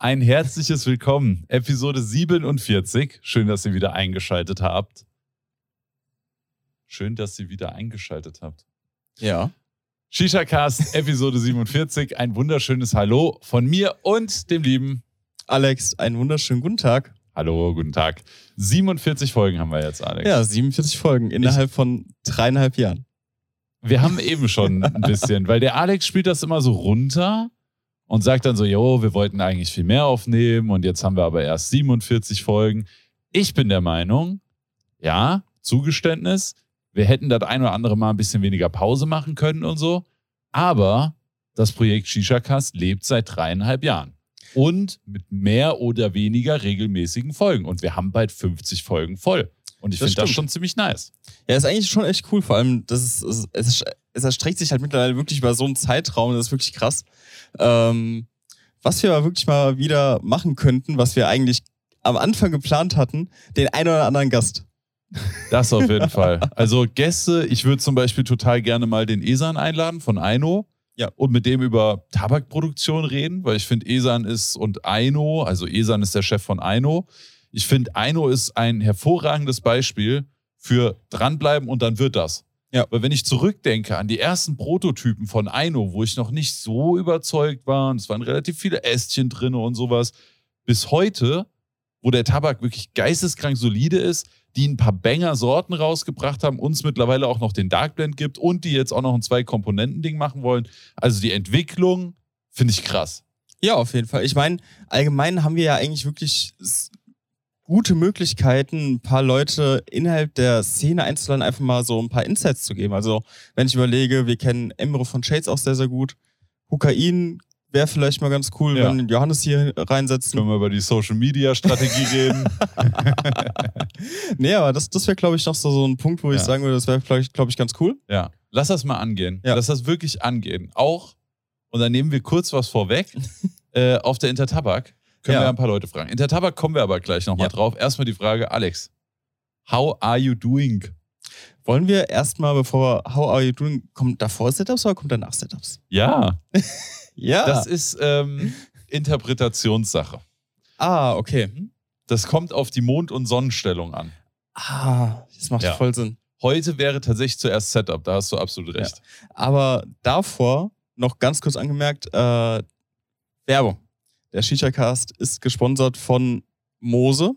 ein herzliches Willkommen. Episode 47. Schön, dass ihr wieder eingeschaltet habt. Schön, dass ihr wieder eingeschaltet habt. Ja. Shisha Cast, Episode 47. Ein wunderschönes Hallo von mir und dem lieben Alex. Einen wunderschönen guten Tag. Hallo, guten Tag. 47 Folgen haben wir jetzt, Alex. Ja, 47 Folgen innerhalb von dreieinhalb Jahren. Wir haben eben schon ein bisschen, weil der Alex spielt das immer so runter und sagt dann so, jo, wir wollten eigentlich viel mehr aufnehmen und jetzt haben wir aber erst 47 Folgen. Ich bin der Meinung, ja, Zugeständnis, wir hätten das ein oder andere mal ein bisschen weniger Pause machen können und so, aber das Projekt Shisha Cast lebt seit dreieinhalb Jahren und mit mehr oder weniger regelmäßigen Folgen und wir haben bald 50 Folgen voll. Und ich finde das schon ziemlich nice. Ja, ist eigentlich schon echt cool. Vor allem, das ist, es, es, es erstreckt sich halt mittlerweile wirklich über so einen Zeitraum. Das ist wirklich krass. Ähm, was wir aber wirklich mal wieder machen könnten, was wir eigentlich am Anfang geplant hatten, den einen oder anderen Gast. Das auf jeden Fall. Also Gäste, ich würde zum Beispiel total gerne mal den Esan einladen von Aino. Ja. Und mit dem über Tabakproduktion reden, weil ich finde, Esan ist und Aino, also Esan ist der Chef von Aino. Ich finde, Aino ist ein hervorragendes Beispiel für dranbleiben und dann wird das. Ja. Weil wenn ich zurückdenke an die ersten Prototypen von Aino, wo ich noch nicht so überzeugt war, und es waren relativ viele Ästchen drin und sowas, bis heute, wo der Tabak wirklich geisteskrank solide ist, die ein paar Banger-Sorten rausgebracht haben, uns mittlerweile auch noch den Dark Blend gibt und die jetzt auch noch ein Zwei-Komponenten-Ding machen wollen. Also die Entwicklung finde ich krass. Ja, auf jeden Fall. Ich meine, allgemein haben wir ja eigentlich wirklich gute Möglichkeiten, ein paar Leute innerhalb der Szene einzuladen, einfach mal so ein paar Insights zu geben. Also, wenn ich überlege, wir kennen Emre von Shades auch sehr, sehr gut. Hukain wäre vielleicht mal ganz cool, Ja. wenn Johannes hier reinsetzen. Können wir über die Social-Media-Strategie reden? Nee, aber das, das wäre, glaube ich, noch so, so ein Punkt, wo ich Ja. sagen würde, das wäre, glaube ich, glaub ich, ganz cool. Ja. Lass das mal angehen. Ja. Lass das wirklich angehen. Auch, und dann nehmen wir kurz was vorweg, äh, auf der Intertabak können Ja. wir ein paar Leute fragen. Intertabak kommen wir aber gleich nochmal Ja. drauf. Erstmal die Frage, Alex, how are you doing? Wollen wir erstmal, bevor wir How Are You Doing, kommt davor Setups oder kommt danach Setups? Ja, Ja. das ist ähm, Interpretationssache. ah, okay. Das kommt auf die Mond- und Sonnenstellung an. Ah, das macht Ja. voll Sinn. Heute wäre tatsächlich zuerst Setup, da hast du absolut recht. Aber davor noch ganz kurz angemerkt, äh, Werbung. Der Shisha-Cast ist gesponsert von Mose.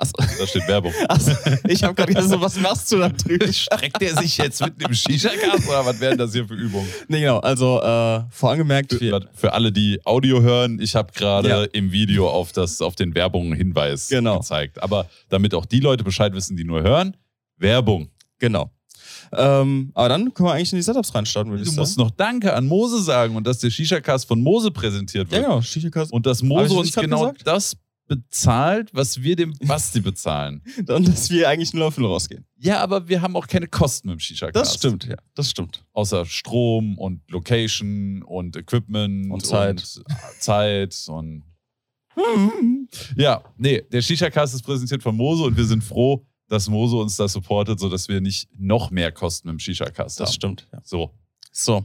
Achso, Da steht Werbung. achso ich habe gerade gesagt, so, was machst du da drüben? Streckt der sich jetzt mit einem Shisha-Gas oder was wären das hier für Übungen? Nee, genau, also äh, vorangemerkt, Für, für alle, die Audio hören, ich habe gerade Ja. im Video auf, das, auf den Werbung-Hinweis Genau. gezeigt. Aber damit auch die Leute Bescheid wissen, die nur hören, Werbung. genau. Ähm, aber dann können wir eigentlich in die Setups reinstarten, würde Du ich musst sagen. noch Danke an Mose sagen und dass der Shisha-Cast von Mose präsentiert Ja, wird. genau, Shisha-Cast. Und dass Mose uns genau gesagt? das bezahlt, was wir dem Basti bezahlen. Und dass wir eigentlich nur auf Null rausgehen. Ja, aber wir haben auch keine Kosten mit dem Shisha-Cast. Das stimmt, ja, das stimmt. Außer Strom und Location und Equipment Und Zeit. und Zeit und ja, nee, der Shisha-Cast ist präsentiert von Mose und wir sind froh, dass Mose uns da supportet, sodass wir nicht noch mehr Kosten dem Shisha-Cast Das haben. stimmt, ja. So, So.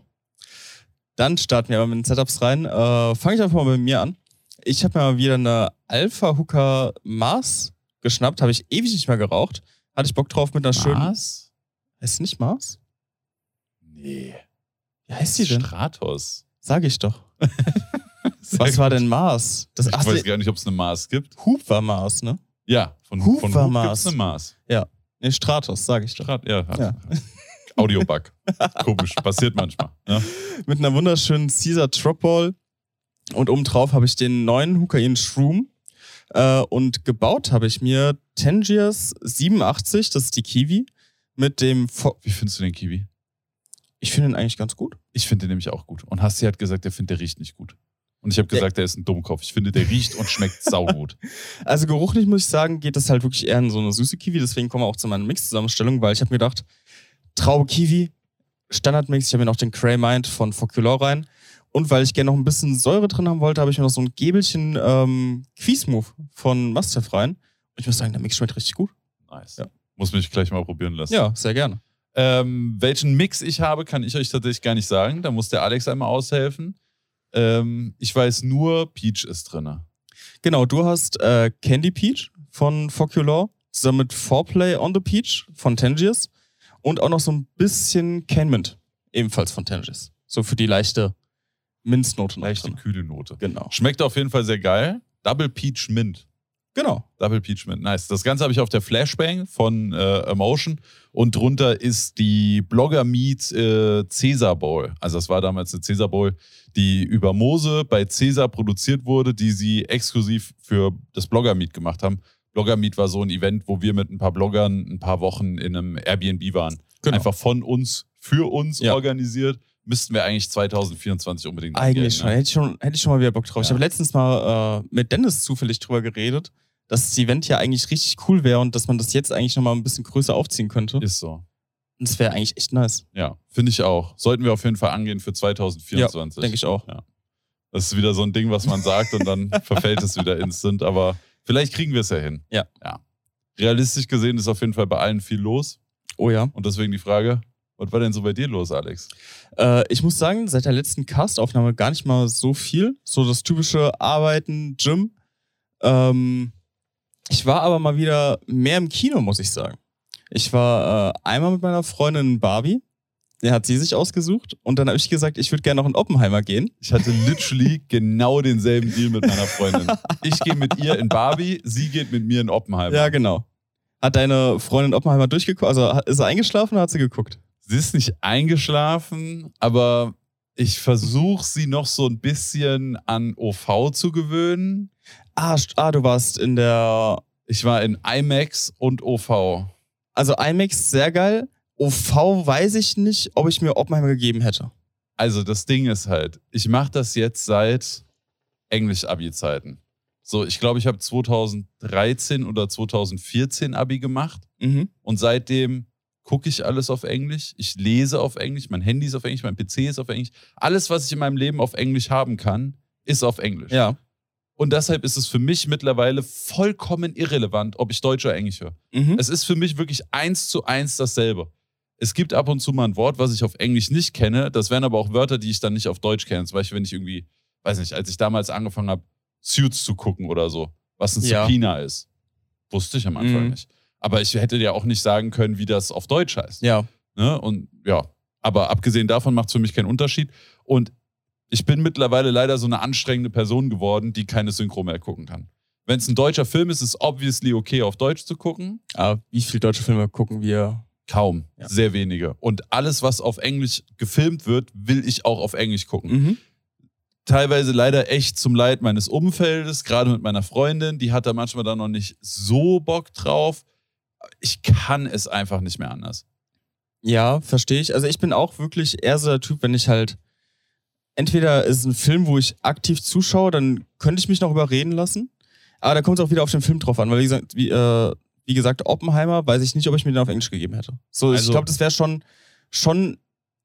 Dann starten wir aber mit den Setups rein. Äh, Fange ich einfach mal bei mir an. Ich habe mir mal wieder eine Alpha Hooker Mars geschnappt. Habe ich ewig nicht mehr geraucht. Hatte ich Bock drauf mit einer schönen. Mars? Heißt die nicht Mars? Nee. Wie heißt die denn? Stratos. Sag ich doch. Was war denn Mars? Das Ich weiß gar nicht, ob es eine Mars gibt. Hub war Mars, ne? Ja, von, Hub von war Hub gibt Mars. es eine Mars. Ne, Stratos, sag ich doch. Strat, ja, Ja. Audiobug. Komisch, passiert manchmal. Ja. Mit einer wunderschönen Caesar Drop Ball. Und obendrauf habe ich den neuen Hukain Shroom. Äh, und gebaut habe ich mir Tangiers 87, das ist die Kiwi, mit dem. Fo Wie findest du den Kiwi? ich finde ihn eigentlich ganz gut. Ich finde den nämlich auch gut. Und Hasti hat gesagt, der findet, der riecht nicht gut. Und ich habe gesagt, der ist ein Dummkopf. Ich finde, der riecht und schmeckt saugut. Also geruchlich muss ich sagen, geht das halt wirklich eher in so eine süße Kiwi. Deswegen kommen wir auch zu meiner Mix-Zusammenstellung, weil ich habe mir gedacht, Traube Kiwi, Standardmix. Ich habe mir noch den Cray Mind von Foculor rein. Und weil ich gerne noch ein bisschen Säure drin haben wollte, habe ich mir noch so ein Gäbelchen ähm, Quiz-Move von Mustaf rein. Und ich muss sagen, der Mix schmeckt richtig gut. Nice. Ja. Muss mich gleich mal probieren lassen. Ja, sehr gerne. Ähm, welchen Mix ich habe, kann ich euch tatsächlich gar nicht sagen. Da muss der Alex einmal aushelfen. Ähm, ich weiß nur, Peach ist drin. Genau, du hast äh, Candy Peach von Foculore zusammen mit Foreplay on the Peach von Tangiers und auch noch so ein bisschen Canmint, ebenfalls von Tangiers. So für die leichte Minznote. noch Leichte drin. kühle Note. Genau. Schmeckt auf jeden Fall sehr geil. Double Peach Mint. Genau. Double Peach Mint, nice. Das Ganze habe ich auf der Flashbang von äh, Emotion und drunter ist die Blogger Meat äh, Caesar Bowl. Also das war damals eine Caesar Bowl, die über Mose bei Caesar produziert wurde, die sie exklusiv für das Blogger Meet gemacht haben. Blogger Meet war so ein Event, wo wir mit ein paar Bloggern ein paar Wochen in einem Airbnb waren. Genau. Einfach von uns, für uns Ja. organisiert. Müssten wir eigentlich 2024 unbedingt Eigentlich angehen, schon. ne? Hätte ich schon, hätte ich schon mal wieder Bock drauf. Ich Ja. habe letztens mal äh, mit Dennis zufällig drüber geredet, dass das Event ja eigentlich richtig cool wäre und dass man das jetzt eigentlich nochmal ein bisschen größer aufziehen könnte. Ist so. Und das wäre eigentlich echt nice. Ja, finde ich auch. Sollten wir auf jeden Fall angehen für 2024. Denke ich auch. Das ist wieder so ein Ding, was man sagt und dann verfällt es wieder instant. Aber vielleicht kriegen wir es ja hin. Ja. ja. Realistisch gesehen ist auf jeden Fall bei allen viel los. Oh ja. Und deswegen die Frage, was war denn so bei dir los, Alex? Äh, ich muss sagen, seit der letzten Castaufnahme gar nicht mal so viel. So das typische Arbeiten, Gym. Ähm, ich war aber mal wieder mehr im Kino, muss ich sagen. Ich war äh, einmal mit meiner Freundin in Barbie. Der hat sie sich ausgesucht. Und dann habe ich gesagt, ich würde gerne noch in Oppenheimer gehen. Ich hatte literally genau denselben Deal mit meiner Freundin. Ich gehe mit ihr in Barbie, sie geht mit mir in Oppenheimer. Ja, genau. Hat deine Freundin Oppenheimer durchgeguckt? Also ist sie eingeschlafen oder hat sie geguckt? Sie ist nicht eingeschlafen, aber ich versuche sie noch so ein bisschen an OV zu gewöhnen. Ah, ah, du warst in der. Ich war in IMAX und OV. Also IMAX, sehr geil. OV weiß ich nicht, ob ich mir Oppenheimer gegeben hätte. Also das Ding ist halt, ich mache das jetzt seit Englisch-Abi-Zeiten. So, ich glaube, ich habe 2013 oder 2014 Abi gemacht Mhm. und seitdem gucke ich alles auf Englisch. Ich lese auf Englisch, mein Handy ist auf Englisch, mein PC ist auf Englisch. Alles, was ich in meinem Leben auf Englisch haben kann, ist auf Englisch. Ja. Und deshalb ist es für mich mittlerweile vollkommen irrelevant, ob ich Deutsch oder Englisch höre. Mhm. Es ist für mich wirklich eins zu eins dasselbe. Es gibt ab und zu mal ein Wort, was ich auf Englisch nicht kenne. Das wären aber auch Wörter, die ich dann nicht auf Deutsch kenne. Zum Beispiel, wenn ich irgendwie, weiß nicht, als ich damals angefangen habe, Suits zu gucken oder so, was ein Ja. Subpoena ist. Wusste ich am Anfang Mhm. nicht. Aber ich hätte ja auch nicht sagen können, wie das auf Deutsch heißt. Ja. Ne? Und ja, aber abgesehen davon macht es für mich keinen Unterschied. Und ich bin mittlerweile leider so eine anstrengende Person geworden, die keine Synchro mehr gucken kann. Wenn es ein deutscher Film ist, ist es obviously okay, auf Deutsch zu gucken. Aber wie viele deutsche Filme gucken wir? Kaum, Ja. sehr wenige. Und alles, was auf Englisch gefilmt wird, will ich auch auf Englisch gucken. Mhm. Teilweise leider echt zum Leid meines Umfeldes, gerade mit meiner Freundin, die hat da manchmal dann noch nicht so Bock drauf. Ich kann es einfach nicht mehr anders. Ja, verstehe ich. Also ich bin auch wirklich eher so der Typ, wenn ich halt entweder ist es ein Film, wo ich aktiv zuschaue, dann könnte ich mich noch überreden lassen. Aber da kommt es auch wieder auf den Film drauf an, weil wie gesagt, wie, äh, wie gesagt, Oppenheimer weiß ich nicht, ob ich mir den auf Englisch gegeben hätte. So, ich Also- glaube, das wäre schon, schon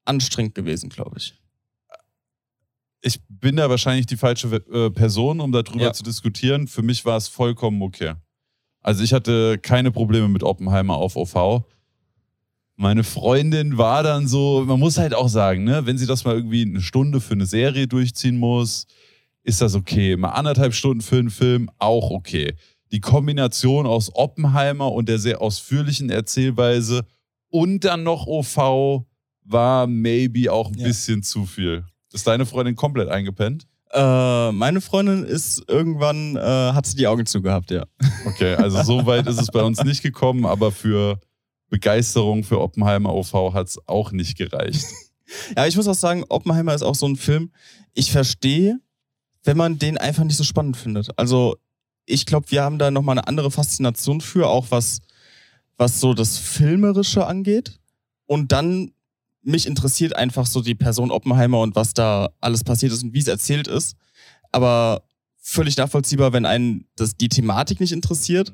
anstrengend gewesen, glaube ich. ich bin da wahrscheinlich die falsche äh, Person, um darüber Ja. zu diskutieren. Für mich war es vollkommen okay. Also ich hatte keine Probleme mit Oppenheimer auf OV. Meine Freundin war dann so, man muss halt auch sagen, ne, wenn sie das mal irgendwie eine Stunde für eine Serie durchziehen muss, ist das okay. Mal anderthalb Stunden für einen Film, auch okay. Die Kombination aus Oppenheimer und der sehr ausführlichen Erzählweise und dann noch OV war maybe auch ein Ja. bisschen zu viel. Ist deine Freundin komplett eingepennt? Äh, meine Freundin ist irgendwann, äh, hat sie die Augen zugehabt, ja. Okay, also so weit ist es bei uns nicht gekommen, aber für Begeisterung für Oppenheimer OV hat es auch nicht gereicht. Ja, ich muss auch sagen, Oppenheimer ist auch so ein Film, ich verstehe, wenn man den einfach nicht so spannend findet. Also, ich glaube, wir haben da nochmal eine andere Faszination für, auch was, was so das Filmerische angeht. Und dann, mich interessiert einfach so die Person Oppenheimer und was da alles passiert ist und wie es erzählt ist. Aber völlig nachvollziehbar, wenn einen das, die Thematik nicht interessiert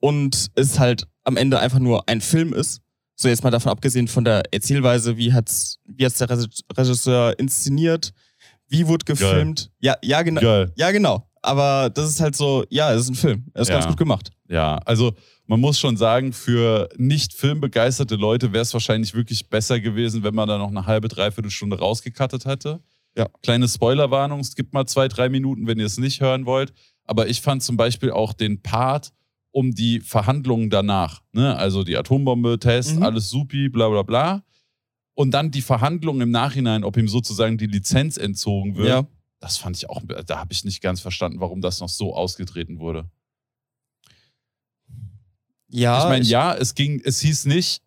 und es halt am Ende einfach nur ein Film ist. So jetzt mal davon abgesehen von der Erzählweise, wie hat's, wie hat's der Regi- Regisseur inszeniert, wie wurde gefilmt. Ja, ja, genau. Geil. Ja, genau. Aber das ist halt so, ja, es ist ein Film. Er ist Ja. ganz gut gemacht. Ja, also man muss schon sagen, für nicht filmbegeisterte Leute wäre es wahrscheinlich wirklich besser gewesen, wenn man da noch eine halbe, dreiviertel Stunde rausgekattet hätte. Ja. Kleine Spoilerwarnung, es gibt mal zwei, drei Minuten, wenn ihr es nicht hören wollt. Aber ich fand zum Beispiel auch den Part um die Verhandlungen danach. Ne? Also die Atombombe, Test, Mhm. alles supi, bla bla bla. Und dann die Verhandlungen im Nachhinein, ob ihm sozusagen die Lizenz entzogen wird. Ja. Das fand ich auch, da habe ich nicht ganz verstanden, warum das noch so ausgetreten wurde. Ja, ich meine, ja, es ging, es hieß nicht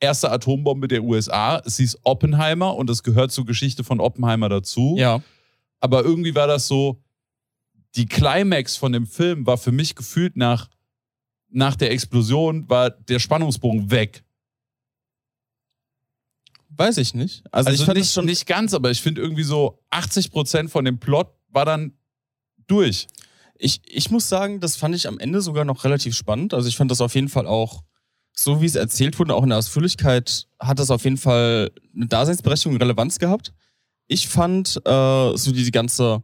erste Atombombe der USA, es hieß Oppenheimer und es gehört zur Geschichte von Oppenheimer dazu. Ja. Aber irgendwie war das so, die Climax von dem Film war für mich gefühlt nach, nach der Explosion, war der Spannungsbogen weg. Weiß ich nicht. Also, Also, ich fand nicht, es schon. nicht ganz, aber ich finde irgendwie so 80% von dem Plot war dann durch. Ich, ich muss sagen, das fand ich am Ende sogar noch relativ spannend. Also ich fand das auf jeden Fall auch, so wie es erzählt wurde, auch in der Ausführlichkeit, hat das auf jeden Fall eine Daseinsberechtigung, Relevanz gehabt. Ich fand äh, so diese ganze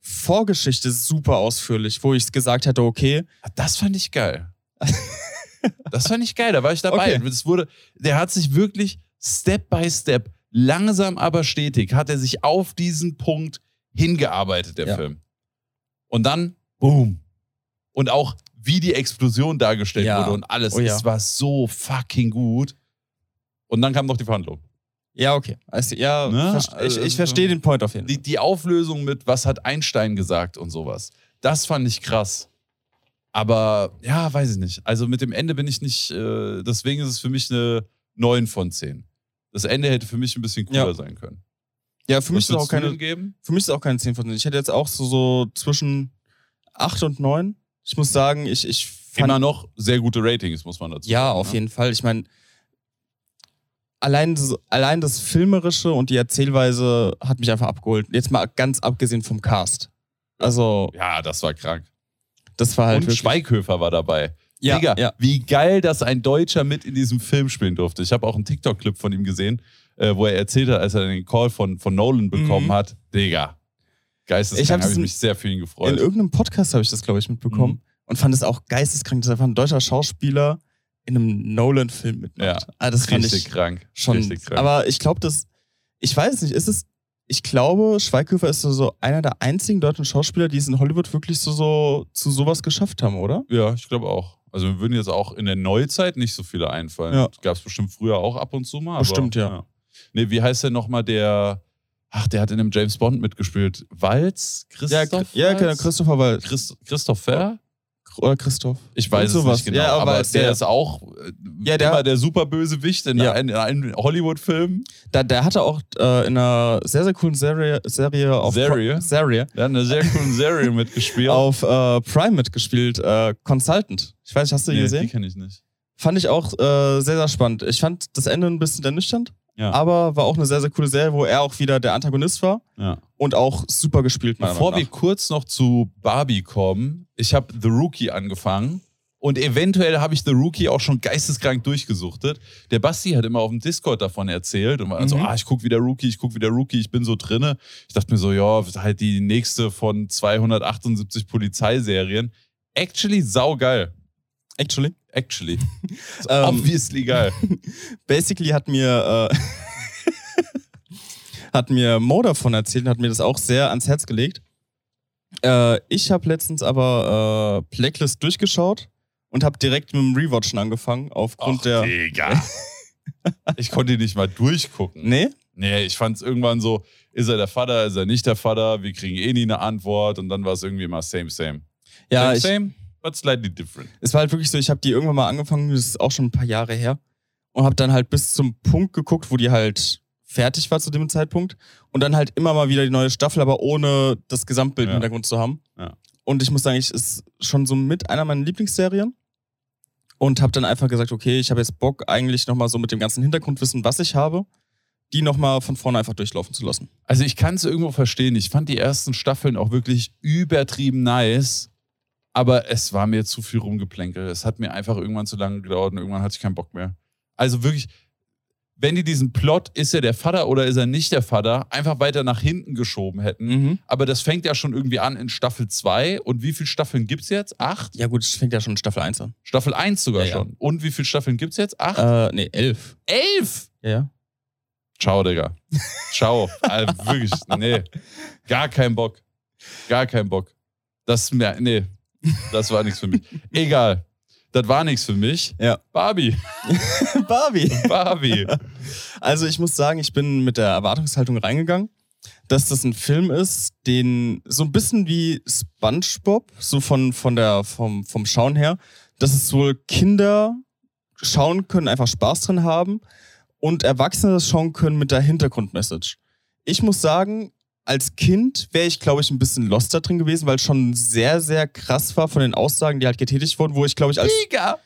Vorgeschichte super ausführlich, wo ich gesagt hätte, okay, Das fand ich geil. das fand ich geil, da war ich dabei. Okay. Das wurde, der hat sich wirklich Step by Step, langsam aber stetig, hat er sich auf diesen Punkt hingearbeitet, der Ja. Film. Und dann, boom. Und auch, wie die Explosion dargestellt Ja. wurde und alles. Oh ja. Es war so fucking gut. Und dann kam noch die Verhandlung. Ja, okay. Also, ja, Ne? ich, Also- ich verstehe den Point auf jeden Fall. Die, die Auflösung mit, was hat Einstein gesagt und sowas. Das fand ich krass. Aber ja, weiß ich nicht. Also mit dem Ende bin ich nicht, äh, deswegen ist es für mich eine 9 von 10. Das Ende hätte für mich ein bisschen cooler Ja. sein können. Ja, für mich, ist auch keine, geben? für mich ist auch keine 10 von 10. Ich hätte jetzt auch so, so zwischen 8 und 9. Ich muss sagen, ich, ich fand Immer noch sehr gute Ratings, muss man dazu Ja, sagen. auf ne? jeden Fall. Ich meine, allein, das- allein das Filmerische und die Erzählweise hat mich einfach abgeholt. Jetzt mal ganz abgesehen vom Cast. Also, Ja, das war krank. das war halt und. Schweighöfer war dabei. ja, Digga, ja. wie geil, dass ein Deutscher mit in diesem Film spielen durfte. Ich habe auch einen TikTok-Clip von ihm gesehen, äh, wo er erzählt hat, als er den Call von, von Nolan bekommen Mhm. hat. Digga, Ich geisteskrank, hab habe ich diesen- mich sehr für ihn In gefreut. irgendeinem Podcast habe ich das, glaube ich, mitbekommen Mhm. und fand es auch geisteskrank, dass einfach ein deutscher Schauspieler in einem Nolan-Film mitmacht. Ja, ah, das fand Richtig ich krank. schon. Richtig krank. Aber ich glaube, das. Ich weiß nicht, ist es. Ich glaube, Schweighöfer ist so, so einer der einzigen deutschen Schauspieler, die es in Hollywood wirklich so, so zu sowas geschafft haben, oder? ja, ich glaube auch. Also mir würden jetzt auch in der Neuzeit nicht so viele einfallen. Ja. Gab es bestimmt früher auch ab und zu mal. Bestimmt, aber, ja. Nee, wie heißt der nochmal der, ach, der hat in einem James Bond mitgespielt. Walz? Ja, Christoph ja, genau, Waltz? Christopher Waltz. Christ Christopher? Oder Christoph. Ich weiß es nicht genau, Ja, aber, aber der, der- ist auch äh, Ja, der- immer der Superbösewicht in, Ja. einem, in einem Hollywood-Film. Da, der hatte auch äh, in einer sehr, sehr coolen Serie, Serie auf, Serie? Pri- Serie in einer sehr coolen Serie mitgespielt. auf äh, Prime mitgespielt, äh, Consultant. Ich weiß nicht, hast du die nee, gesehen? die kenne ich nicht. Fand ich auch äh, sehr, sehr spannend. Ich fand das Ende ein bisschen ernüchternd, Ja. aber war auch eine sehr, sehr coole Serie, wo er auch wieder der Antagonist war ja. und auch super gespielt meiner Bevor wir kurz noch zu Barbie kommen, ich habe The Rookie angefangen und eventuell habe ich The Rookie auch schon geisteskrank durchgesuchtet. Der Basti hat immer auf dem Discord davon erzählt und war dann so, Mhm. ah, ich gucke wieder Rookie, ich gucke wieder Rookie, ich bin so drinne. Ich dachte mir so, ja, halt die nächste von 278 Polizeiserien. Actually saugeil. Actually. Actually. Ähm. obviously geil. Basically hat mir, äh, hat mir Mo davon erzählt und hat mir das auch sehr ans Herz gelegt. Äh, ich habe letztens aber äh, Blacklist durchgeschaut und habe direkt mit dem Rewatchen angefangen, aufgrund Ach, der. Digga. Ich konnte ihn nicht mal durchgucken. Nee? Nee, ich fand es irgendwann so, ist er der Vater, ist er nicht der Vater, wir kriegen eh nie eine Antwort und dann war es irgendwie immer same, same. Ja, same, ich, same, but slightly different. es war halt wirklich so, ich habe die irgendwann mal angefangen, das ist auch schon ein paar Jahre her, und habe dann halt bis zum Punkt geguckt, wo die halt fertig war zu dem Zeitpunkt und dann halt immer mal wieder die neue Staffel, aber ohne das Gesamtbild Ja. im Hintergrund zu haben. Ja. Und ich muss sagen, ich ist schon so mit einer meiner Lieblingsserien und habe dann einfach gesagt, okay, ich habe jetzt Bock eigentlich nochmal so mit dem ganzen Hintergrundwissen, was ich habe, die nochmal von vorne einfach durchlaufen zu lassen. Also ich kann es irgendwo verstehen. Ich fand die ersten Staffeln auch wirklich übertrieben nice, aber es war mir zu viel rumgeplänkel. Es hat mir einfach irgendwann zu lange gedauert und irgendwann hatte ich keinen Bock mehr. Also wirklich, wenn die diesen Plot, ist er der Vater oder ist er nicht der Vater, einfach weiter nach hinten geschoben hätten. Mhm. Aber das fängt ja schon irgendwie an in Staffel 2. Und wie viele Staffeln gibt es jetzt? Acht? Ja gut, es fängt ja schon in Staffel 1 an. Staffel 1 sogar Ja, ja. schon. Und wie viele Staffeln gibt es jetzt? Acht? Äh, nee, elf. Elf! Ja, ja. Ciao, Digga. Ciao. also, wirklich, nee. Gar kein Bock. Gar kein Bock. Das, mir, nee, das war nichts für mich. Egal. Das war nichts für mich. Ja. Barbie. Barbie. Barbie. Also ich muss sagen, ich bin mit der Erwartungshaltung reingegangen, dass das ein Film ist, den so ein bisschen wie SpongeBob, so von, von der, vom, vom Schauen her, dass es wohl Kinder schauen können, einfach Spaß drin haben und Erwachsene das schauen können mit der Hintergrundmessage. Ich muss sagen, als Kind wäre ich, glaube ich, ein bisschen lost da drin gewesen, weil es schon sehr, sehr krass war von den Aussagen, die halt getätigt wurden, wo ich, glaube ich, als. Digga,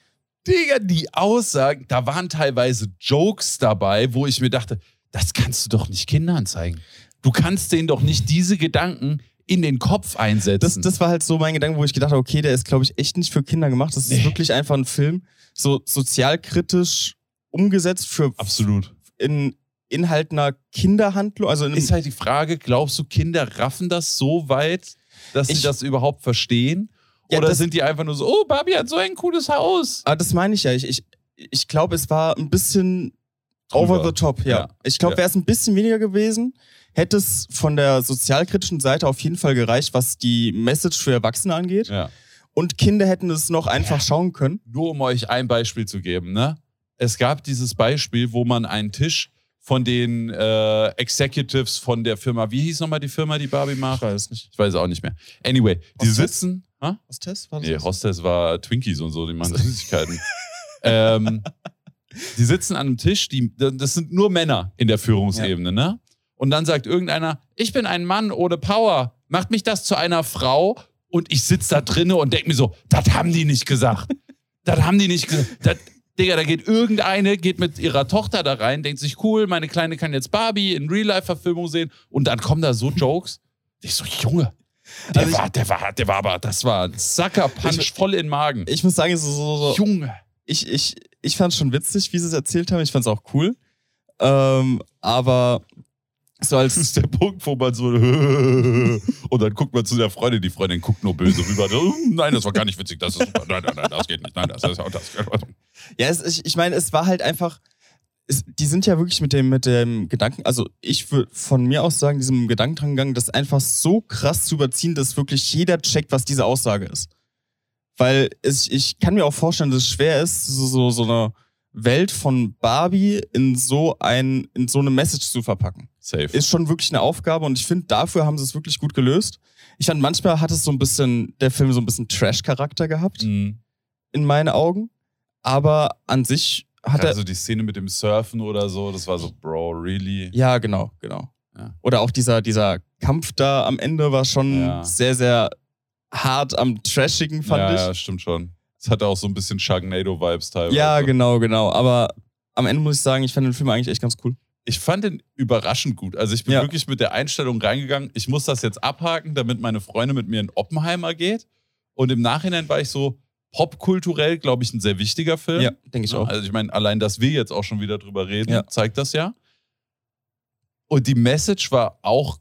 Digga, die Aussagen, da waren teilweise Jokes dabei, wo ich mir dachte, das kannst du doch nicht Kindern zeigen. Du kannst denen doch nicht diese Gedanken in den Kopf einsetzen. Das, das war halt so mein Gedanke, wo ich gedacht habe, okay, der ist, glaube ich, echt nicht für Kinder gemacht. Das ist Nee. wirklich einfach ein Film, so sozialkritisch umgesetzt für Absolut. in Inhalt einer Kinderhandlung. Also Ist halt die Frage, glaubst du, Kinder raffen das so weit, dass Ich- sie das überhaupt verstehen? Ja, Oder sind die einfach nur so, oh, Barbie hat so ein cooles Haus? aber das meine ich ja. Ich, ich, ich glaube, es war ein bisschen over Drüber. the top, ja. Ja. Ich glaube, Ja. wäre es ein bisschen weniger gewesen, hätte es von der sozialkritischen Seite auf jeden Fall gereicht, was die Message für Erwachsene angeht. Ja. Und Kinder hätten es noch einfach schauen können. Nur um euch ein Beispiel zu geben, ne? Es gab dieses Beispiel, wo man einen Tisch von den äh, Executives von der Firma, wie hieß nochmal die Firma, die Barbie macht? weiß nicht. Ich weiß auch nicht mehr. Anyway, die Hostess? sitzen. Ha? Was Test war das? Nee, Hostess war Twinkies und so, die machen Süßigkeiten. ähm, die sitzen an einem Tisch, die, das sind nur Männer in der Führungsebene, ne? Und dann sagt irgendeiner, ich bin ein Mann ohne Power. Macht mich das zu einer Frau? Und ich sitze da drinne und denke mir so, das haben die nicht gesagt. Das haben die nicht gesagt. Das, Digga, da geht irgendeine, geht mit ihrer Tochter da rein, denkt sich, cool, meine Kleine kann jetzt Barbie in Real-Life-Verfilmung sehen. Und dann kommen da so Jokes. Ich so, Junge, der, Also ich- war, der, war, der war aber, das war ein Sucker-Punch voll in den Magen. Ich muss sagen, so, so, so, Junge. ich, ich, ich fand es schon witzig, wie sie es erzählt haben. Ich fand es auch cool. Ähm, aber so Das als. ist der Punkt, wo man so und dann guckt man zu der Freundin, die Freundin guckt nur böse rüber. Nein, das war gar nicht witzig, das ist. Nein, nein, nein, das geht nicht. Nein, das ist auch das. Ja, es, ich, ich meine, es war halt einfach. Es, die sind ja wirklich mit dem, mit dem Gedanken, also ich würde von mir aus sagen, diesem Gedanken dran gegangen, das einfach so krass zu überziehen, dass wirklich jeder checkt, was diese Aussage ist. Weil es, ich kann mir auch vorstellen, dass es schwer ist, so, so, so eine Welt von Barbie in so ein, in so eine Message zu verpacken. Safe. ist schon wirklich eine Aufgabe und ich finde, dafür haben sie es wirklich gut gelöst. Ich fand, manchmal hat es so ein bisschen, der Film so ein bisschen Trash-Charakter gehabt, Mhm. in meinen Augen. Aber an sich hat er. Also die Szene mit dem Surfen oder so, das war so, Bro, really? Ja, genau, genau. Ja. Oder auch dieser, dieser Kampf da am Ende war schon Ja. sehr, sehr hart am Trashigen, fand ja, ich. ja, stimmt schon. Es hatte auch so ein bisschen Sharknado-Vibes teilweise. Ja, genau, genau. Aber am Ende muss ich sagen, ich fand den Film eigentlich echt ganz cool. Ich fand den überraschend gut. Also ich bin wirklich mit der Einstellung reingegangen, ich muss das jetzt abhaken, damit meine Freundin mit mir in Oppenheimer geht. Und im Nachhinein war ich so, popkulturell, glaube ich, ein sehr wichtiger Film. Ja, denke ich auch. Also ich meine, allein, dass wir jetzt auch schon wieder drüber reden, Ja. zeigt das ja. Und die Message war auch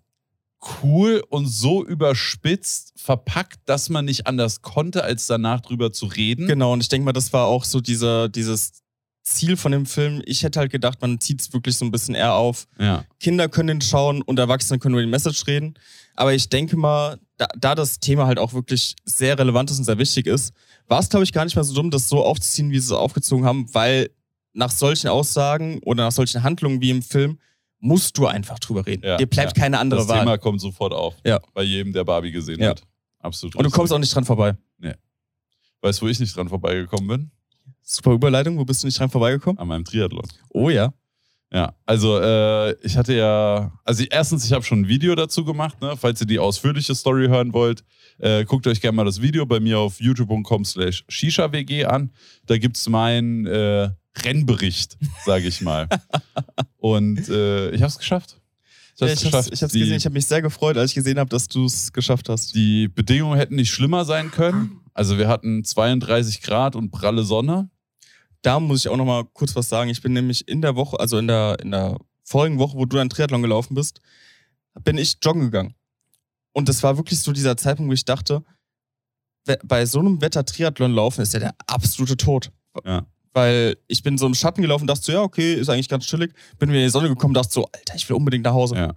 cool und so überspitzt verpackt, dass man nicht anders konnte, als danach drüber zu reden. Genau, und ich denke mal, das war auch so dieser, dieses Ziel von dem Film. Ich hätte halt gedacht, man zieht es wirklich so ein bisschen eher auf. Ja. Kinder können den schauen und Erwachsene können über die Message reden. Aber ich denke mal, da, da das Thema halt auch wirklich sehr relevant ist und sehr wichtig ist, war es, glaube ich, gar nicht mal so dumm, das so aufzuziehen, wie sie es aufgezogen haben, weil nach solchen Aussagen oder nach solchen Handlungen wie im Film musst du einfach drüber reden. Ja, Dir bleibt ja. keine andere Das Wahl. Thema kommt sofort auf. Ja. Bei jedem, der Barbie gesehen Ja. hat. Absolut. und du richtig. kommst auch nicht dran vorbei. Weißt du, wo ich nicht dran vorbeigekommen bin? Super Überleitung, wo bist du nicht dran vorbeigekommen? An meinem Triathlon. Oh ja. Ja, also äh, ich hatte ja, also erstens, ich habe schon ein Video dazu gemacht, ne? falls ihr die ausführliche Story hören wollt, äh, guckt euch gerne mal das Video bei mir auf youtube.com slash shishawg an. Da gibt es meinen äh, Rennbericht, sage ich mal. Und äh, ich habe es geschafft. Ich ja habe es ich hab's, geschafft. ich gesehen, ich habe mich sehr gefreut, als ich gesehen habe, dass du es geschafft hast. die Bedingungen hätten nicht schlimmer sein können. Also wir hatten 32 Grad und pralle Sonne. Da muss ich auch noch mal kurz was sagen. Ich bin nämlich in der Woche, also in der, in der vorigen Woche, wo du dann Triathlon gelaufen bist, bin ich joggen gegangen. Und das war wirklich so dieser Zeitpunkt, wo ich dachte, bei so einem Wetter Triathlon laufen ist ja der absolute Tod. Ja. Weil ich bin so im Schatten gelaufen, dachte so, ja, okay, ist eigentlich ganz chillig. Bin wieder in die Sonne gekommen, dachte so, Alter, ich will unbedingt nach Hause. Ja.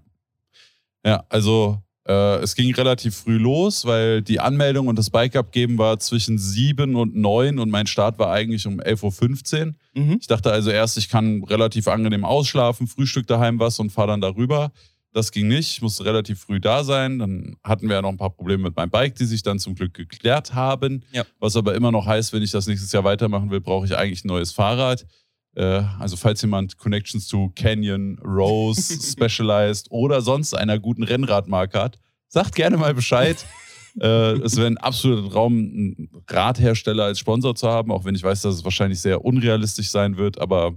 Ja, also äh, es ging relativ früh los, weil die Anmeldung und das Bike abgeben war zwischen 7 und 9 und mein Start war eigentlich um 11.15 Uhr. Mhm. Ich dachte also erst, ich kann relativ angenehm ausschlafen, Frühstück daheim was und fahre dann darüber. Das ging nicht, ich musste relativ früh da sein. Dann hatten wir ja noch ein paar Probleme mit meinem Bike, die sich dann zum Glück geklärt haben. Ja. Was aber immer noch heißt, wenn ich das nächstes Jahr weitermachen will, brauche ich eigentlich ein neues Fahrrad. Äh, Also falls jemand Connections zu Canyon, Rose, Specialized oder sonst einer guten Rennradmarke hat, sagt gerne mal Bescheid. äh, es wäre ein absoluter Traum, einen Radhersteller als Sponsor zu haben, auch wenn ich weiß, dass es wahrscheinlich sehr unrealistisch sein wird, aber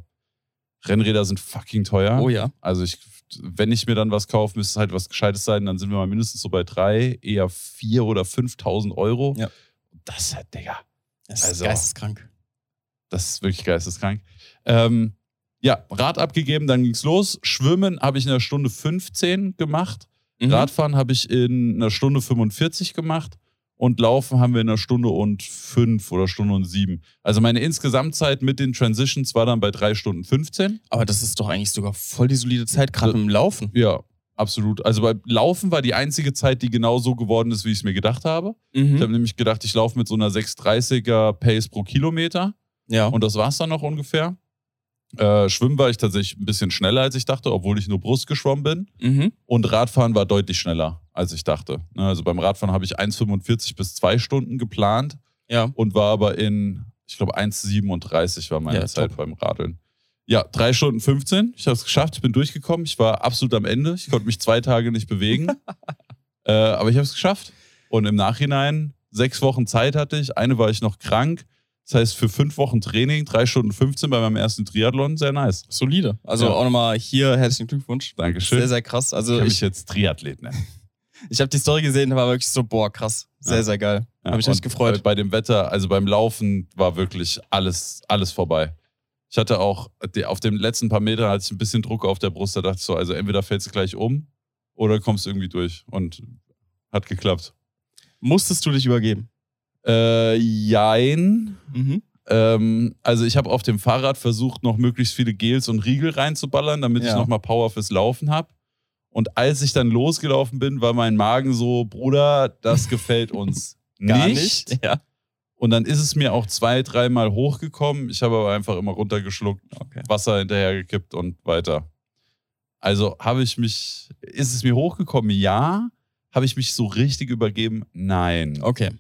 Rennräder sind fucking teuer. Oh ja. Also ich, wenn ich mir dann was kaufe, müsste es halt was Gescheites sein, dann sind wir mal mindestens so bei drei, eher vier oder 5.000 Euro. Ja. Das ist halt, Digga, Das Also- ist geisteskrank. das ist wirklich geisteskrank. Ähm, ja, Rad abgegeben, dann ging's los. Schwimmen habe ich in einer Stunde 15 gemacht. Mhm. Radfahren habe ich in einer Stunde 45 gemacht. Und Laufen haben wir in einer Stunde und fünf oder Stunde und sieben. Also meine Insgesamtzeit mit den Transitions war dann bei drei Stunden 15. Aber das ist doch eigentlich sogar voll die solide Zeit, gerade im Laufen. Ja, absolut. Also beim Laufen war die einzige Zeit, die genau so geworden ist, wie ich es mir gedacht habe. Ich habe Mhm. nämlich gedacht, ich laufe mit so einer 630er Pace pro Kilometer. Ja. Und das war es dann noch ungefähr. Äh, Schwimmen war ich tatsächlich ein bisschen schneller, als ich dachte, obwohl ich nur Brust geschwommen bin. Mhm. Und Radfahren war deutlich schneller, als ich dachte. Ne, Also beim Radfahren habe ich 1,45 bis 2 Stunden geplant Ja. und war aber in, ich glaube, 1,37 war meine Ja, Zeit top. beim Radeln. Ja, 3 Stunden 15. Ich habe es geschafft, ich bin durchgekommen. Ich war absolut am Ende. Ich konnte mich zwei Tage nicht bewegen. äh, aber ich habe es geschafft. Und im Nachhinein, sechs Wochen Zeit hatte ich. Eine war ich noch krank. Das heißt, für fünf Wochen Training, 3 Stunden 15 bei meinem ersten Triathlon, sehr nice. Solide. Also Ja. auch nochmal hier herzlichen Glückwunsch. Dankeschön. Sehr, sehr krass. ich Also kann mich ich, jetzt Triathlet nennen. ich habe die Story gesehen, war wirklich so, boah, krass. Sehr, Ja. sehr geil. Ja, Habe ich und echt gefreut. Bei, dem Wetter, also beim Laufen, war wirklich alles, alles vorbei. Ich hatte auch, auf den letzten paar Metern hatte ich ein bisschen Druck auf der Brust. Da dachte ich so, also entweder fällst du gleich um oder kommst irgendwie durch. Und hat geklappt. Musstest du dich übergeben? Äh, jein. Mhm. Ähm, also ich habe auf dem Fahrrad versucht, noch möglichst viele Gels und Riegel reinzuballern, damit ich Ja. nochmal Power fürs Laufen habe. Und als ich dann losgelaufen bin, war mein Magen so, Bruder, das gefällt uns Gar nicht. nicht. Ja. Und dann ist es mir auch zwei, dreimal hochgekommen. Ich habe aber einfach immer runtergeschluckt, Okay. Wasser hinterhergekippt und weiter. Also habe ich mich, ist es mir hochgekommen? Ja. Habe ich mich so richtig übergeben? Nein. Okay.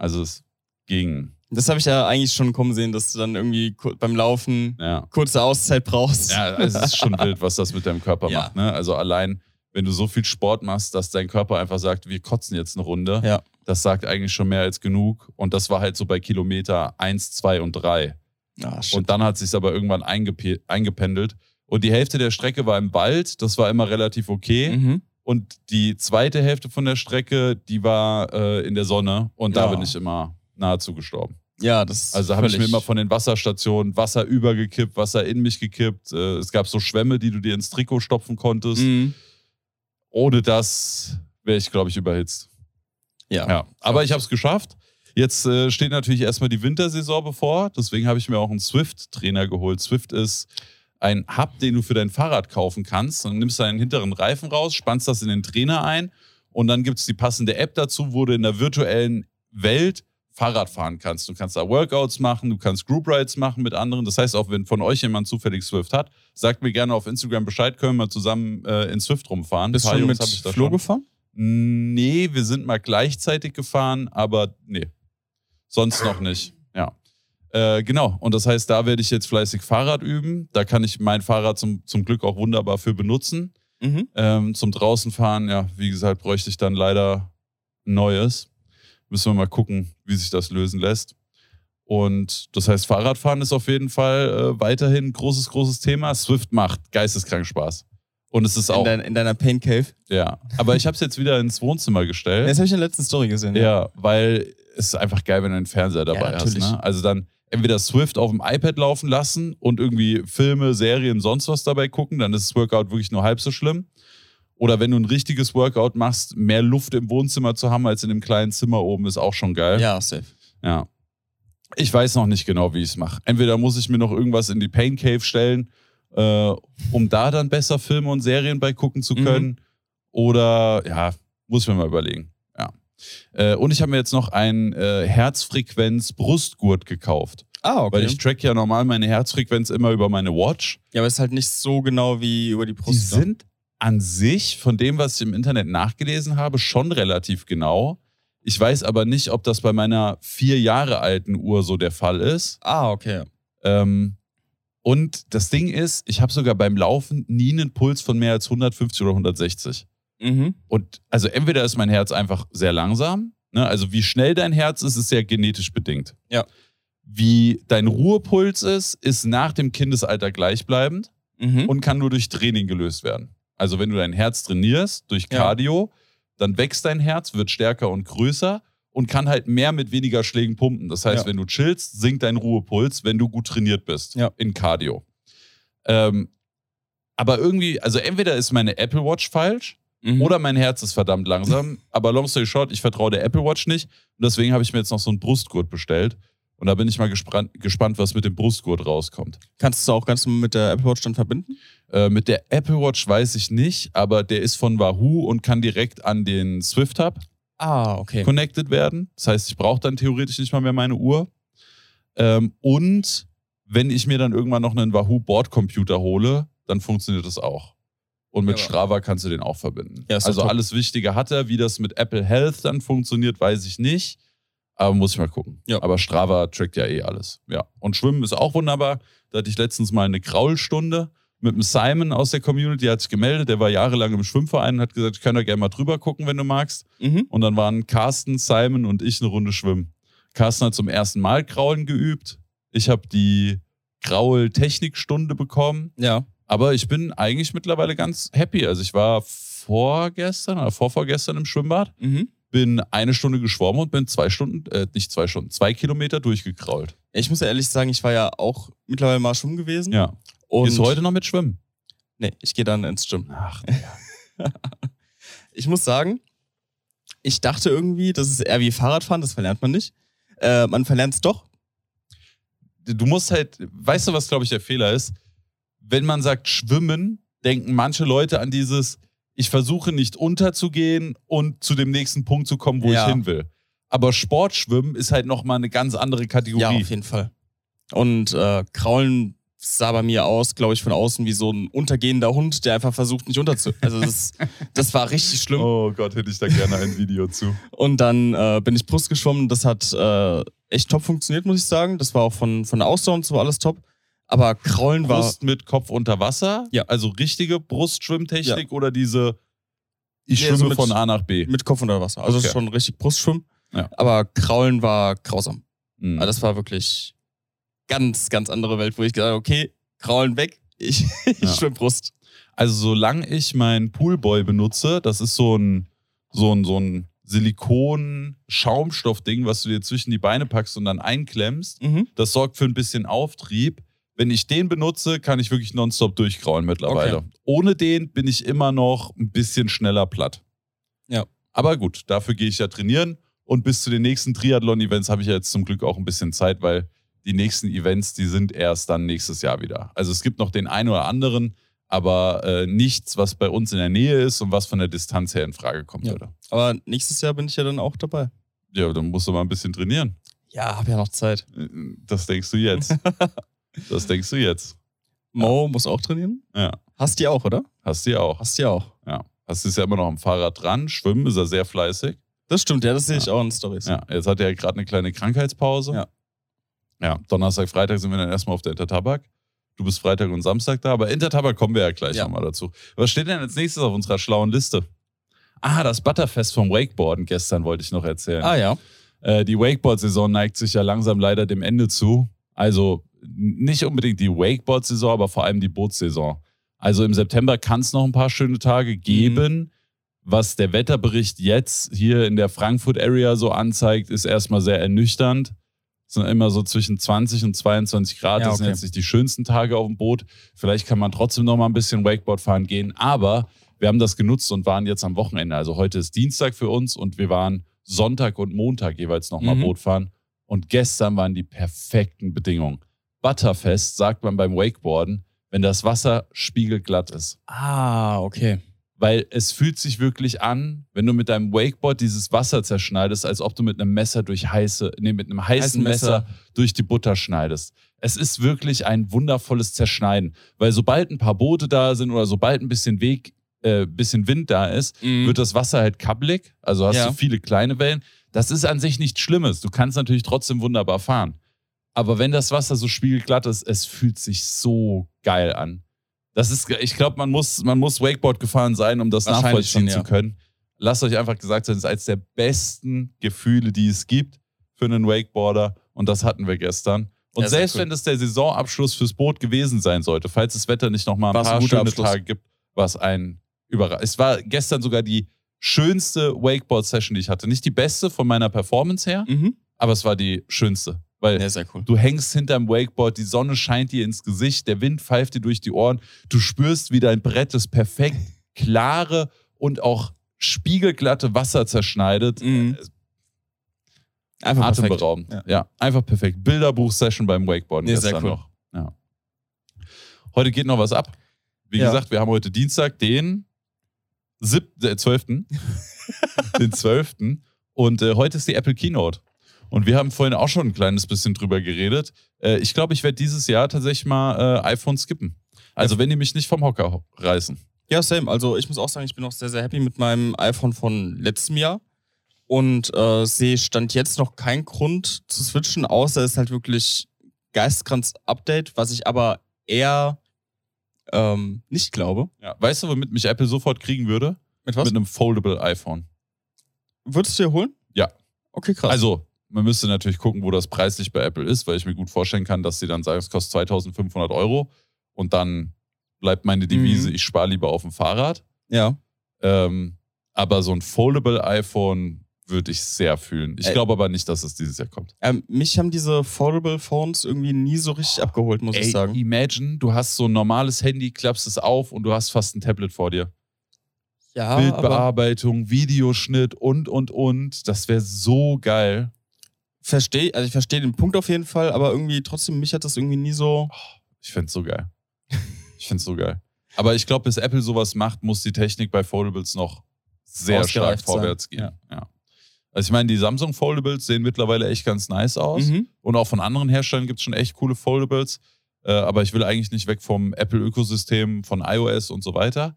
Also es ging. Das habe ich ja eigentlich schon kommen sehen, dass du dann irgendwie beim Laufen Ja. kurze Auszeit brauchst. Ja, es ist schon wild, was das mit deinem Körper Ja. macht. Ne? Also allein, wenn du so viel Sport machst, dass dein Körper einfach sagt, wir kotzen jetzt eine Runde, Ja. das sagt eigentlich schon mehr als genug. Und das war halt so bei Kilometer 1, 2 und 3. Ah. Und dann hat sich aber irgendwann eingepe eingependelt. Und die Hälfte der Strecke war im Wald, das war immer relativ okay. Mhm. Und die zweite Hälfte von der Strecke, die war äh, in der Sonne. Und da Ja. bin ich immer nahezu gestorben. Ja, das Also habe ich mir immer von den Wasserstationen Wasser übergekippt, Wasser in mich gekippt. Äh, es gab so Schwämme, die du dir ins Trikot stopfen konntest. Mhm. Ohne das wäre ich, glaube ich, überhitzt. Ja. Ja, aber ich habe es geschafft. Jetzt äh, steht natürlich erstmal die Wintersaison bevor. Deswegen habe ich mir auch einen Swift-Trainer geholt. Swift ist ein Hub, den du für dein Fahrrad kaufen kannst. Dann nimmst du deinen hinteren Reifen raus, spannst das in den Trainer ein und dann gibt es die passende App dazu, wo du in der virtuellen Welt Fahrrad fahren kannst. Du kannst da Workouts machen, du kannst Group Rides machen mit anderen. Das heißt, auch wenn von euch jemand zufällig Swift hat, sagt mir gerne auf Instagram Bescheid, können wir zusammen äh, in Swift rumfahren. Bist du mit Flo schon. gefahren? Nee, wir sind mal gleichzeitig gefahren, aber nee. Sonst noch nicht. Ja. Äh, genau. Und das heißt, da werde ich jetzt fleißig Fahrrad üben. Da kann ich mein Fahrrad zum, zum Glück auch wunderbar für benutzen. Mhm. Ähm, zum draußen fahren, ja, wie gesagt, bräuchte ich dann leider neues. Müssen wir mal gucken, wie sich das lösen lässt. Und das heißt, Fahrradfahren ist auf jeden Fall äh, weiterhin ein großes, großes Thema. Swift macht geisteskrank Spaß. Und es ist In, auch, dein, in deiner Pain Cave. ja. Aber ich habe es jetzt wieder ins Wohnzimmer gestellt. Das habe ich in der letzten Story gesehen. Ja, weil es ist einfach geil, wenn du einen Fernseher dabei hast. natürlich. Ne? Also dann entweder Swift auf dem iPad laufen lassen und irgendwie Filme, Serien, sonst was dabei gucken, dann ist das Workout wirklich nur halb so schlimm. Oder wenn du ein richtiges Workout machst, mehr Luft im Wohnzimmer zu haben als in dem kleinen Zimmer oben, ist auch schon geil. Ja, safe. Ja. Ich weiß noch nicht genau, wie ich es mache. Entweder muss ich mir noch irgendwas in die Pain Cave stellen, äh, um da dann besser Filme und Serien bei gucken zu Mhm. können. Oder ja, muss ich mir mal überlegen. Äh, und ich habe mir jetzt noch einen äh, Herzfrequenz-Brustgurt gekauft. Ah, okay. Weil ich track ja normal meine Herzfrequenz immer über meine Watch. ja, aber ist halt nicht so genau wie über die Die Brust. ne? sind an sich, von dem, was ich im Internet nachgelesen habe, schon relativ genau. Ich weiß aber nicht, ob das bei meiner vier Jahre alten Uhr so der Fall ist. Ah, okay. Ähm, und das Ding ist, ich habe sogar beim Laufen nie einen Puls von mehr als 150 oder 160. Mhm. Und also entweder ist mein Herz einfach sehr langsam, ne? also wie schnell dein Herz ist, ist ja genetisch bedingt. Ja. Wie dein Ruhepuls ist, ist nach dem Kindesalter gleichbleibend Mhm. und kann nur durch Training gelöst werden. Also wenn du dein Herz trainierst durch Ja. Cardio, dann wächst dein Herz, wird stärker und größer und kann halt mehr mit weniger Schlägen pumpen. Das heißt, Ja. wenn du chillst, sinkt dein Ruhepuls, wenn du gut trainiert bist Ja. in Cardio. Ähm, aber irgendwie, also entweder ist meine Apple Watch falsch Mhm. oder mein Herz ist verdammt langsam. aber long story short, ich vertraue der Apple Watch nicht und deswegen habe ich mir jetzt noch so einen Brustgurt bestellt. Und da bin ich mal gespannt, gespannt was mit dem Brustgurt rauskommt. Kannst du auch ganz normal mit der Apple Watch dann verbinden? Äh, mit der Apple Watch weiß ich nicht, aber der ist von Wahoo und kann direkt an den Swift Hub Ah, okay. connected werden. Das heißt, ich brauche dann theoretisch nicht mal mehr meine Uhr. Ähm, und wenn ich mir dann irgendwann noch einen Wahoo Bordcomputer hole, dann funktioniert das auch. Und mit Ja, Strava kannst du den auch verbinden. Ja, also top. alles Wichtige hat er. Wie das mit Apple Health dann funktioniert, weiß ich nicht. Aber muss ich mal gucken. Ja. Aber Strava trackt ja eh alles. Ja. Und Schwimmen ist auch wunderbar. Da hatte ich letztens mal eine Kraulstunde mit dem Simon aus der Community, der hat sich gemeldet, der war jahrelang im Schwimmverein und hat gesagt, ich kann da gerne mal drüber gucken, wenn du magst. Mhm. Und dann waren Carsten, Simon und ich eine Runde schwimmen. Carsten hat zum ersten Mal Kraulen geübt. Ich habe die Kraul-Technikstunde bekommen. Ja. Aber ich bin eigentlich mittlerweile ganz happy. Also ich war vorgestern oder vorvorgestern im Schwimmbad, Mhm. bin eine Stunde geschwommen und bin zwei Stunden, äh, nicht zwei Stunden, zwei Kilometer durchgekrault. Ich muss ja ehrlich sagen, ich war ja auch mittlerweile mal schwimmen gewesen. Ja. Und Gehst du heute noch mit Schwimmen? Nee, ich gehe dann ins Gym. Ach, Ich muss sagen, ich dachte irgendwie, das ist eher wie Fahrradfahren, das verlernt man nicht. Äh, man verlernt es doch. du musst halt, weißt du, was glaube ich der Fehler ist? Wenn man sagt Schwimmen, denken manche Leute an dieses, ich versuche nicht unterzugehen und zu dem nächsten Punkt zu kommen, wo Ja. ich hin will. Aber Sportschwimmen ist halt nochmal eine ganz andere Kategorie. Ja, auf jeden Fall. Und äh, Kraulen sah bei mir aus, glaube ich, von außen wie so ein untergehender Hund, der einfach versucht, nicht unterzu. Also das, das war richtig schlimm. Oh Gott, hätte ich da gerne ein Video zu. Und dann äh, bin ich Brust geschwommen. Das hat äh, echt top funktioniert, muss ich sagen. Das war auch von, von der Ausdauer und so alles top. Aber Kraulen war. Brust mit Kopf unter Wasser? Ja. Also richtige Brustschwimmtechnik oder diese, ich Nee, schwimme so mit- von A nach B? Mit Kopf unter Wasser. Also Okay. schon richtig Brustschwimmen. Ja. Aber Kraulen war grausam. Mhm. Also das war wirklich ganz, ganz andere Welt, wo ich gesagt habe, okay, Kraulen weg, ich, ich Ja. schwimm Brust. Also solange ich meinen Poolboy benutze, das ist so ein, so ein, so ein Silikon-Schaumstoff-Ding, was du dir zwischen die Beine packst und dann einklemmst. Mhm. Das sorgt für ein bisschen Auftrieb. Wenn ich den benutze, kann ich wirklich nonstop durchkraulen mittlerweile. Okay. Ohne den bin ich immer noch ein bisschen schneller platt. Ja. Aber gut, dafür gehe ich ja trainieren. Und bis zu den nächsten Triathlon-Events habe ich ja jetzt zum Glück auch ein bisschen Zeit, weil die nächsten Events, die sind erst dann nächstes Jahr wieder. Also es gibt noch den einen oder anderen, aber äh, nichts, was bei uns in der Nähe ist und was von der Distanz her in Frage kommen Ja. würde. Aber nächstes Jahr bin ich ja dann auch dabei. Ja, dann musst du mal ein bisschen trainieren. Ja, hab ja noch Zeit. Äh, Das denkst du jetzt. das denkst du jetzt. Mo muss auch trainieren. Ja. Hast die auch, oder? Hast du ja auch. Hast die auch. Ja. Hast du ist ja immer noch am Fahrrad dran. Schwimmen ist er sehr fleißig. Das stimmt, ja, das sehe ich Ja. auch in Stories. Ja, jetzt hat er ja gerade eine kleine Krankheitspause. Ja. Ja, Donnerstag, Freitag sind wir dann erstmal auf der Intertabak. Du bist Freitag und Samstag da, aber Intertabak kommen wir ja gleich Ja. nochmal dazu. Was steht denn als nächstes auf unserer schlauen Liste? Ah, das Butterfest vom Wakeboarden gestern wollte ich noch erzählen. Ah ja. Äh, die Wakeboard-Saison neigt sich ja langsam leider dem Ende zu. Also nicht unbedingt die Wakeboard-Saison, aber vor allem die Bootssaison. Also im September kann es noch ein paar schöne Tage geben. Was der Wetterbericht jetzt hier in der Frankfurt-Area so anzeigt, ist erstmal sehr ernüchternd. Es sind immer so zwischen 20 und 22 Grad. Ja, Das sind okay. jetzt nicht die schönsten Tage auf dem Boot. Vielleicht kann man trotzdem noch mal ein bisschen Wakeboard fahren gehen. Aber wir haben das genutzt und waren jetzt am Wochenende. Also heute ist Dienstag für uns und wir waren Sonntag und Montag jeweils noch mal Mhm. Boot fahren. Und gestern waren die perfekten Bedingungen. Butterfest sagt man beim Wakeboarden, wenn das Wasser spiegelglatt ist. Ah, okay. Weil es fühlt sich wirklich an, wenn du mit deinem Wakeboard dieses Wasser zerschneidest, als ob du mit einem Messer durch heiße, nee, mit einem heißen Heißen Messer. Messer. durch die Butter schneidest. Es ist wirklich ein wundervolles Zerschneiden. Weil sobald ein paar Boote da sind oder sobald ein bisschen Weg, äh, bisschen Wind da ist, Mhm. wird das Wasser halt kabbelig. Also hast Ja. du viele kleine Wellen. Das ist an sich nichts Schlimmes. Du kannst natürlich trotzdem wunderbar fahren. Aber wenn das Wasser so spiegelglatt ist, es fühlt sich so geil an. Das ist, ich glaube, man muss, man muss Wakeboard gefahren sein, um das nachvollziehen schon, ja. zu können. Lasst euch einfach gesagt sein, es ist eines der besten Gefühle, die es gibt für einen Wakeboarder. Und das hatten wir gestern. Und Ja, selbst cool. wenn das der Saisonabschluss fürs Boot gewesen sein sollte, falls das Wetter nicht nochmal ein War's ein paar guter schöne Abschluss. Tage gibt, war es ein Überraschung. Es war gestern sogar die schönste Wakeboard-Session, die ich hatte. Nicht die beste von meiner Performance her, Mhm. aber es war die schönste. Weil Ja, sehr cool. du hängst hinterm Wakeboard, die Sonne scheint dir ins Gesicht, der Wind pfeift dir durch die Ohren, du spürst, wie dein Brett das perfekt klare und auch spiegelglatte Wasser zerschneidet. Mhm. Einfach perfekt. Atemberaubend. Ja. Ja. einfach perfekt. Bilderbuch-Session beim Wakeboarden Nee, sehr gestern cool. noch. Ja. Heute geht noch was ab. Wie Ja. gesagt, wir haben heute Dienstag, den sieb äh, 12. den 12. Und äh, heute ist die Apple Keynote. Und wir haben vorhin auch schon ein kleines bisschen drüber geredet. Äh, ich glaube, ich werde dieses Jahr tatsächlich mal äh, iPhone skippen. Also, wenn die mich nicht vom Hocker ho- reißen. Ja, same. Also ich muss auch sagen, ich bin auch sehr, sehr happy mit meinem iPhone von letztem Jahr. Und äh, sehe Stand jetzt noch keinen Grund zu switchen, außer es ist halt wirklich geisteskranz Update, was ich aber eher ähm, nicht glaube. Ja. Weißt du, womit mich Apple sofort kriegen würde? Mit was? Mit einem Foldable iPhone. Würdest du dir holen? Ja. Okay, krass. Also, man müsste natürlich gucken, wo das preislich bei Apple ist, weil ich mir gut vorstellen kann, dass sie dann sagen, es kostet 2500 Euro und dann bleibt meine Devise, Mhm. ich spare lieber auf dem Fahrrad. ja. Ähm, aber so ein Foldable iPhone würde ich sehr fühlen. Ich Ey. glaube aber nicht, dass es dieses Jahr kommt. Ähm, mich haben diese Foldable Phones irgendwie nie so richtig abgeholt, muss ich sagen. imagine, du hast so ein normales Handy, klappst es auf und du hast fast ein Tablet vor dir. Ja, Bildbearbeitung, Videoschnitt und, und, und. Das wäre so geil. Verstehe, also ich verstehe den Punkt auf jeden Fall, aber irgendwie trotzdem, mich hat das irgendwie nie so. Ich find's so geil. Ich find's so geil. Aber ich glaube, bis Apple sowas macht, muss die Technik bei Foldables noch sehr stark Ausgereift sein. vorwärts gehen. Ja. Also ich meine, die Samsung Foldables sehen mittlerweile echt ganz nice aus. Mhm. Und auch von anderen Herstellern gibt es schon echt coole Foldables. Äh, aber ich will eigentlich nicht weg vom Apple-Ökosystem, von iOS und so weiter.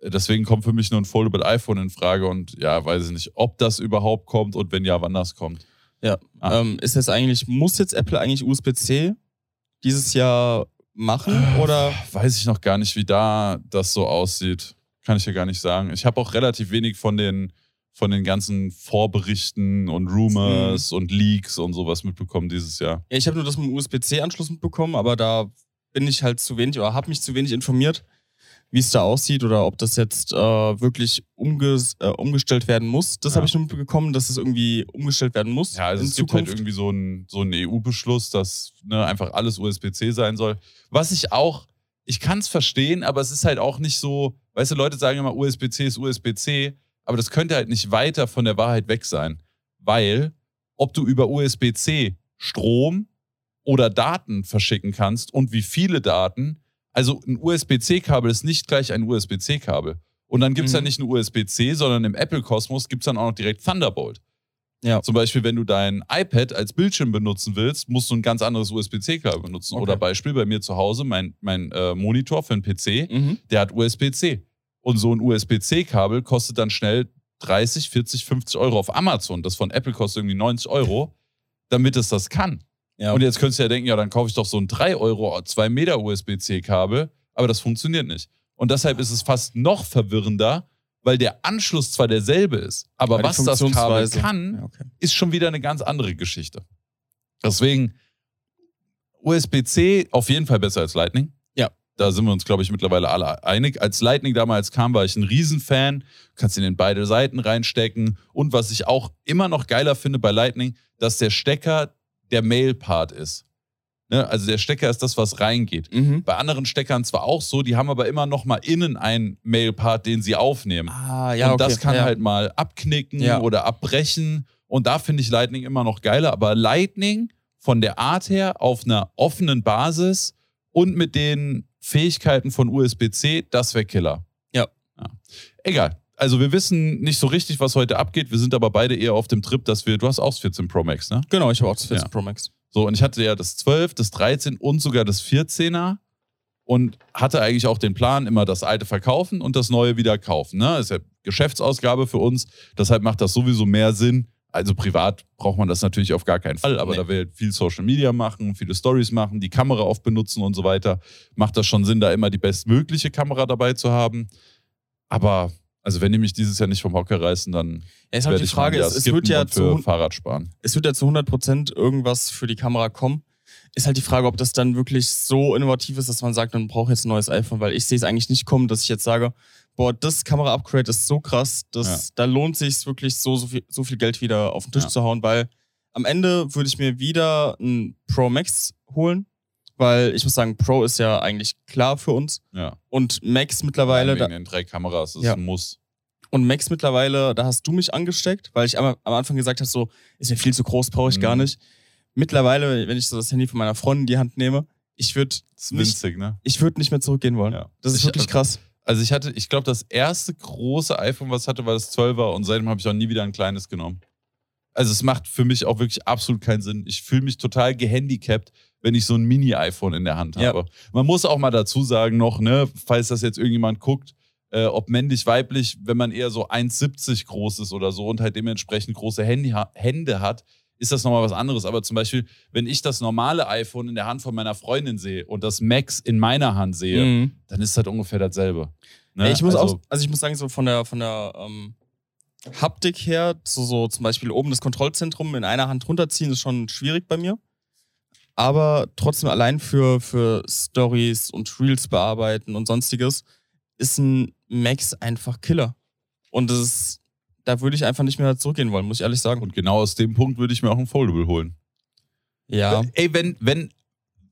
Äh, Deswegen kommt für mich nur ein Foldable iPhone in Frage und ja, weiß ich nicht, ob das überhaupt kommt und wenn ja, wann das kommt. Ja. Ah. Ähm, ist jetzt eigentlich, muss jetzt Apple eigentlich USB-C dieses Jahr machen oder? Weiß ich noch gar nicht, wie da das so aussieht. Kann ich dir gar nicht sagen. Ich habe auch relativ wenig von den, von den ganzen Vorberichten und Rumors und Leaks und sowas mitbekommen dieses Jahr. Ja, ich habe nur das mit dem USB-C-Anschluss mitbekommen, aber da bin ich halt zu wenig oder habe mich zu wenig informiert, wie es da aussieht oder ob das jetzt äh, wirklich umges äh, umgestellt werden muss. Das Ja. habe ich nur mitbekommen, dass es irgendwie umgestellt werden muss Ja, also in es gibt halt Zukunft. irgendwie so einen so EU-Beschluss, dass ne, einfach alles USB-C sein soll. Was ich auch, ich kann es verstehen, aber es ist halt auch nicht so, weißt du, Leute sagen immer, USB-C ist USB-C, aber das könnte halt nicht weiter von der Wahrheit weg sein. Weil, ob du über USB-C Strom oder Daten verschicken kannst und wie viele Daten, also ein USB-C-Kabel ist nicht gleich ein USB-C-Kabel. Und dann gibt es Mhm. ja nicht nur USB-C, sondern im Apple-Kosmos gibt es dann auch noch direkt Thunderbolt. Ja. Zum Beispiel, wenn du dein iPad als Bildschirm benutzen willst, musst du ein ganz anderes USB-C-Kabel benutzen. Okay. Oder Beispiel bei mir zu Hause, mein, mein äh, Monitor für einen PC, Mhm. der hat USB-C. Und so ein USB-C-Kabel kostet dann schnell 30, 40, 50 Euro auf Amazon. Das von Apple kostet irgendwie 90 Euro, damit es das kann. Ja. Und jetzt könntest du ja denken, ja, dann kaufe ich doch so ein 3 Euro, 2 Meter USB-C-Kabel, aber das funktioniert nicht. Und deshalb ist es fast noch verwirrender, weil der Anschluss zwar derselbe ist, aber Aber was das Kabel kann, ja, okay. ist schon wieder eine ganz andere Geschichte. Deswegen USB-C auf jeden Fall besser als Lightning. Ja. Da sind wir uns, glaube ich, mittlerweile alle einig. Als Lightning damals kam, war ich ein Riesenfan. Kannst ihn in beide Seiten reinstecken. Und was ich auch immer noch geiler finde bei Lightning, dass der Stecker der Mail-Part ist. Ne? Also der Stecker ist das, was reingeht. Mhm. Bei anderen Steckern zwar auch so, die haben aber immer noch mal innen einen Mail-Part, den sie aufnehmen. Ah, ja, und das okay. kann ja. halt mal abknicken Ja. oder abbrechen Und da finde ich Lightning immer noch geiler. Aber Lightning von der Art her auf einer offenen Basis und mit den Fähigkeiten von USB-C, das wäre Killer. Ja. ja. Egal. Also wir wissen nicht so richtig, was heute abgeht. Wir sind aber beide eher auf dem Trip, dass wir, du hast auch das 14 Pro Max, ne? Genau, ich habe auch das 14 Ja. Pro Max. So, und ich hatte ja das 12, das 13 und sogar das 14er und hatte eigentlich auch den Plan, immer das alte verkaufen und das neue wieder kaufen. Ne? ist ja Geschäftsausgabe für uns, deshalb macht das sowieso mehr Sinn. Also privat braucht man das natürlich auf gar keinen Fall, aber Nee. da wir viel Social Media machen, viele Stories machen, die Kamera oft benutzen und so weiter, macht das schon Sinn, da immer die bestmögliche Kamera dabei zu haben. Aber also wenn die mich dieses Jahr nicht vom Hocker reißen, dann Ja, ist halt die ich Frage, es, wird ja zu, Fahrrad sparen. es wird ja zu 100% irgendwas für die Kamera kommen. Ist halt die Frage, ob das dann wirklich so innovativ ist, dass man sagt, man braucht jetzt ein neues iPhone, weil ich sehe es eigentlich nicht kommen, dass ich jetzt sage, boah, das Kamera-Upgrade ist so krass, dass Ja. da lohnt sich wirklich so, so, viel, so viel Geld wieder auf den Tisch Ja. zu hauen, weil am Ende würde ich mir wieder ein Pro Max holen, weil ich muss sagen, Pro ist ja eigentlich klar für uns Ja. und Max mittlerweile, Wegen da, den drei Kameras, das Ja. ist ein Muss. und Max mittlerweile, da hast du mich angesteckt, weil ich am, am Anfang gesagt habe, so, ist mir viel zu groß, brauche ich Mhm. gar nicht. Mittlerweile, wenn ich so das Handy von meiner Freundin in die Hand nehme, ich würde nicht, ne? ich würd nicht mehr zurückgehen wollen. Ja. Das ist Ich- wirklich krass. Also ich hatte, ich glaube, das erste große iPhone, was ich hatte, war das 12er und seitdem habe ich auch nie wieder ein kleines genommen. Also es macht für mich auch wirklich absolut keinen Sinn. Ich fühle mich total gehandicapt, wenn ich so ein Mini-iPhone in der Hand Ja. habe. Man muss auch mal dazu sagen noch, ne, falls das jetzt irgendjemand guckt, äh, ob männlich, weiblich, wenn man eher so 1,70 groß ist oder so und halt dementsprechend große Handy, Hände hat, ist das nochmal was anderes. Aber zum Beispiel, wenn ich das normale iPhone in der Hand von meiner Freundin sehe und das Max in meiner Hand sehe, Mhm. dann ist das ungefähr dasselbe. Ne? Ich muss also, auch, also ich muss sagen, so von der, von der ähm, Haptik her, so, so zum Beispiel oben das Kontrollzentrum in einer Hand runterziehen, ist schon schwierig bei mir. Aber trotzdem allein für, für Stories und Reels bearbeiten und sonstiges ist ein Max einfach Killer. Und das ist, da würde ich einfach nicht mehr zurückgehen wollen, muss ich ehrlich sagen. Und genau aus dem Punkt würde ich mir auch ein Foldable holen. ja. Ey, wenn, wenn,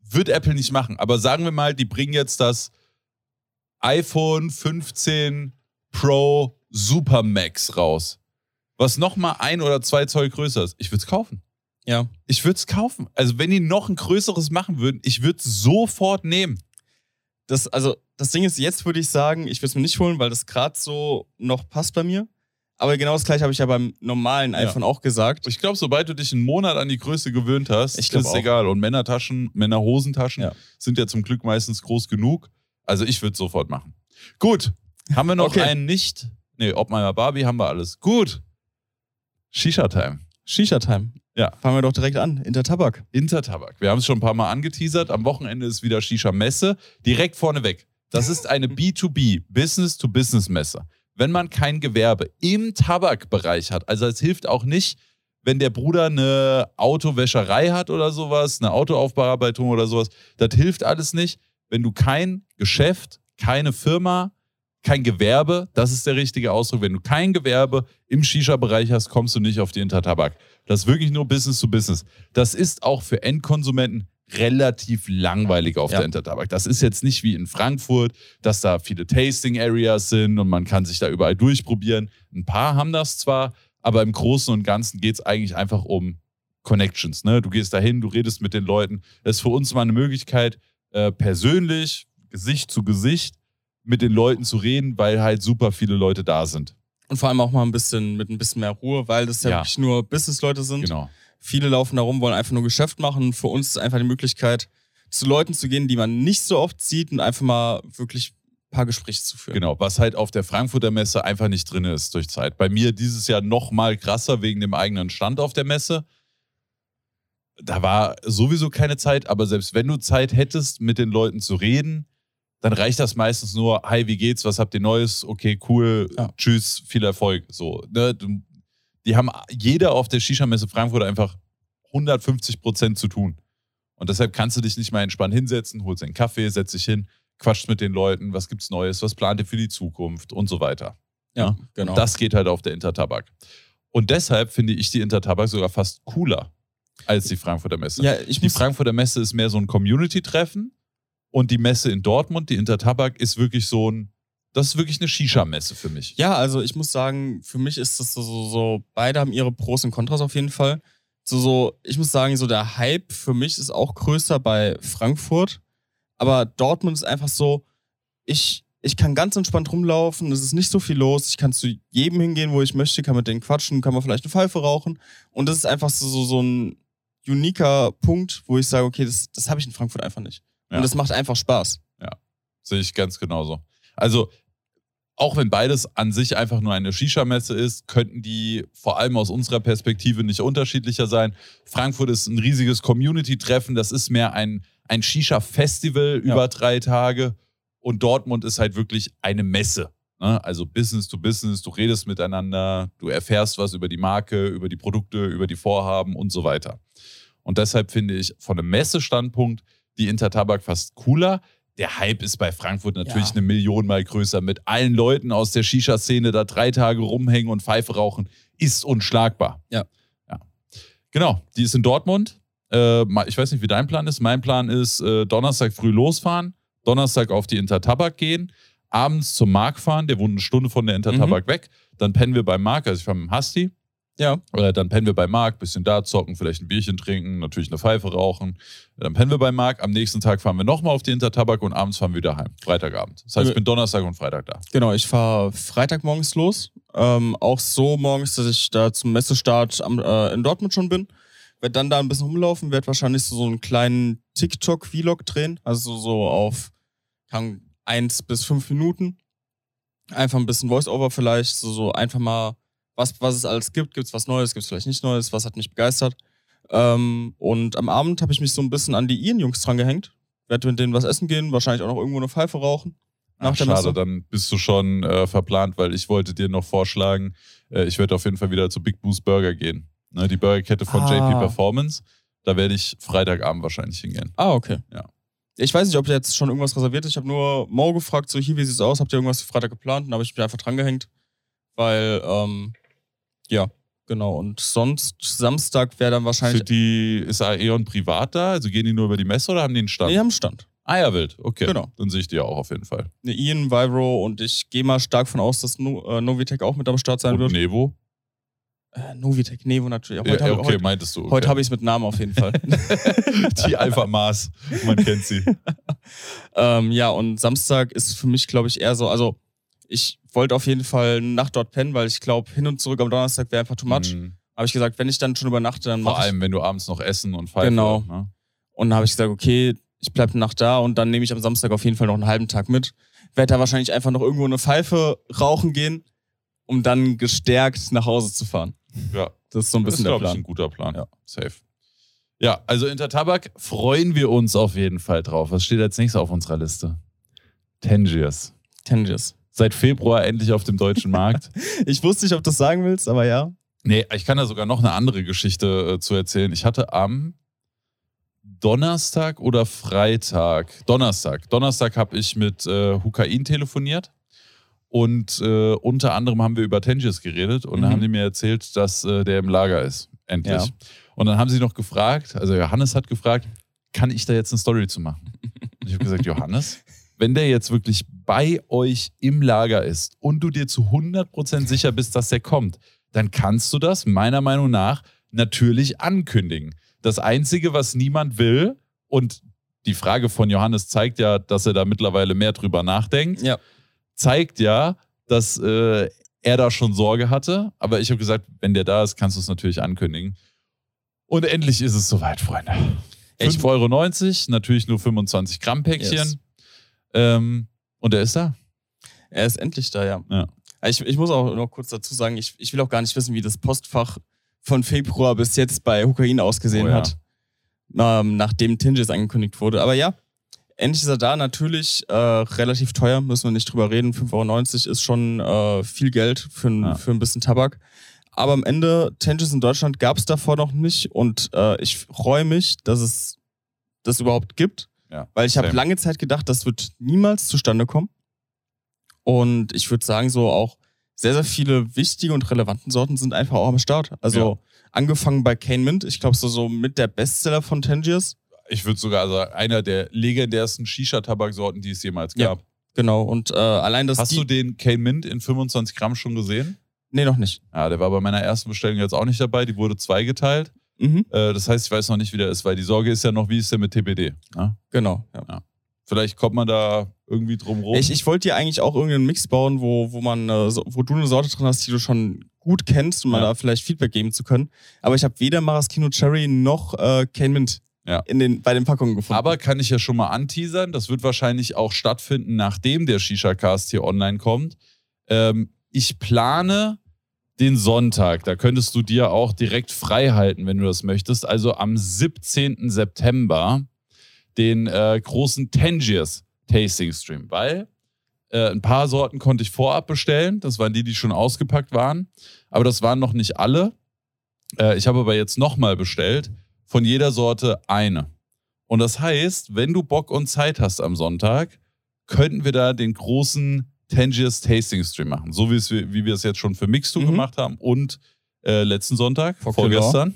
wird Apple nicht machen, aber sagen wir mal, die bringen jetzt das iPhone 15 Pro Super Max raus, was nochmal ein oder zwei Zoll größer ist. Ich würde es kaufen. Ja. Ich würde es kaufen. Also, wenn die noch ein größeres machen würden, ich würde es sofort nehmen. Das, also, das Ding ist, jetzt würde ich sagen, ich würde es mir nicht holen, weil das gerade so noch passt bei mir. Aber genau das gleiche habe ich ja beim normalen Ja. iPhone auch gesagt. Ich glaube, sobald du dich einen Monat an die Größe gewöhnt hast, ist es egal. Und Männertaschen, Männerhosentaschen Ja. sind ja zum Glück meistens groß genug. Also ich würde es sofort machen. Gut. Haben wir noch Okay. einen nicht? Nee, Oppenheimer Barbie haben wir alles. Gut. Shisha-Time. Shisha-Time. Ja. Fangen wir doch direkt an. Intertabak. Intertabak. Wir haben es schon ein paar Mal angeteasert. Am Wochenende ist wieder Shisha-Messe. Direkt vorneweg. Das ist eine B2B, Business-to-Business-Messe. Wenn man kein Gewerbe im Tabakbereich hat, also es hilft auch nicht, wenn der Bruder eine Autowäscherei hat oder sowas, eine Autoaufbearbeitung oder sowas, das hilft alles nicht. Wenn du kein Geschäft, keine Firma, kein Gewerbe, das ist der richtige Ausdruck. Wenn du kein Gewerbe im Shisha-Bereich hast, kommst du nicht auf die Intertabak. Das ist wirklich nur Business to Business. Das ist auch für Endkonsumenten relativ langweilig auf Ja. der Intertabak. Das ist jetzt nicht wie in Frankfurt, dass da viele Tasting Areas sind und man kann sich da überall durchprobieren. Ein paar haben das zwar, aber im Großen und Ganzen geht es eigentlich einfach um Connections. Ne? Du gehst dahin, du redest mit den Leuten. Das ist für uns mal eine Möglichkeit, äh, persönlich, Gesicht zu Gesicht, mit den Leuten zu reden, weil halt super viele Leute da sind. Und vor allem auch mal ein bisschen mit ein bisschen mehr Ruhe, weil das ja, Ja. wirklich nur Business-Leute sind. Genau. Viele laufen da rum, wollen einfach nur Geschäft machen. Für uns ist einfach die Möglichkeit, zu Leuten zu gehen, die man nicht so oft sieht und einfach mal wirklich ein paar Gespräche zu führen. Genau, was halt auf der Frankfurter Messe einfach nicht drin ist durch Zeit. Bei mir dieses Jahr noch mal krasser wegen dem eigenen Stand auf der Messe. Da war sowieso keine Zeit, aber selbst wenn du Zeit hättest, mit den Leuten zu reden, dann reicht das meistens nur, hi, wie geht's, was habt ihr Neues? Okay, cool, Ja. tschüss, viel Erfolg. So, ne? Die haben jeder auf der Shisha-Messe Frankfurt einfach 150 Prozent zu tun. Und deshalb kannst du dich nicht mal entspannt hinsetzen, holst einen Kaffee, setzt dich hin, quatscht mit den Leuten, was gibt's Neues, was plant ihr für die Zukunft und so weiter. Ja, genau. Und das geht halt auf der Intertabak. Und deshalb finde ich die Intertabak sogar fast cooler als die Frankfurter Messe. ja, Die Frankfurter Messe ist mehr so ein Community-Treffen und die Messe in Dortmund, die Intertabak, ist wirklich so ein das ist wirklich eine Shisha-Messe für mich. Ja, also ich muss sagen, für mich ist das so, so, beide haben ihre Pros und Kontras auf jeden Fall. So, so, ich muss sagen, so der Hype für mich ist auch größer bei Frankfurt. Aber Dortmund ist einfach so, ich, ich kann ganz entspannt rumlaufen, es ist nicht so viel los, ich kann zu jedem hingehen, wo ich möchte, kann mit denen quatschen, kann man vielleicht eine Pfeife rauchen. Und das ist einfach so, so, so ein uniker Punkt, wo ich sage, okay, das, das habe ich in Frankfurt einfach nicht. Ja. Und das macht einfach Spaß. Sehe ich ganz genauso. Also, auch wenn beides an sich einfach nur eine Shisha-Messe ist, könnten die vor allem aus unserer Perspektive nicht unterschiedlicher sein. Frankfurt ist ein riesiges Community-Treffen, das ist mehr ein, ein Shisha-Festival Ja. über drei Tage. Und Dortmund ist halt wirklich eine Messe. Ne? Also Business to Business, du redest miteinander, du erfährst was über die Marke, über die Produkte, über die Vorhaben und so weiter. Und deshalb finde ich von einem Messestandpunkt die Intertabak fast cooler. Der Hype ist bei Frankfurt natürlich Ja. eine Million mal größer. Mit allen Leuten aus der Shisha-Szene da drei Tage rumhängen und Pfeife rauchen, ist unschlagbar. Ja. ja. Genau, die ist in Dortmund. Äh, ich weiß nicht, wie dein Plan ist. Mein Plan ist, äh, Donnerstag früh losfahren, Donnerstag auf die Intertabak gehen, abends zum Mark fahren, der wohnt eine Stunde von der Intertabak weg. Dann pennen wir beim Mark, also ich fahre mit dem Hasti. Ja. Oder dann pennen wir bei Marc, bisschen da zocken, vielleicht ein Bierchen trinken, natürlich eine Pfeife rauchen. Dann pennen wir bei Marc. Am nächsten Tag fahren wir nochmal auf die Intertabak und abends fahren wir wieder heim. Freitagabend. Das heißt, ich bin Donnerstag und Freitag da. Genau, ich fahre Freitagmorgens los. Ähm, auch so morgens, dass ich da zum Messestart am, äh, in Dortmund schon bin. Werde dann da ein bisschen rumlaufen, werde wahrscheinlich so, so einen kleinen TikTok-Vlog drehen. Also so auf kann, eins bis fünf Minuten. Einfach ein bisschen Voice-Over vielleicht. So, so einfach mal, was, was es alles gibt. Gibt es was Neues, gibt es vielleicht nicht Neues, was hat mich begeistert. Ähm, und am Abend habe ich mich so ein bisschen an die Ian-Jungs dran gehängt. Werde mit denen was essen gehen, wahrscheinlich auch noch irgendwo eine Pfeife rauchen. Nach Ach, der schade, Messe. dann bist du schon äh, verplant, weil ich wollte dir noch vorschlagen, äh, ich werde auf jeden Fall wieder zu Big Boost Burger gehen. Ne, die Burgerkette von Ah. JP Performance. Da werde ich Freitagabend wahrscheinlich hingehen. Ah, okay. Ja. Ich weiß nicht, ob jetzt schon irgendwas reserviert ist. Ich habe nur Mo gefragt, so hier, wie sieht's aus? Habt ihr irgendwas für Freitag geplant? Und da habe ich mich einfach dran gehängt. Weil, ähm, ja, genau. Und sonst, Samstag wäre dann wahrscheinlich. Sind die, ist Aeon privat da? Also gehen die nur über die Messe oder haben die einen Stand? Nee, am Stand. Eierwild, okay. Genau. Dann sehe ich die ja auch auf jeden Fall. Ne, Ian, Vivro und ich gehe mal stark von aus, dass no äh, Novitec auch mit am Start sein Und wird. Nevo? Äh, Novitec, Nevo natürlich. Ja, Heute, hab- okay, heute, meintest du. Okay. heute habe ich es mit Namen auf jeden Fall. die Alpha Mars. Man kennt sie. ähm, ja, und Samstag ist für mich, glaube ich, eher so, also ich wollte auf jeden Fall eine Nacht dort pennen, weil ich glaube, hin und zurück am Donnerstag wäre einfach too much. Mhm. Habe ich gesagt, wenn ich dann schon übernachte, dann Vor mache ich. allem, wenn du abends noch essen und feiern. Genau. Ne? Und dann habe ich gesagt, okay, ich bleibe eine Nacht da und dann nehme ich am Samstag auf jeden Fall noch einen halben Tag mit. Werde da wahrscheinlich einfach noch irgendwo eine Pfeife rauchen gehen, um dann gestärkt nach Hause zu fahren. Ja, Das ist so ein das ist, bisschen der glaube ich, Plan. ein guter Plan. Ja. Safe. Ja, also Intertabak freuen wir uns auf jeden Fall drauf. Was steht als nächstes auf unserer Liste? Tangiers. Tangiers. Seit Februar endlich auf dem deutschen Markt. Ich wusste nicht, ob du das sagen willst, aber ja. Nee, ich kann da sogar noch eine andere Geschichte äh, zu erzählen. Ich hatte am Donnerstag oder Freitag, Donnerstag, Donnerstag habe ich mit äh, Hukain telefoniert und äh, unter anderem haben wir über Tenjis geredet und dann Mhm. haben die mir erzählt, dass äh, der im Lager ist, endlich. Ja. Und dann haben sie noch gefragt, also Johannes hat gefragt, kann ich da jetzt eine Story zu machen? Und ich habe gesagt, Johannes, wenn der jetzt wirklich bei euch im Lager ist und du dir zu 100% sicher bist, dass der kommt, dann kannst du das meiner Meinung nach natürlich ankündigen. Das Einzige, was niemand will, und die Frage von Johannes zeigt ja, dass er da mittlerweile mehr drüber nachdenkt, Ja. zeigt ja, dass äh, er da schon Sorge hatte. Aber ich habe gesagt, wenn der da ist, kannst du es natürlich ankündigen. Und endlich ist es soweit, Freunde. Ich- 5,90 Euro, natürlich nur 25 Gramm Päckchen. Yes. Ähm, und er ist da. Er ist endlich da, ja. Ja. Ich, ich muss auch noch kurz dazu sagen, ich, ich will auch gar nicht wissen, wie das Postfach von Februar bis jetzt bei Hukain ausgesehen Oh ja. hat, ähm, nachdem Tinges angekündigt wurde. Aber ja, endlich ist er da. Natürlich äh, relativ teuer, müssen wir nicht drüber reden. 5,90 Euro ist schon äh, viel Geld für, ein- Ja. für ein bisschen Tabak. Aber am Ende, Tinges in Deutschland gab es davor noch nicht und äh, ich freue mich, dass es das überhaupt gibt. Ja, Weil ich habe lange Zeit gedacht, das wird niemals zustande kommen. Und ich würde sagen, so auch sehr, sehr viele wichtige und relevanten Sorten sind einfach auch am Start. Also angefangen bei Cane Mint, ich glaube, so, so mit der Bestseller von Tangiers. Ich würde sogar sagen, einer der legendärsten Shisha-Tabaksorten, die es jemals Ja. gab. Genau. Und äh, allein das. Hast du den Kane Mint in 25 Gramm schon gesehen? Nee, noch nicht. Ja, der war bei meiner ersten Bestellung jetzt auch nicht dabei. Die wurde zweigeteilt. Mhm. Äh, das heißt, ich weiß noch nicht, wie der ist, weil die Sorge ist ja noch, wie ist der mit TBD? Ja? Genau. Ja. Vielleicht kommt man da irgendwie drum rum. Ich, ich wollte dir eigentlich auch irgendeinen Mix bauen, wo, wo man, äh, wo du eine Sorte drin hast, die du schon gut kennst, um mal Ja. da vielleicht Feedback geben zu können. Aber ich habe weder Maraschino Cherry noch äh, Cane Mint Ja. in den, bei den Packungen gefunden. Aber kann ich ja schon mal anteasern, das wird wahrscheinlich auch stattfinden, nachdem der Shisha-Cast hier online kommt. Ähm, ich plane den Sonntag, da könntest du dir auch direkt frei halten, wenn du das möchtest. Also am 17. September den äh, großen Tangiers Tasting Stream, weil äh, ein paar Sorten konnte ich vorab bestellen. Das waren die, die schon ausgepackt waren. Aber das waren noch nicht alle. Äh, ich habe aber jetzt nochmal bestellt. Von jeder Sorte eine. Und das heißt, wenn du Bock und Zeit hast am Sonntag, könnten wir da den großen Tangiers Tasting Stream machen. So wie, es, wie wir es jetzt schon für Mixtu Mhm. gemacht haben und äh, letzten Sonntag, Fuck vorgestern,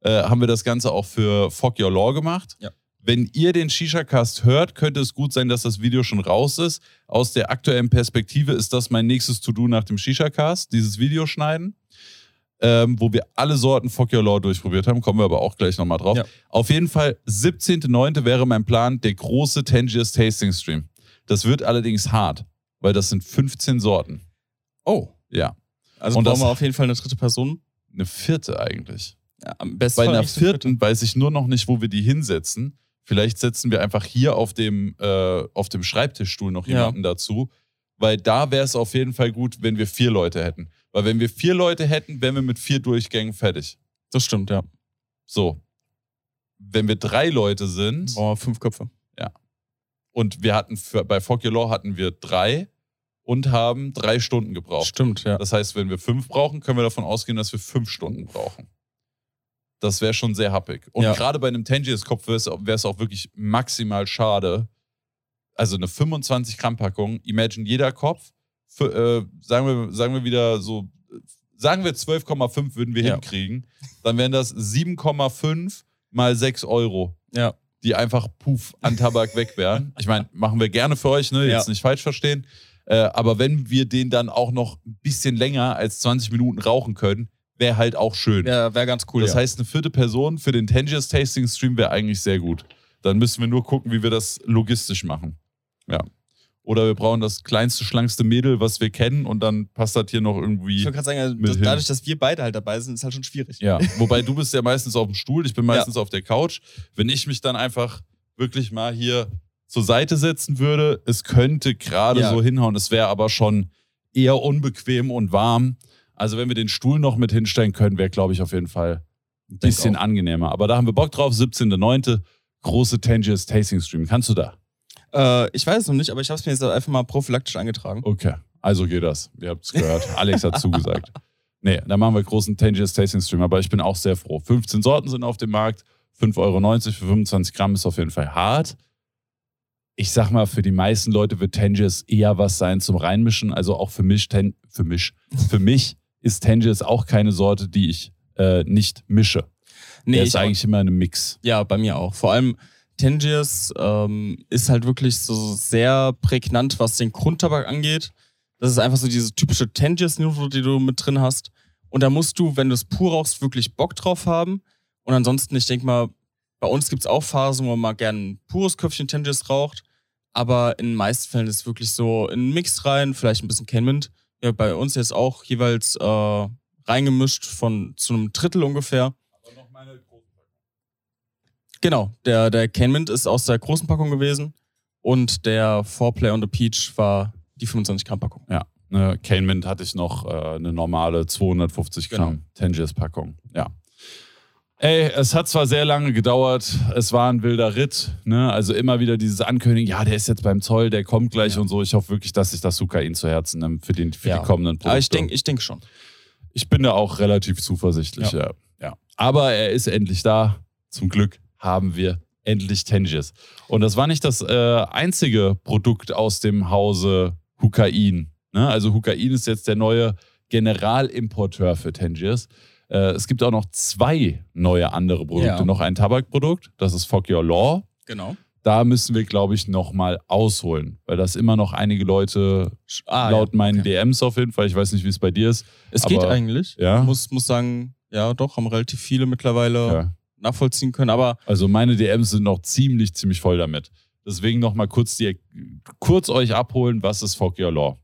äh, haben wir das Ganze auch für Fuck Your Law gemacht. Ja. Wenn ihr den Shisha-Cast hört, könnte es gut sein, dass das Video schon raus ist. Aus der aktuellen Perspektive ist das mein nächstes To-Do nach dem Shisha-Cast, dieses Video schneiden, ähm, wo wir alle Sorten Fuck Your Law durchprobiert haben. Kommen wir aber auch gleich nochmal drauf. Ja. Auf jeden Fall, 17.09. wäre mein Plan, der große Tangiers Tasting Stream. Das wird allerdings hart, weil das sind 15 Sorten. oh. Ja, Also Und brauchen wir auf jeden Fall eine dritte Person. eine vierte eigentlich. Ja, am besten Bei einer vierten weiß ich nur noch nicht, wo wir die hinsetzen. Vielleicht setzen wir einfach hier auf dem, äh, auf dem Schreibtischstuhl noch Ja. jemanden dazu. Weil da wäre es auf jeden Fall gut, wenn wir vier Leute hätten. Weil wenn wir vier Leute hätten, wären wir mit vier Durchgängen fertig. Das stimmt, ja. So. Wenn wir drei Leute sind Brauchen wir fünf Köpfe. und wir hatten für, bei Fuck Your Law hatten wir drei und haben drei Stunden gebraucht. Stimmt, ja. Das heißt, wenn wir fünf brauchen, können wir davon ausgehen, dass wir fünf Stunden brauchen. Das wäre schon sehr happig. Und Ja. gerade bei einem Tangiers-Kopf wäre es auch wirklich maximal schade. Also eine 25 Gramm Packung, imagine jeder Kopf, für, äh, sagen, wir, sagen wir wieder so, sagen wir 12,5 würden wir Ja. hinkriegen, dann wären das 7,5 mal 6 Euro, Ja. die einfach puff an Tabak weg wären. Ich meine, machen wir gerne für euch, ne? jetzt nicht falsch verstehen. Äh, aber wenn wir den dann auch noch ein bisschen länger als 20 Minuten rauchen können, wäre halt auch schön. Ja, wäre ganz cool. das ja. heißt, eine vierte Person für den Tangiers Tasting Stream wäre eigentlich sehr gut. Dann müssen wir nur gucken, wie wir das logistisch machen. Ja. Oder wir brauchen das kleinste, schlankste Mädel, was wir kennen, und dann passt das hier noch ich irgendwie. wollte gerade sagen, also, das, dadurch, dass wir beide halt dabei sind, ist halt schon schwierig. Ja, wobei du bist ja meistens auf dem Stuhl, ich bin meistens auf der Couch. Wenn ich mich dann einfach wirklich mal hier zur Seite setzen würde, es könnte gerade Ja. so hinhauen, es wäre aber schon eher unbequem und warm. Also wenn wir den Stuhl noch mit hinstellen können, wäre, glaube ich, auf jeden Fall ein bisschen angenehmer. Aber da haben wir Bock drauf, 17.09. große Tangiers Tasting Stream. Kannst du da? Äh, ich weiß es noch nicht, aber ich habe es mir jetzt einfach mal prophylaktisch eingetragen. Okay, also geht das. Ihr habt es gehört. Alex hat zugesagt. Nee, dann machen wir großen Tangiers Tasting Stream, aber ich bin auch sehr froh. 15 Sorten sind auf dem Markt, 5,90 Euro für 25 Gramm ist auf jeden Fall hart. Ich sag mal, für die meisten Leute wird Tangiers eher was sein zum Reinmischen. Also auch für mich, Tan für mich, für mich ist Tangiers auch keine Sorte, die ich äh, nicht mische. Nee, ich ist auch- eigentlich immer eine Mix. Ja, bei mir auch. Vor allem Tangiers ähm, ist halt wirklich so sehr prägnant, was den Grundtabak angeht. Das ist einfach so diese typische Tangiers-Note, die du mit drin hast. Und da musst du, wenn du es pur rauchst, wirklich Bock drauf haben. Und ansonsten, ich denke mal, bei uns gibt es auch Phasen, wo man mal gerne ein pures Köpfchen Tangiers raucht. Aber in den meisten Fällen ist es wirklich so in einen Mix rein, vielleicht ein bisschen Kenmint. Ja, bei uns jetzt auch jeweils äh, reingemischt von zu einem Drittel ungefähr. Genau, der, der Kenmint ist aus der großen Packung gewesen und der Foreplay on the Peach war die 25 Gramm Packung. Ja, eine Cane Mint hatte ich noch äh, eine normale 250 Gramm Genau. Tangiers Packung. Ja. Ey, es hat zwar sehr lange gedauert, es war ein wilder Ritt, ne? Also immer wieder dieses Ankündigen, ja, der ist jetzt beim Zoll, der kommt gleich Ja. und so. Ich hoffe wirklich, dass sich das Sukain zu Herzen nimmt für, den, für Ja. die kommenden Produkte. Aber ich denke ich denk schon. ich bin da auch relativ zuversichtlich, ja. ja. Aber er ist endlich da. Zum Glück haben wir endlich Tangiers. Und das war nicht das äh, einzige Produkt aus dem Hause Hukain. Ne? Also Hukain ist jetzt der neue Generalimporteur für Tangiers. Äh, es gibt auch noch zwei neue andere Produkte. Ja. Noch ein Tabakprodukt, das ist Fuck Your Law. Genau. da müssen wir, glaube ich, nochmal ausholen, weil das immer noch einige Leute Ah, laut ja, meinen okay. DMs auf jeden Fall, ich weiß nicht, wie es bei dir ist. Es geht aber- eigentlich. Ja? Muss, muss sagen, ja, doch, haben relativ viele mittlerweile Ja. nachvollziehen können. Aber Also meine DMs sind noch ziemlich, ziemlich voll damit. Deswegen nochmal kurz, die, kurz euch abholen, was ist Fuck Your Law?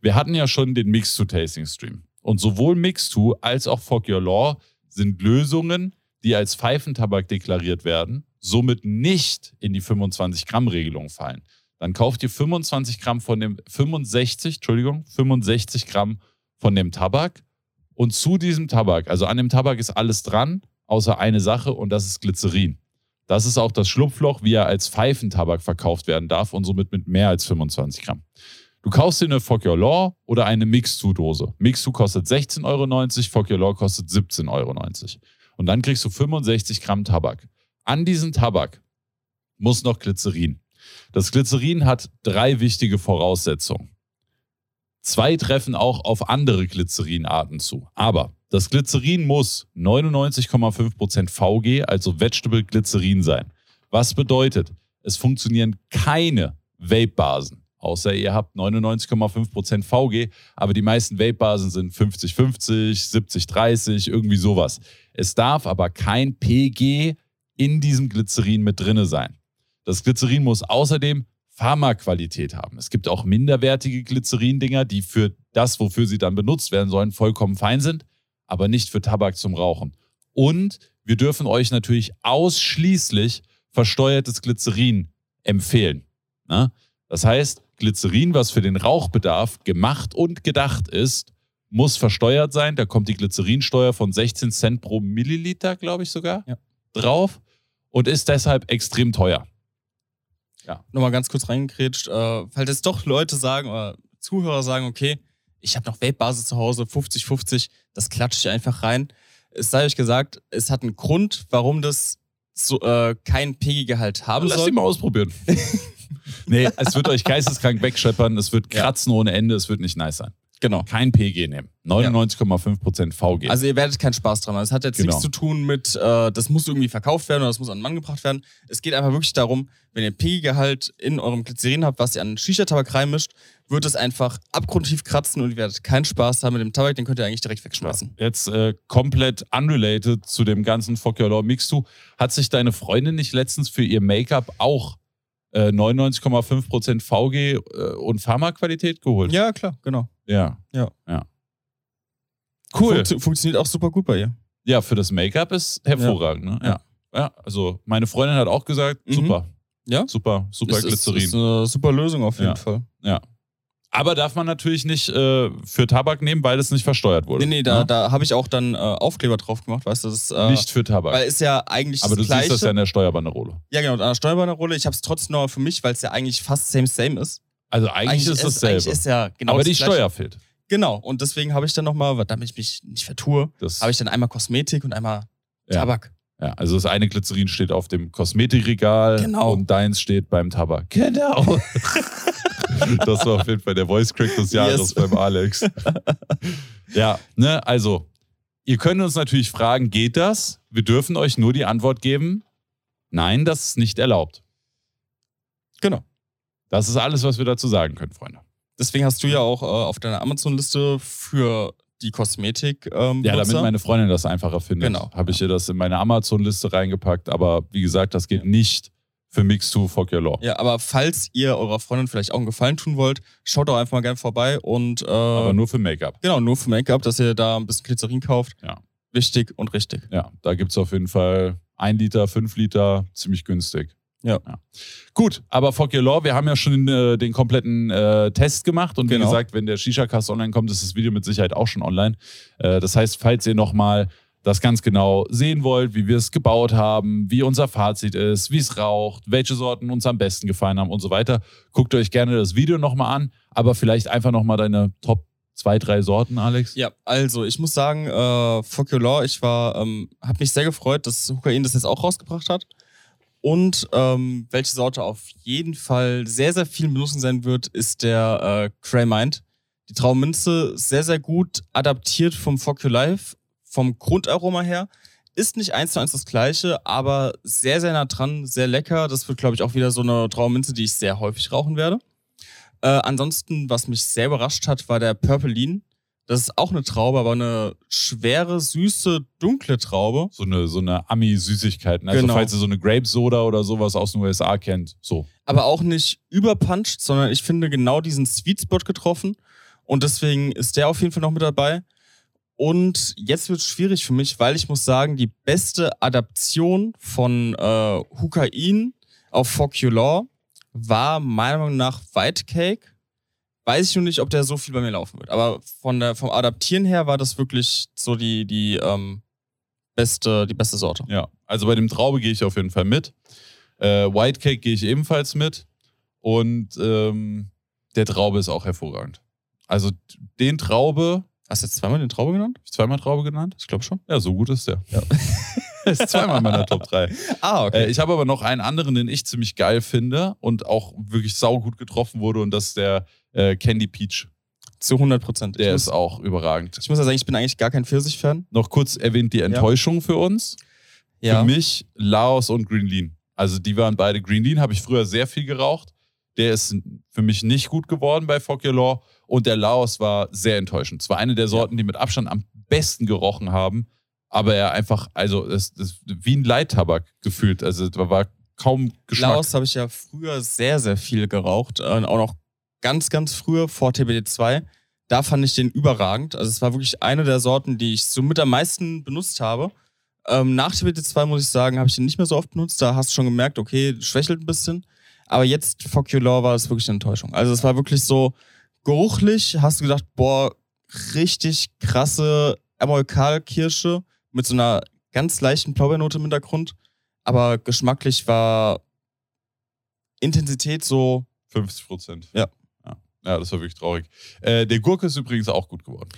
Wir hatten ja schon den Mix-to-Tasting-Stream. Und sowohl Mix-to als auch Fuck Your Law sind Lösungen, die als Pfeifentabak deklariert werden, somit nicht in die 25-Gramm-Regelung fallen. Dann kauft ihr 25 Gramm von dem, 65, Entschuldigung, 65 Gramm von dem Tabak und zu diesem Tabak, also an dem Tabak ist alles dran, außer eine Sache und das ist Glycerin. Das ist auch das Schlupfloch, wie er als Pfeifentabak verkauft werden darf und somit mit mehr als 25 Gramm. Du kaufst dir eine Fuck Your Law oder eine Mix-2-Dose. Mix-2 kostet 16,90 Euro, Fuck Your Law kostet 17,90 Euro. Und dann kriegst du 65 Gramm Tabak. An diesen Tabak muss noch Glycerin. Das Glycerin hat drei wichtige Voraussetzungen. Zwei treffen auch auf andere Glycerinarten zu. Aber das Glycerin muss 99,5% VG, also Vegetable Glycerin sein. Was bedeutet, es funktionieren keine Vape-Basen. Außer ihr habt 99,5% VG, aber die meisten Vape-Basen sind 50-50, 70-30, irgendwie sowas. Es darf aber kein PG in diesem Glycerin mit drinne sein. Das Glycerin muss außerdem Pharmaqualität haben. Es gibt auch minderwertige Glycerin-Dinger, die für das, wofür sie dann benutzt werden sollen, vollkommen fein sind, aber nicht für Tabak zum Rauchen. Und wir dürfen euch natürlich ausschließlich versteuertes Glycerin empfehlen. Na? Das heißt, Glycerin, was für den Rauchbedarf gemacht und gedacht ist, muss versteuert sein. Da kommt die Glycerinsteuer von 16 Cent pro Milliliter, glaube ich sogar, Ja. drauf und ist deshalb extrem teuer. nochmal ganz kurz reingekrätscht, äh, falls jetzt doch Leute sagen oder Zuhörer sagen, okay, ich habe noch Vape-Basis zu Hause, 50-50, das klatsche ich einfach rein. Es sei euch gesagt, es hat einen Grund, warum das so, äh, kein PG-Gehalt haben Lass soll. die mal ausprobieren. nee, es wird euch geisteskrank wegscheppern, es wird kratzen ohne Ende, es wird nicht nice sein. Genau. Kein PG nehmen. 99,5% VG. Also ihr werdet keinen Spaß dran haben. Es hat jetzt Genau. nichts zu tun mit, äh, das muss irgendwie verkauft werden oder das muss an den Mann gebracht werden. Es geht einfach wirklich darum, wenn ihr PG-Gehalt in eurem Glycerin habt, was ihr an Shisha-Tabak reinmischt, wird es einfach abgrundtief kratzen und ihr werdet keinen Spaß haben mit dem Tabak, den könnt ihr eigentlich direkt wegschmeißen. Jetzt äh, komplett unrelated zu dem ganzen Fuck Your Law Mix du. Hat sich deine Freundin nicht letztens für ihr Make-up auch äh, 99,5% VG äh, und Pharmaqualität geholt? Ja, klar, genau. Ja. Ja. ja. Cool. Funktio- funktioniert auch super gut bei ihr. Ja, für das Make-up ist hervorragend. Ne? Ja. ja. Also meine Freundin hat auch gesagt, Mhm. super. Ja? Super, super ist, ist, Glycerin. ist eine super Lösung auf jeden Ja. Fall. Aber darf man natürlich nicht äh, für Tabak nehmen, weil es nicht versteuert wurde. Nee, nee, da, ne? da habe ich auch dann äh, Aufkleber drauf gemacht, weißt du, das ist, äh, Nicht für Tabak. weil ist ja eigentlich Aber du das Gleiche. siehst das ja in der Steuerbanderole. ja, genau, an der Steuerbanderrolle, ich habe es trotzdem noch für mich, weil es ja eigentlich fast same same ist. Also eigentlich, ist es dasselbe. Eigentlich ist ja genau aber die Gleiche. Steuer fehlt. Genau, und deswegen habe ich dann nochmal, damit ich mich nicht vertue, habe ich dann einmal Kosmetik und einmal Ja. Tabak. Ja, also das eine Glycerin steht auf dem Kosmetikregal Genau. und deins steht beim Tabak. Genau. das war auf jeden Fall der Voice Crack des Jahres Yes. beim Alex. ja, ne, also ihr könnt uns natürlich fragen, geht das? Wir dürfen euch nur die Antwort geben, nein, das ist nicht erlaubt. Genau. Das ist alles, was wir dazu sagen können, Freunde. Deswegen hast du ja auch äh, auf deiner Amazon-Liste für die Kosmetik ähm, Ja, damit meine Freundin das einfacher findet, Genau. habe ich ihr das in meine Amazon-Liste reingepackt. Aber wie gesagt, das geht nicht für Mix 2 Fuck Your Law. Ja, aber falls ihr eurer Freundin vielleicht auch einen Gefallen tun wollt, schaut doch einfach mal gerne vorbei und äh, Aber nur für Make-up. genau, nur für Make-up, dass ihr da ein bisschen Glycerin kauft. Ja. Wichtig und richtig. Ja, da gibt es auf jeden Fall 1 Liter, 5 Liter, ziemlich günstig. Ja. Gut, aber Fuck Your Law, wir haben ja schon äh, den kompletten äh, Test gemacht und wie Genau. gesagt, wenn der Shisha-Cast online kommt, ist das Video mit Sicherheit auch schon online. Äh, das heißt, falls ihr nochmal das ganz genau sehen wollt, wie wir es gebaut haben, wie unser Fazit ist, wie es raucht, welche Sorten uns am besten gefallen haben und so weiter, guckt euch gerne das Video nochmal an, aber vielleicht einfach nochmal deine Top zwei, drei Sorten, Alex. Ja, also ich muss sagen, äh, Fuck Your Law, ich war, ähm, habe mich sehr gefreut, dass Hukain das jetzt auch rausgebracht hat. Und ähm, welche Sorte auf jeden Fall sehr, sehr viel benutzen sein wird, ist der äh, Cray Mind. Die Traumminze sehr, sehr gut adaptiert vom Fuck Your Life, vom Grundaroma her. ist nicht eins zu eins das gleiche, aber sehr, sehr nah dran, sehr lecker. Das wird, glaube ich, auch wieder so eine Trauminze, die ich sehr häufig rauchen werde. Äh, ansonsten, was mich sehr überrascht hat, war der Purple Lean. Das ist auch eine Traube, aber eine schwere, süße, dunkle Traube. So eine, so eine Ami-Süßigkeit. Also Genau. falls ihr so eine Grape-Soda oder sowas aus den USA kennt. So. aber auch nicht überpuncht, sondern ich finde genau diesen Sweet Spot getroffen. Und deswegen ist der auf jeden Fall noch mit dabei. Und jetzt wird es schwierig für mich, weil ich muss sagen, die beste Adaption von äh, Hukain auf Fuck You Law war meiner Meinung nach White Cake. Weiß ich nur nicht, ob der so viel bei mir laufen wird. Aber von der, vom Adaptieren her war das wirklich so die, die, ähm, beste, die beste Sorte. Ja. Also bei dem Traube gehe ich auf jeden Fall mit. Äh, White Cake gehe ich ebenfalls mit. Und ähm, der Traube ist auch hervorragend. Also den Traube, Hast du jetzt zweimal den Traube genannt? hab ich zweimal Traube genannt? Ich glaube schon. Ja, so gut ist der. Ja. ist zweimal in meiner Top 3. Ah, Äh, ich habe aber noch einen anderen, den ich ziemlich geil finde und auch wirklich saugut getroffen wurde und das ist der äh, Candy Peach. Zu 100 Prozent. Der ich, ist muss, auch überragend. ich muss ja sagen, ich bin eigentlich gar kein Pfirsich-Fan. Noch kurz erwähnt die Enttäuschung für uns. Für mich Laos und Green Lean. Also die waren beide Green Lean, habe ich früher sehr viel geraucht. Der ist für mich nicht gut geworden bei Fuck Your Law und der Laos war sehr enttäuschend. Es war eine der Sorten, die mit Abstand am besten gerochen haben, aber er einfach, also es ist wie ein Leittabak gefühlt. Also da war kaum Geschmack. Laos habe ich ja früher sehr, sehr viel geraucht. Äh, auch noch ganz, ganz früher vor TBD2. Da fand ich den überragend. Also es war wirklich eine der Sorten, die ich so mit am meisten benutzt habe. Ähm, nach TBD2 muss ich sagen, habe ich den nicht mehr so oft benutzt. Da hast du schon gemerkt, okay, schwächelt ein bisschen. Aber jetzt, Fuck Your Law, war es wirklich eine Enttäuschung. Also es war wirklich so geruchlich, hast du gedacht, boah, richtig krasse Emolkalkirsche mit so einer ganz leichten Blaubeernote im Hintergrund. Aber geschmacklich war Intensität so, 50 Prozent. Ja. Ja. Das war wirklich traurig. Äh, der Gurke ist übrigens auch gut geworden.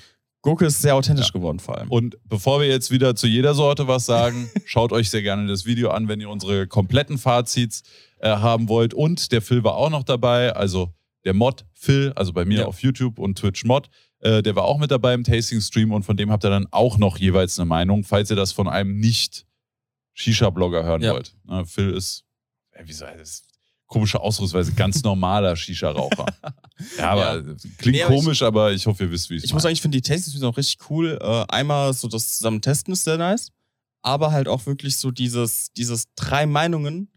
Gurke ist sehr authentisch Ja. geworden vor allem. Und bevor wir jetzt wieder zu jeder Sorte was sagen, schaut euch sehr gerne das Video an, wenn ihr unsere kompletten Fazits äh, haben wollt. Und der Phil war auch noch dabei, also der Mod Phil, also bei mir Ja. auf YouTube und Twitch Mod, äh, der war auch mit dabei im Tasting-Stream und von dem habt ihr dann auch noch jeweils eine Meinung, falls ihr das von einem Nicht-Shisha-Blogger hören Ja. wollt. Ne, Phil ist, äh, wie soll das? Komische Ausdrucksweise, ganz normaler Shisha-Raucher. ja, aber äh, klingt Nee, aber ich- komisch, aber ich hoffe, ihr wisst, wie ich Ich muss sagen, ich finde die Tastings auch richtig cool. Äh, einmal so das zusammen testen ist sehr nice, aber halt auch wirklich so dieses, dieses drei Meinungen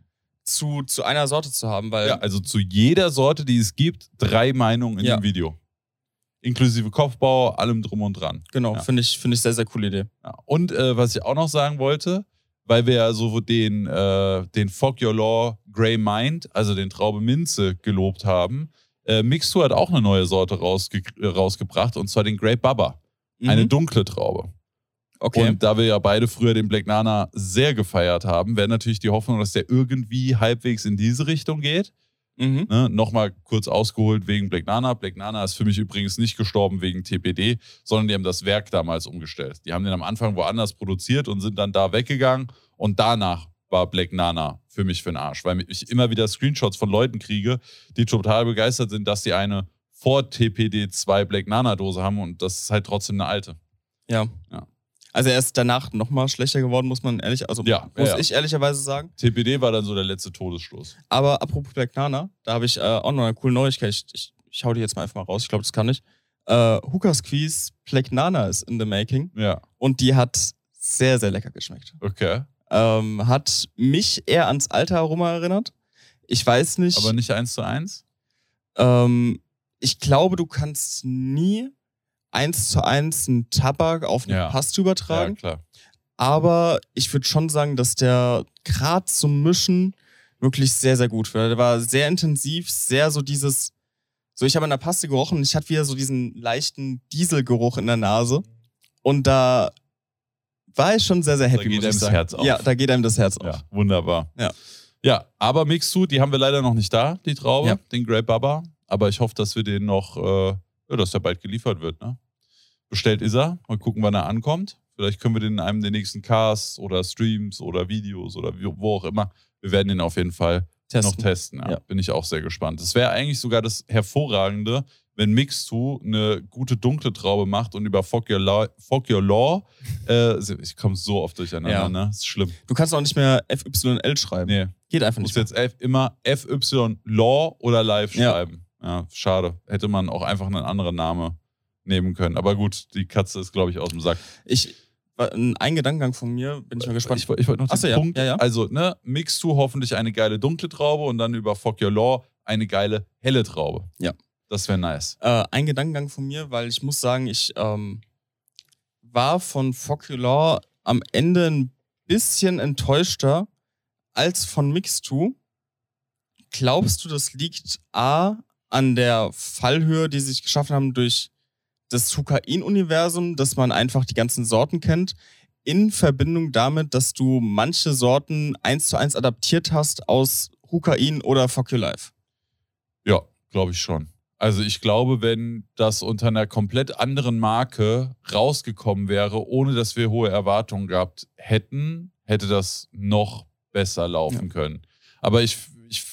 zu, zu einer Sorte zu haben, weil Ja, also zu jeder Sorte, die es gibt, drei Meinungen in Ja. dem Video. Inklusive Kopfbau, allem drum und dran. genau, Ja. finde ich, finde ich sehr, sehr coole Idee. Ja. Und äh, was ich auch noch sagen wollte, weil wir ja so den, äh, den Fuck Your Law Grey Mind, also den Traube Minze, gelobt haben, äh, Mixtur hat auch eine neue Sorte rausge äh, rausgebracht und zwar den Grey Baba. Eine Mhm. dunkle Traube. okay. Und da wir ja beide früher den Black Nana sehr gefeiert haben, wäre natürlich die Hoffnung, dass der irgendwie halbwegs in diese Richtung geht. Mhm. Ne, Nochmal kurz ausgeholt wegen Black Nana. Black Nana ist für mich übrigens nicht gestorben wegen TPD, sondern die haben das Werk damals umgestellt. Die haben den am Anfang woanders produziert und sind dann da weggegangen und danach war Black Nana für mich für den Arsch, weil ich immer wieder Screenshots von Leuten kriege, die total begeistert sind, dass die eine vor TPD 2 Black Nana Dose haben und das ist halt trotzdem eine alte. Ja. Ja. Also er ist danach nochmal schlechter geworden, muss man ehrlich, also Ja, muss ja, ich ehrlicherweise sagen. TPD war dann so der letzte Todesstoß. Aber apropos Black Nana, da habe ich äh, auch noch eine coole Neuigkeit. Ich, ich, ich hau die jetzt mal einfach mal raus. Ich glaube, das kann ich. Äh, Hookah Squeeze Black Nana ist in the making Ja, und die hat sehr, sehr lecker geschmeckt. okay. Ähm, hat mich eher ans alte Aroma erinnert. Ich weiß nicht. Aber nicht eins zu eins? ähm, ich glaube, du kannst nie eins zu eins einen Tabak auf eine Ja. Paste Ja, übertragen. klar. Aber ich würde schon sagen, dass der gerade zum Mischen wirklich sehr, sehr gut war. Der war sehr intensiv, sehr so dieses. So, ich habe an der Paste gerochen und ich hatte wieder so diesen leichten Dieselgeruch in der Nase. Und da war ich schon sehr, sehr happy. geht muss ich einem das. Herz auf. Ja, da geht einem das Herz auf. Ja, wunderbar. Ja. Ja, aber Mixu, die haben wir leider noch nicht da, die Traube, Ja. den Grey Baba. Aber ich hoffe, dass wir den noch, äh, ja, dass der bald geliefert wird. Ne? Bestellt ist er. Mal gucken, wann er ankommt. Vielleicht können wir den in einem der nächsten Casts oder Streams oder Videos oder wo auch immer. Wir werden den auf jeden Fall Testen. noch testen. Ja. Ja. Bin ich auch sehr gespannt. Das wäre eigentlich sogar das Hervorragende, wenn Mixtu eine gute dunkle Traube macht und über Fog Your Law, Fog Your Law äh, ich komme so oft durcheinander, Ja. ne? Das ist schlimm. Du kannst auch nicht mehr FYL schreiben. Nee, Geht einfach du musst nicht. Mehr. jetzt F, immer FY Law oder Live Ja. schreiben. Ja, schade. Hätte man auch einfach einen anderen Namen nehmen können. Aber gut, die Katze ist, glaube ich, aus dem Sack. Ich, ein Gedankengang von mir, bin ich mal gespannt. Ich, ich wollte noch den so, ja. Punkt. Ja, ja. Also, ne, mixst du hoffentlich eine geile dunkle Traube und dann über Fuck Your Law eine geile helle Traube. Ja. Das wäre nice. äh, ein Gedankengang von mir, weil ich muss sagen, ich ähm, war von Focular am Ende ein bisschen enttäuschter als von Mix2. Glaubst du, das liegt A an der Fallhöhe, die sie sich geschaffen haben durch das Hukain-Universum, dass man einfach die ganzen Sorten kennt, in Verbindung damit, dass du manche Sorten eins zu eins adaptiert hast aus Hukain oder Fuck Your Life? Ja, glaube ich schon. Also ich glaube, wenn das unter einer komplett anderen Marke rausgekommen wäre, ohne dass wir hohe Erwartungen gehabt hätten, hätte das noch besser laufen können. Aber ich, ich,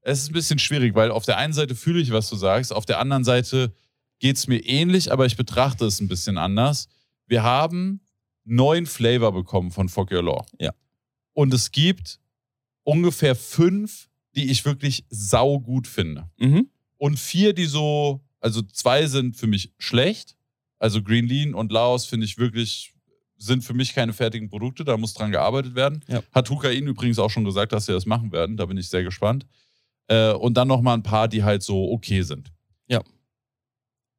es ist ein bisschen schwierig, weil auf der einen Seite fühle ich, was du sagst, auf der anderen Seite geht es mir ähnlich, aber ich betrachte es ein bisschen anders. Wir haben neun Flavor bekommen von Fuck Your Law. Ja. Und es gibt ungefähr fünf, die ich wirklich saugut finde. Mhm. Und vier, die so, also zwei sind für mich schlecht. Also Green Lean und Laos finde ich wirklich, sind für mich keine fertigen Produkte, da muss dran gearbeitet werden. Ja. Hat Hukain übrigens auch schon gesagt, dass sie das machen werden, da bin ich sehr gespannt. Äh, und dann nochmal ein paar, die halt so okay sind.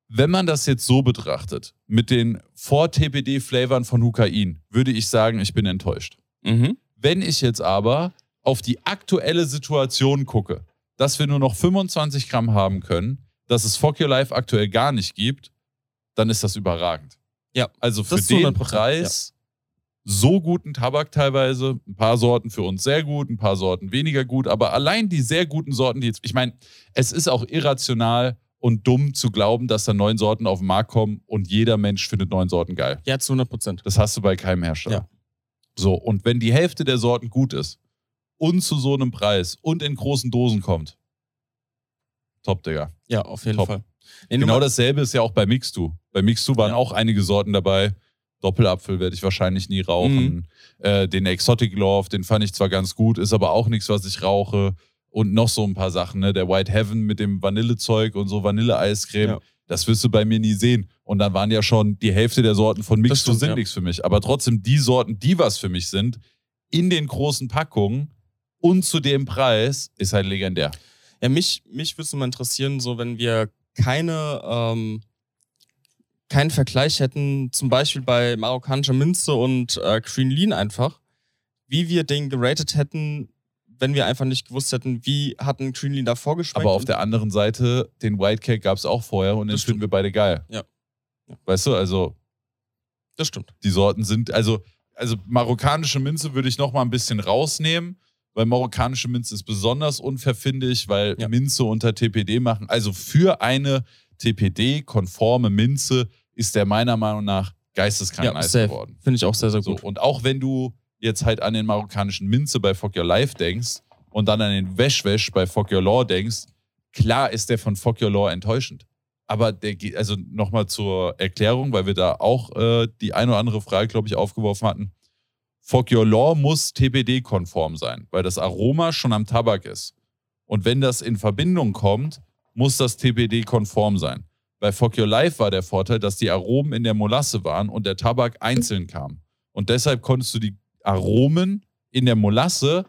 Ja. Wenn man das jetzt so betrachtet, mit den Vor-TPD-Flavern von Hukain, würde ich sagen, ich bin enttäuscht. Mhm. Wenn ich jetzt aber auf die aktuelle Situation gucke, dass wir nur noch 25 Gramm haben können, dass es Fuck Your Life aktuell gar nicht gibt, dann ist das überragend. Ja, Also für den 100%, Preis so guten Tabak teilweise, ein paar Sorten für uns sehr gut, ein paar Sorten weniger gut, aber allein die sehr guten Sorten, die jetzt, ich meine, es ist auch irrational und dumm zu glauben, dass da neun Sorten auf den Markt kommen und jeder Mensch findet neun Sorten geil. Ja, zu 100 Prozent. Das hast du bei keinem Hersteller. Ja. So, und wenn die Hälfte der Sorten gut ist und zu so einem Preis und in großen Dosen kommt, top, Digga. Ja, auf jeden Top. Fall. Nee, Genau dasselbe ist ja auch bei Mixtu. Bei Mixtu waren Ja. auch einige Sorten dabei. Doppelapfel werde ich wahrscheinlich nie rauchen. Mhm. Äh, den Exotic Love, den fand ich zwar ganz gut, ist aber auch nichts, was ich rauche. Und noch so ein paar Sachen, ne? Der White Heaven mit dem Vanillezeug und so Vanilleeiscreme. Ja. Das wirst du bei mir nie sehen. Und dann waren ja schon die Hälfte der Sorten von Mixtu stimmt, sind ja. nichts für mich. Aber trotzdem die Sorten, die was für mich sind, in den großen Packungen und zu dem Preis, ist halt legendär. Ja, mich, mich würde es mal interessieren, so wenn wir keine, ähm, keinen Vergleich hätten, zum Beispiel bei marokkanischer Münze und äh, Green Lean einfach, wie wir den geratet hätten, wenn wir einfach nicht gewusst hätten, wie hat ein Green Lean davor geschmeckt. Aber auf der anderen Seite, den White Cake gab es auch vorher und den finden wir beide geil. Ja. Ja. Weißt du, also Das stimmt. die Sorten sind, also, also marokkanische Minze würde ich noch mal ein bisschen rausnehmen, weil marokkanische Minze ist besonders unfair, finde ich, weil Ja. Minze unter TPD machen. Also für eine TPD-konforme Minze ist der meiner Meinung nach geisteskrank Ja, geworden. Finde ich auch sehr, sehr So, gut. und auch wenn du jetzt halt an den marokkanischen Minze bei Fuck Your Life denkst und dann an den Wesh-Wesh bei Fuck Your Law denkst, klar ist der von Fuck Your Law enttäuschend. Aber der geht, also nochmal zur Erklärung, weil wir da auch äh, die eine oder andere Frage, glaube ich, aufgeworfen hatten. Fuck Your Law muss TPD-konform sein, weil das Aroma schon am Tabak ist. Und wenn das in Verbindung kommt, muss das TPD-konform sein. Bei Fuck Your Life war der Vorteil, dass die Aromen in der Molasse waren und der Tabak einzeln kam. Und deshalb konntest du die Aromen in der Molasse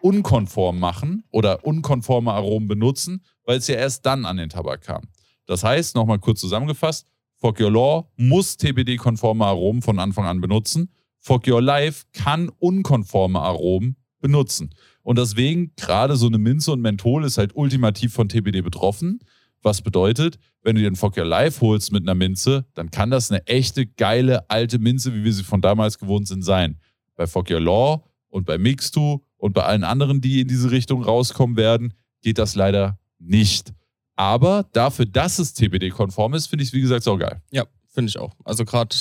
unkonform machen oder unkonforme Aromen benutzen, weil es ja erst dann an den Tabak kam. Das heißt, nochmal kurz zusammengefasst, Fuck Your Law muss TPD-konforme Aromen von Anfang an benutzen. Fuck Your Life kann unkonforme Aromen benutzen. Und deswegen, gerade so eine Minze und Menthol ist halt ultimativ von TPD betroffen. Was bedeutet, wenn du dir einen Fuck Your Life holst mit einer Minze, dann kann das eine echte, geile, alte Minze, wie wir sie von damals gewohnt sind, sein. Bei Fuck Your Law und bei Mixtu und bei allen anderen, die in diese Richtung rauskommen werden, geht das leider nicht. Aber dafür, dass es TPD-konform ist, finde ich es, wie gesagt, auch geil. Ja, finde ich auch. Also gerade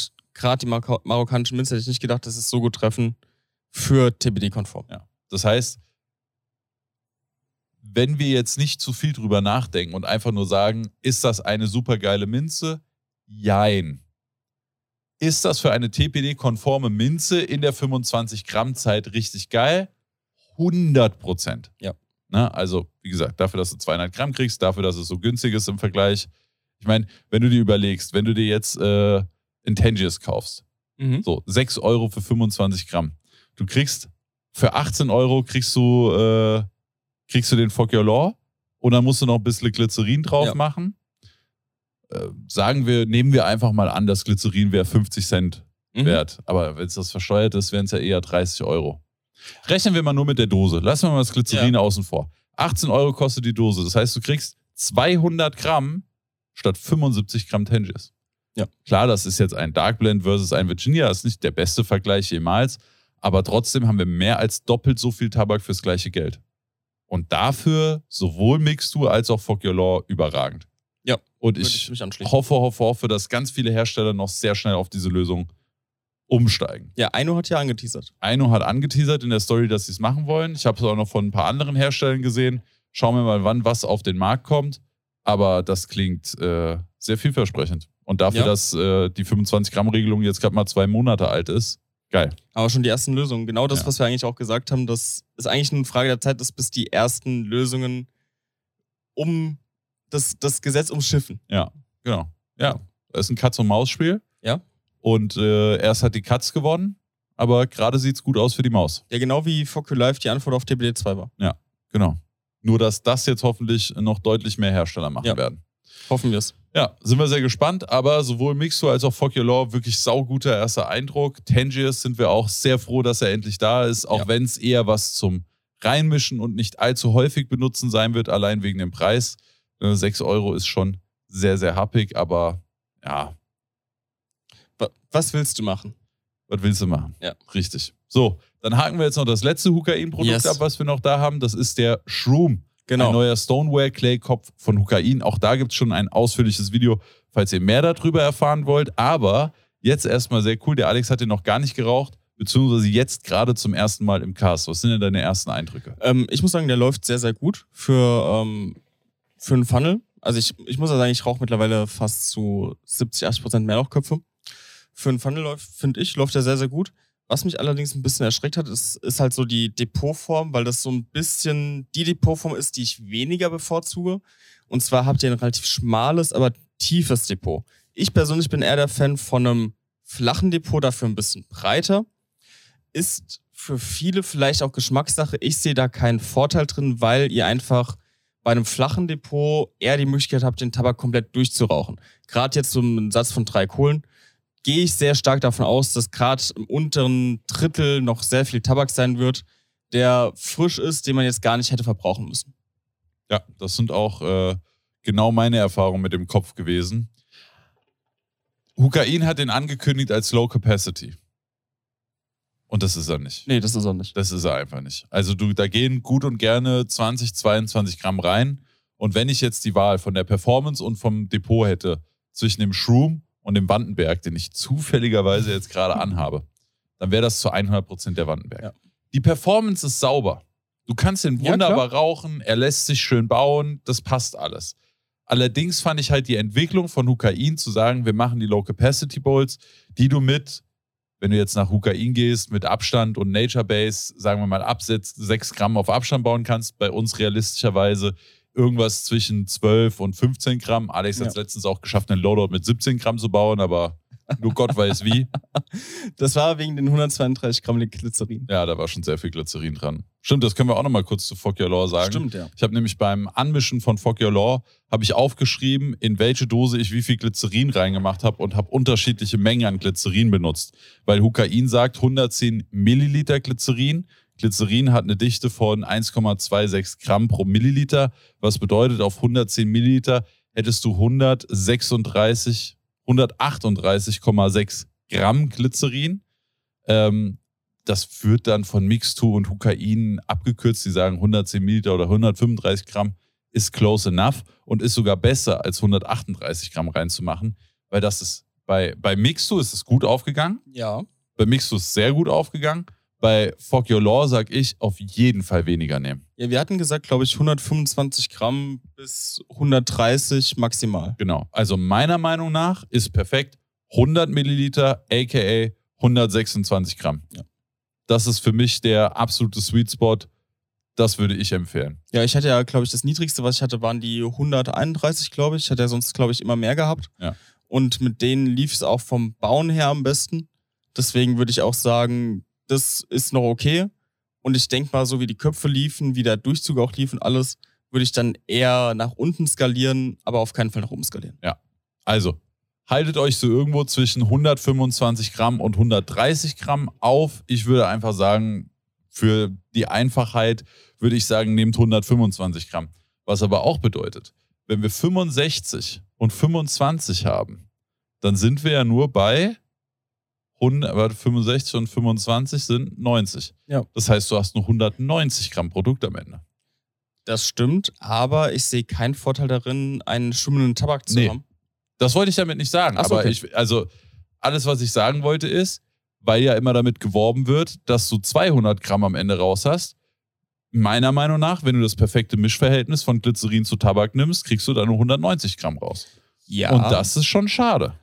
die Marok marokkanischen Minze hätte ich nicht gedacht, dass es so gut treffen für TBD-konform. Ja. Das heißt, wenn wir jetzt nicht zu viel drüber nachdenken und einfach nur sagen, ist das eine supergeile Minze? Jein. Ist das für eine TPD-konforme Minze in der 25-Gramm-Zeit richtig geil? 100 Prozent. Ja. Ne? Also, wie gesagt, dafür, dass du 200 Gramm kriegst, dafür, dass es so günstig ist im Vergleich. Ich meine, wenn du dir überlegst, wenn du dir jetzt äh, ein Tangiers kaufst, Mhm. so 6 Euro für 25 Gramm, du kriegst für 18 Euro kriegst du, äh, kriegst du den Fuck Your Law und dann musst du noch ein bisschen Glycerin drauf Ja. machen. Äh, sagen wir, nehmen wir einfach mal an, das Glycerin wäre 50 Cent Mhm. wert. Aber wenn es das versteuert ist, wären es ja eher 30 Euro. Rechnen wir mal nur mit der Dose. Lassen wir mal das Glycerin außen vor. 18 Euro kostet die Dose. Das heißt, du kriegst 200 Gramm statt 75 Gramm Tangiers. Ja. Klar, das ist jetzt ein Dark Blend versus ein Virginia. Das ist nicht der beste Vergleich jemals. Aber trotzdem haben wir mehr als doppelt so viel Tabak fürs gleiche Geld. Und dafür sowohl Mixtur als auch Fuck Your Law überragend. Ja, Und ich anschließen. hoffe, hoffe, hoffe, dass ganz viele Hersteller noch sehr schnell auf diese Lösung umsteigen. Ja, Aino hat ja angeteasert. Aino hat angeteasert in der Story, dass sie es machen wollen. Ich habe es auch noch von ein paar anderen Herstellern gesehen. Schauen wir mal, wann was auf den Markt kommt. Aber das klingt äh, sehr vielversprechend. Und dafür, Ja. dass äh, die 25-Gramm-Regelung jetzt gerade mal zwei Monate alt ist, geil. Aber schon die ersten Lösungen. Genau das, Ja. was wir eigentlich auch gesagt haben, dass es eigentlich nur eine Frage der Zeit ist, bis die ersten Lösungen um das, das Gesetz umschiffen. Genau. Ja, das ist ein Katz-und-Maus-Spiel. Ja. Und äh, erst hat die Katz gewonnen, aber gerade sieht es gut aus für die Maus. Ja, genau wie Fuck Your Life die Antwort auf TBD 2 war. Genau. Nur, dass das jetzt hoffentlich noch deutlich mehr Hersteller machen Ja. werden. Hoffen wir es. Ja, sind wir sehr gespannt, aber sowohl Mixo als auch Fuck Your Law wirklich sauguter erster Eindruck. Tangiers sind wir auch sehr froh, dass er endlich da ist, auch Ja. wenn es eher was zum Reinmischen und nicht allzu häufig benutzen sein wird, allein wegen dem Preis. Äh, 6 Euro ist schon sehr, sehr happig, aber ja, Wa- Was willst du machen? was willst du machen? Ja. Richtig. So, dann haken wir jetzt noch das letzte Hukain-Produkt Yes. ab, was wir noch da haben. Das ist der Shroom. Ein Genau. neuer Stoneware-Clay-Kopf von Hukain. Auch da gibt es schon ein ausführliches Video, falls ihr mehr darüber erfahren wollt. Aber jetzt erstmal sehr cool. Der Alex hat den noch gar nicht geraucht, beziehungsweise jetzt gerade zum ersten Mal im Cast. Was sind denn deine ersten Eindrücke? Ähm, ich muss sagen, der läuft sehr, sehr gut für, ähm, für einen Funnel. Also ich, ich muss ja sagen, ich rauche mittlerweile fast zu 70, 80 Prozent Mehrrauchköpfe. Für einen Funnel läuft, finde ich, läuft er sehr, sehr gut. Was mich allerdings ein bisschen erschreckt hat, ist, ist halt so die Depotform, weil das so ein bisschen die Depotform ist, die ich weniger bevorzuge. Und zwar habt ihr ein relativ schmales, aber tiefes Depot. Ich persönlich bin eher der Fan von einem flachen Depot, dafür ein bisschen breiter. Ist für viele vielleicht auch Geschmackssache. Ich sehe da keinen Vorteil drin, weil ihr einfach bei einem flachen Depot eher die Möglichkeit habt, den Tabak komplett durchzurauchen. Gerade jetzt einen Satz von drei Kohlen gehe ich sehr stark davon aus, dass gerade im unteren Drittel noch sehr viel Tabak sein wird, der frisch ist, den man jetzt gar nicht hätte verbrauchen müssen. Ja, das sind auch äh, genau meine Erfahrungen mit dem Kopf gewesen. Hukain hat den angekündigt als Low Capacity. Und das ist er nicht. Nee, das ist er nicht. Das ist er einfach nicht. Also du, da gehen gut und gerne 20, 22 Gramm rein. Und wenn ich jetzt die Wahl von der Performance und vom Depot hätte, zwischen dem Shroom und dem Wandenberg, den ich zufälligerweise jetzt gerade anhabe, dann wäre das zu 100 Prozent der Wandenberg. Ja. Die Performance ist sauber. Du kannst den Ja, wunderbar rauchen, er lässt sich schön bauen, das passt alles. Allerdings fand ich halt die Entwicklung von Hukain zu sagen, wir machen die Low Capacity Bowls, die du mit, wenn du jetzt nach Hukain gehst, mit Abstand und Nature Base, sagen wir mal, ab 6 Gramm auf Abstand bauen kannst. Bei uns realistischerweise irgendwas zwischen 12 und 15 Gramm. Alex hat es Ja. letztens auch geschafft, einen Loadout mit 17 Gramm zu bauen, aber nur Gott weiß wie. Das war wegen den 132 Gramm Glycerin. Ja, da war schon sehr viel Glycerin dran. Stimmt, das können wir auch nochmal kurz zu Fuck Your Law sagen. Stimmt, ja. Ich habe nämlich beim Anmischen von Fuck Your Law habe ich aufgeschrieben, in welche Dose ich wie viel Glycerin reingemacht habe und habe unterschiedliche Mengen an Glycerin benutzt. Weil Hukain sagt 110 Milliliter Glycerin. Glycerin hat eine Dichte von 1,26 Gramm pro Milliliter, was bedeutet, auf 110 Milliliter hättest du 136, 138,6 Gramm Glycerin. Ähm, das wird dann von Mixtu und Hukain abgekürzt. Die sagen 110 Milliliter oder 135 Gramm ist close enough und ist sogar besser als 138 Gramm reinzumachen, weil das ist bei, bei Mixtu ist es gut aufgegangen. Ja. Bei Mixtu ist es sehr gut aufgegangen. Bei Fuck Your Law sag ich auf jeden Fall weniger nehmen. Ja, wir hatten gesagt, glaube ich, 125 Gramm bis 130 maximal. Genau. Also meiner Meinung nach ist perfekt 100 Milliliter, aka 126 Gramm. Ja. Das ist für mich der absolute Sweet Spot. Das würde ich empfehlen. Ja, ich hatte ja, glaube ich, das niedrigste, was ich hatte, waren die 131, glaube ich. Ich hatte ja sonst, glaube ich, immer mehr gehabt. Ja. Und mit denen lief es auch vom Bauen her am besten. Deswegen würde ich auch sagen, das ist noch okay. Und ich denke mal, so wie die Köpfe liefen, wie der Durchzug auch lief und alles, würde ich dann eher nach unten skalieren, aber auf keinen Fall nach oben skalieren. Also, haltet euch so irgendwo zwischen 125 Gramm und 130 Gramm auf. Ich würde einfach sagen, für die Einfachheit würde ich sagen, nehmt 125 Gramm. Was aber auch bedeutet, wenn wir 65 und 25 haben, dann sind wir ja nur bei 100, warte, 65 und 25 sind 90. Ja. Das heißt, du hast nur 190 Gramm Produkt am Ende. Das stimmt, aber ich sehe keinen Vorteil darin, einen schummelnden Tabak zu Nee. haben. Das wollte ich damit nicht sagen. So, aber okay. ich, also alles, was ich sagen wollte, ist, weil ja immer damit geworben wird, dass du 200 Gramm am Ende raus hast. Meiner Meinung nach, wenn du das perfekte Mischverhältnis von Glycerin zu Tabak nimmst, kriegst du da nur 190 Gramm raus. Ja. Und das ist schon schade.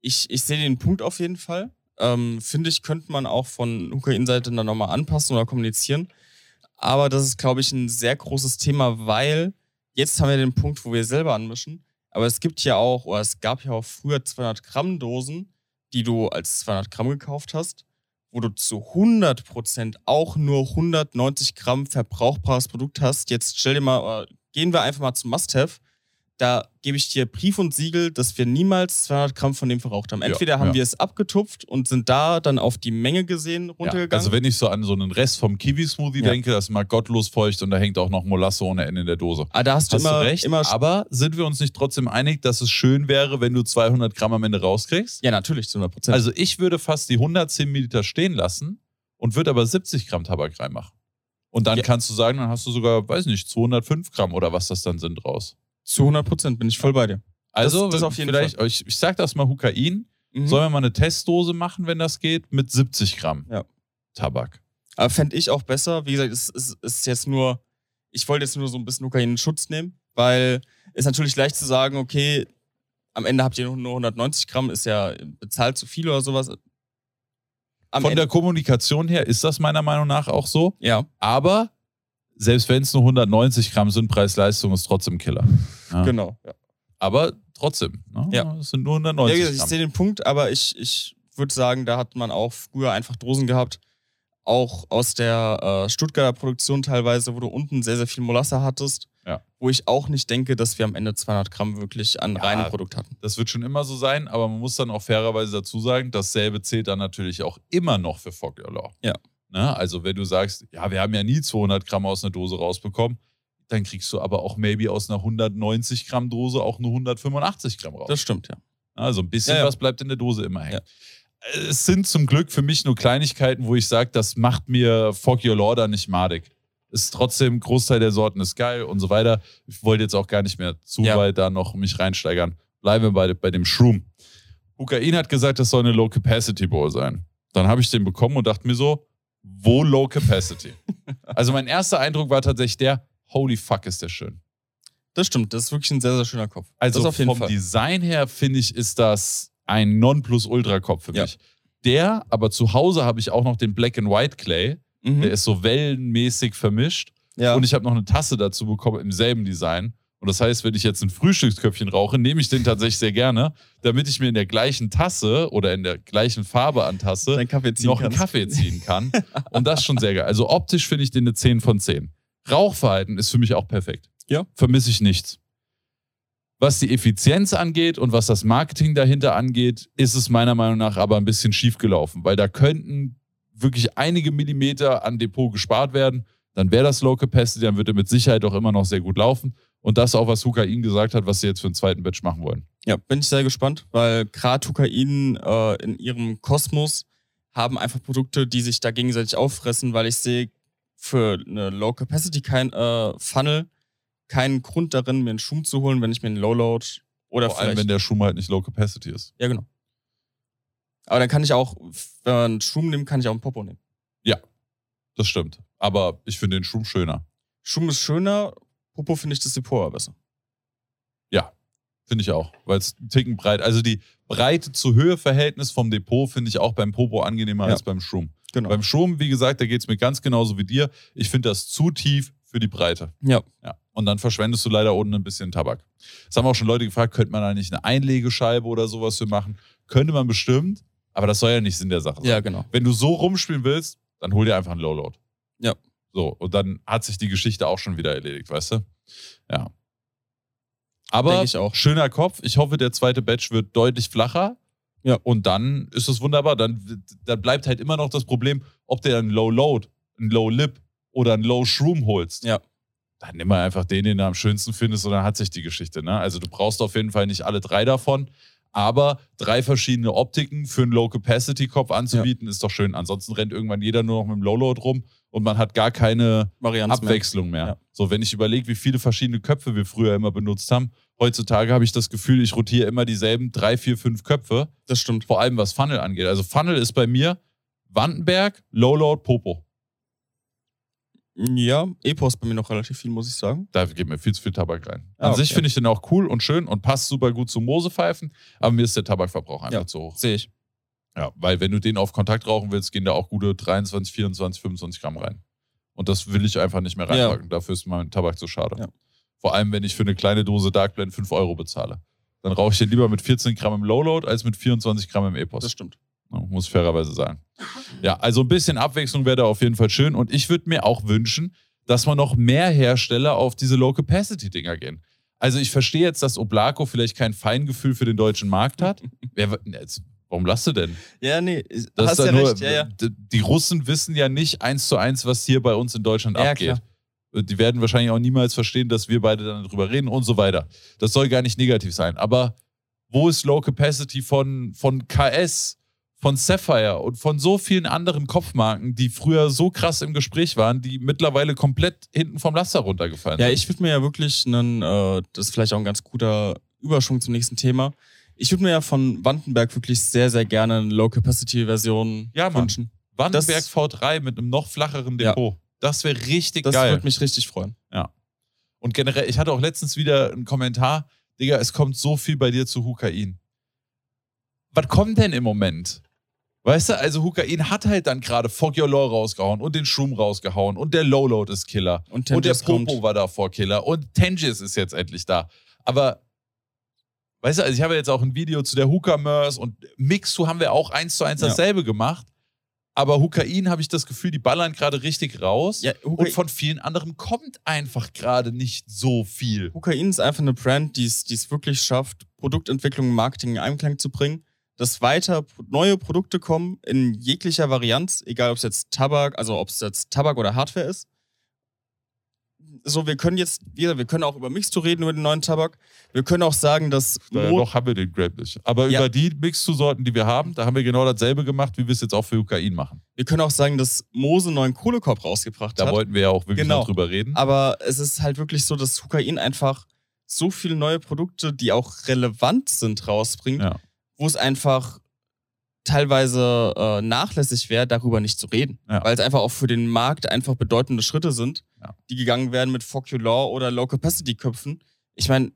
Ich, ich sehe den Punkt auf jeden Fall. Ähm, Finde ich, könnte man auch von Hukain-Seite dann nochmal anpassen oder kommunizieren. Aber das ist, glaube ich, ein sehr großes Thema, weil jetzt haben wir den Punkt, wo wir selber anmischen. Aber es gibt ja auch, oder es gab ja auch früher 200 Gramm Dosen, die du als 200 Gramm gekauft hast, wo du zu 100 Prozent auch nur 190 Gramm verbrauchbares Produkt hast. Jetzt stell dir mal, äh, gehen wir einfach mal zum Must-Have. Da gebe ich dir Brief und Siegel, dass wir niemals 200 Gramm von dem verraucht haben. Ja, Entweder haben ja. wir es abgetupft und sind da dann auf die Menge gesehen Ja, runtergegangen. also wenn ich so an so einen Rest vom Kiwi-Smoothie Ja. denke, das ist mal gottlos feucht und da hängt auch noch Molasse ohne Ende in der Dose. ah, da hast du Hast immer, du recht, immer aber sind wir uns nicht trotzdem einig, dass es schön wäre, wenn du 200 Gramm am Ende rauskriegst? Ja, natürlich, zu 100 Prozent. Also ich würde fast die 110 Milliliter stehen lassen und würde aber 70 Gramm Tabak reinmachen. Und dann Ja. kannst du sagen, dann hast du sogar, weiß nicht, 205 Gramm oder was das dann sind raus. Zu 100 Prozent bin ich voll bei dir. Also das auf jeden vielleicht, Ich, ich sag das mal Hukain, Mhm. sollen wir mal eine Testdose machen, wenn das geht, mit 70 Gramm Ja. Tabak. Aber fände ich auch besser. Wie gesagt, es ist, ist jetzt nur, ich wollte jetzt nur so ein bisschen Hukain in Schutz nehmen, weil es natürlich leicht zu sagen, okay, am Ende habt ihr nur 190 Gramm, ist ja bezahlt zu viel oder sowas. Am Von Ende, der Kommunikation her ist das meiner Meinung nach auch so. ja, Aber selbst wenn es nur 190 Gramm sind, Preis-Leistung ist trotzdem Killer. Ja. genau. Ja. Aber trotzdem, ne? Ja. es sind nur Ja, 190 wie gesagt, ich Gramm. sehe den Punkt, aber ich, ich würde sagen, da hat man auch früher einfach Dosen gehabt, auch aus der äh, Stuttgarter Produktion teilweise, wo du unten sehr, sehr viel Molasse hattest, Ja. wo ich auch nicht denke, dass wir am Ende 200 Gramm wirklich an Ja. reinem Produkt hatten. Das wird schon immer so sein, aber man muss dann auch fairerweise dazu sagen, dasselbe zählt dann natürlich auch immer noch für Law. Ja. Ne? Also wenn du sagst, ja, wir haben ja nie 200 Gramm aus einer Dose rausbekommen, dann kriegst du aber auch maybe aus einer 190 Gramm Dose auch nur 185 Gramm raus. Das stimmt, ja. Also ein bisschen Ja, ja. was bleibt in der Dose immer hängen. Es sind zum Glück für mich nur Kleinigkeiten, wo ich sage, das macht mir Fog Your Law da nicht madig. Ist trotzdem, Großteil der Sorten ist geil und so weiter. Ich wollte jetzt auch gar nicht mehr zu Ja. weit da noch mich reinsteigern. Bleiben wir bei, bei dem Shroom. Hukain hat gesagt, das soll eine Low Capacity Bowl sein. Dann habe ich den bekommen und dachte mir so, wo Low Capacity? also mein erster Eindruck war tatsächlich der, holy fuck, ist der schön. Das stimmt, das ist wirklich ein sehr, sehr schöner Kopf. Also vom Fall. Design her finde ich, ist das ein Nonplusultra-Kopf für Ja. mich. Der, aber zu Hause habe ich auch noch den Black and White Clay. Mhm. Der ist so wellenmäßig vermischt. ja. Und ich habe noch eine Tasse dazu bekommen im selben Design. Und das heißt, wenn ich jetzt ein Frühstücksköpfchen rauche, nehme ich den tatsächlich sehr gerne, damit ich mir in der gleichen Tasse oder in der gleichen Farbe an Tasse noch einen kannst. Kaffee ziehen kann. Und das ist schon sehr geil. Also optisch finde ich den eine 10 von 10. Rauchverhalten ist für mich auch perfekt. Ja. Vermisse ich nichts. Was die Effizienz angeht und was das Marketing dahinter angeht, ist es meiner Meinung nach aber ein bisschen schief gelaufen, weil da könnten wirklich einige Millimeter an Depot gespart werden. Dann wäre das Low Capacity, dann wird er mit Sicherheit auch immer noch sehr gut laufen. Und das auch, was Hukain gesagt hat, was sie jetzt für einen zweiten Batch machen wollen. Ja, bin ich sehr gespannt, weil gerade Hukain äh, in ihrem Kosmos haben einfach Produkte, die sich da gegenseitig auffressen, weil ich sehe für eine Low Capacity kein äh, Funnel keinen Grund darin, mir einen Schum zu holen, wenn ich mir einen Low Load oder Vor allem, wenn der Schuh halt nicht Low Capacity ist. ja genau. Aber dann kann ich auch, wenn man einen Schum nimmt, kann ich auch einen Popo nehmen. Das stimmt. Aber ich finde den Schum schöner. Schum ist schöner, Popo finde ich das Depot aber besser. Ja, finde ich auch. Weil es einen Ticken breit. Also die Breite zu Höhe-Verhältnis vom Depot finde ich auch beim Popo angenehmer Ja. als beim Schum. Genau. Beim Schum, wie gesagt, da geht es mir ganz genauso wie dir. Ich finde das zu tief für die Breite. ja. Ja. Und dann verschwendest du leider unten ein bisschen Tabak. Das haben auch schon Leute gefragt, könnte man da nicht eine Einlegescheibe oder sowas für machen? Könnte man bestimmt, aber das soll ja nicht Sinn der Sache sein. Ja, genau. Wenn du so rumspielen willst, dann hol dir einfach einen Low-Load. Ja. So, und dann hat sich die Geschichte auch schon wieder erledigt, weißt du? Ja. Aber Denke ich auch. schöner Kopf. Ich hoffe, der zweite Batch wird deutlich flacher. Ja. Und dann ist es wunderbar. Dann, dann bleibt halt immer noch das Problem, ob der einen Low-Load, einen Low-Lip oder einen Low-Shroom holst. Ja. Dann nimm mal einfach den, den du am schönsten findest, und dann hat sich die Geschichte. Ne? Also du brauchst auf jeden Fall nicht alle drei davon. Aber drei verschiedene Optiken für einen Low-Capacity-Kopf anzubieten, ist doch schön. Ansonsten rennt irgendwann jeder nur noch mit dem Low-Load rum und man hat gar keine Varianz mehr. Abwechslung mehr. Ja. So, wenn ich überlege, wie viele verschiedene Köpfe wir früher immer benutzt haben, heutzutage habe ich das Gefühl, ich rotiere immer dieselben drei, vier, fünf Köpfe, Das stimmt. vor allem was Funnel angeht. Also Funnel ist bei mir Wandenberg, Lowload, Popo. Ja, Epos bei mir noch relativ viel, muss ich sagen. Da geht mir viel zu viel Tabak rein. An Ah, sich okay. finde ich den auch cool und schön und passt super gut zu Mosepfeifen, aber mir ist der Tabakverbrauch einfach Ja. zu hoch. Sehe ich. Ja, weil wenn du den auf Kontakt rauchen willst, gehen da auch gute 23, 24, 25 Gramm rein. Und das will ich einfach nicht mehr Ja. reinpacken. Dafür ist mein Tabak zu schade. Ja. Vor allem, wenn ich für eine kleine Dose Dark Blend 5 Euro bezahle. Dann rauche ich den lieber mit 14 Gramm im Lowload als mit 24 Gramm im Epos. Das stimmt. Muss ich fairerweise sagen. Ja, also ein bisschen Abwechslung wäre da auf jeden Fall schön. Und ich würde mir auch wünschen, dass man noch mehr Hersteller auf diese Low-Capacity-Dinger gehen. Also ich verstehe jetzt, dass Oblaco vielleicht kein Feingefühl für den deutschen Markt hat. Wer, jetzt, warum lachst du denn? Ja, nee, Das hast ja nur, recht. Ja, ja. Die Russen wissen ja nicht eins zu eins, was hier bei uns in Deutschland Ja, abgeht. Die werden wahrscheinlich auch niemals verstehen, dass wir beide dann drüber reden und so weiter. Das soll gar nicht negativ sein. Aber wo ist Low Capacity von, von KS, von Sapphire und von so vielen anderen Kopfmarken, die früher so krass im Gespräch waren, die mittlerweile komplett hinten vom Laster runtergefallen Ja, sind? ich würde mir ja wirklich einen, äh, das ist vielleicht auch ein ganz guter Überschwung zum nächsten Thema. Ich würde mir ja von Wandenberg wirklich sehr, sehr gerne eine Low-Capacity-Version Ja, wünschen. Wandenberg das- V3 mit einem noch flacheren Ja. Depot. Das wäre richtig Das geil. würde mich richtig freuen. Und generell, ich hatte auch letztens wieder einen Kommentar, Digga, es kommt so viel bei dir zu Hukain. Was kommt denn im Moment? Weißt du, also Hukain hat halt dann gerade Fog Your Law rausgehauen und den Shroom rausgehauen und der Lowload ist Killer. Und, und der Popo kommt. war davor Killer und Tangis ist jetzt endlich da. Aber, weißt du, also ich habe jetzt auch ein Video zu der Hookah Mörs und Mixu haben wir auch eins zu eins Ja. dasselbe gemacht. Aber Hukain habe ich das Gefühl, die ballern gerade richtig raus. Ja, Und von vielen anderen kommt einfach gerade nicht so viel. Hukain ist einfach eine Brand, die es die es wirklich schafft, Produktentwicklung und Marketing in Einklang zu bringen, dass weiter neue Produkte kommen in jeglicher Varianz, egal ob es jetzt Tabak, also ob es jetzt Tabak oder Hardware ist. So, wir können jetzt, wir, wir können auch über Mixto reden, über den neuen Tabak. Wir können auch sagen, dass Mo- noch haben wir den Grape nicht. Aber Ja. über die Mix-Sorten, die wir haben, da haben wir genau dasselbe gemacht, wie wir es jetzt auch für Hukain machen. wir können auch sagen, dass Mose einen neuen Kohlekorb rausgebracht Da hat. wollten wir ja auch wirklich Genau. noch drüber reden. Aber es ist halt wirklich so, dass Hukain einfach so viele neue Produkte, die auch relevant sind, rausbringt, Ja. Wo es einfach teilweise äh, nachlässig wäre, darüber nicht zu reden. Ja. Weil es einfach auch für den Markt einfach bedeutende Schritte sind, Ja. die gegangen werden mit Fuck You Law oder Low Capacity Köpfen. Ich meine,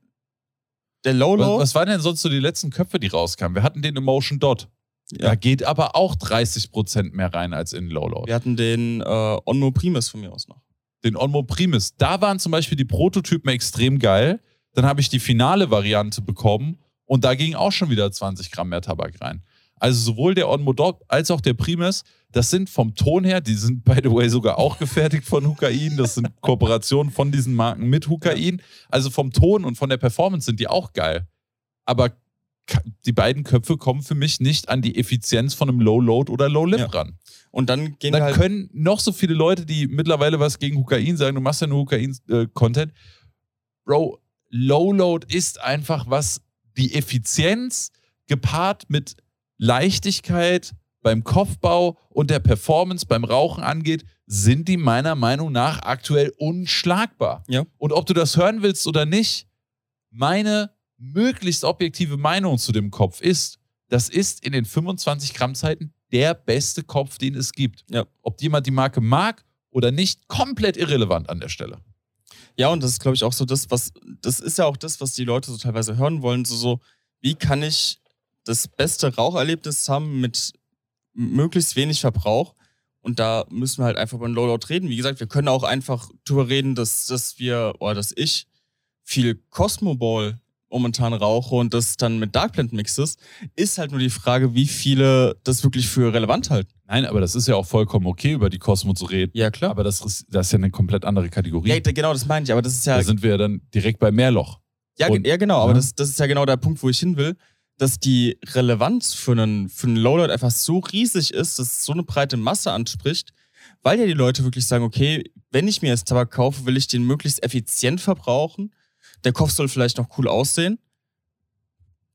der Low Was, Low, was waren denn sonst so die letzten Köpfe, die rauskamen? Wir hatten den Emotion Dot. Da ja, geht aber auch 30% mehr rein als in Lowload. wir hatten den äh, Onmo Primus von mir aus noch. Den Onmo Primus. Da waren zum Beispiel die Prototypen extrem geil. Dann habe ich die finale Variante bekommen und da ging auch schon wieder 20 Gramm mehr Tabak rein. Also sowohl der Onmo Dot als auch der Primus, das sind vom Ton her, die sind by the way sogar auch gefertigt von Hukain. Das sind Kooperationen von diesen Marken mit Hukain. Also vom Ton und von der Performance sind die auch geil. Aber die beiden Köpfe kommen für mich nicht an die Effizienz von einem Low Load oder Low Lip Ja. ran. Und dann gehen Dann halt. können noch so viele Leute, die mittlerweile was gegen Hukain sagen, du machst ja nur Hukain-Content. Bro, Low Load ist einfach was, die Effizienz gepaart mit Leichtigkeit beim Kopfbau und der Performance beim Rauchen angeht, sind die meiner Meinung nach aktuell unschlagbar. Ja. Und ob du das hören willst oder nicht, meine möglichst objektive Meinung zu dem Kopf ist, das ist in den 25 Gramm Zeiten der beste Kopf, den es gibt. Ja. Ob jemand die Marke mag oder nicht komplett irrelevant an der Stelle. Ja, und das ist, glaube ich, auch so das, was, das ist ja auch das, was die Leute so teilweise hören wollen. So, so, wie kann ich das beste Raucherlebnis haben mit möglichst wenig Verbrauch? Und da müssen wir halt einfach über den Lowload reden. Wie gesagt, wir können auch einfach drüber reden, dass, dass wir, oder dass ich viel Cosmo Ball momentan rauche und das dann mit Dark Blend mixes, ist halt nur die Frage, wie viele das wirklich für relevant halten. Nein, aber das ist ja auch vollkommen okay, über die Cosmo zu reden. Ja, klar. Aber das ist, das ist ja eine komplett andere Kategorie. Ja, genau, das meine ich, aber das ist ja. da sind wir ja dann direkt bei Mehrloch. Ja, Und- ja genau, aber Ja. das, das ist ja genau der Punkt, wo ich hin will, dass die Relevanz für einen, für einen Lowlight einfach so riesig ist, dass es so eine breite Masse anspricht, weil ja die Leute wirklich sagen, okay, wenn ich mir jetzt Tabak kaufe, will ich den möglichst effizient verbrauchen. Der Kopf soll vielleicht noch cool aussehen.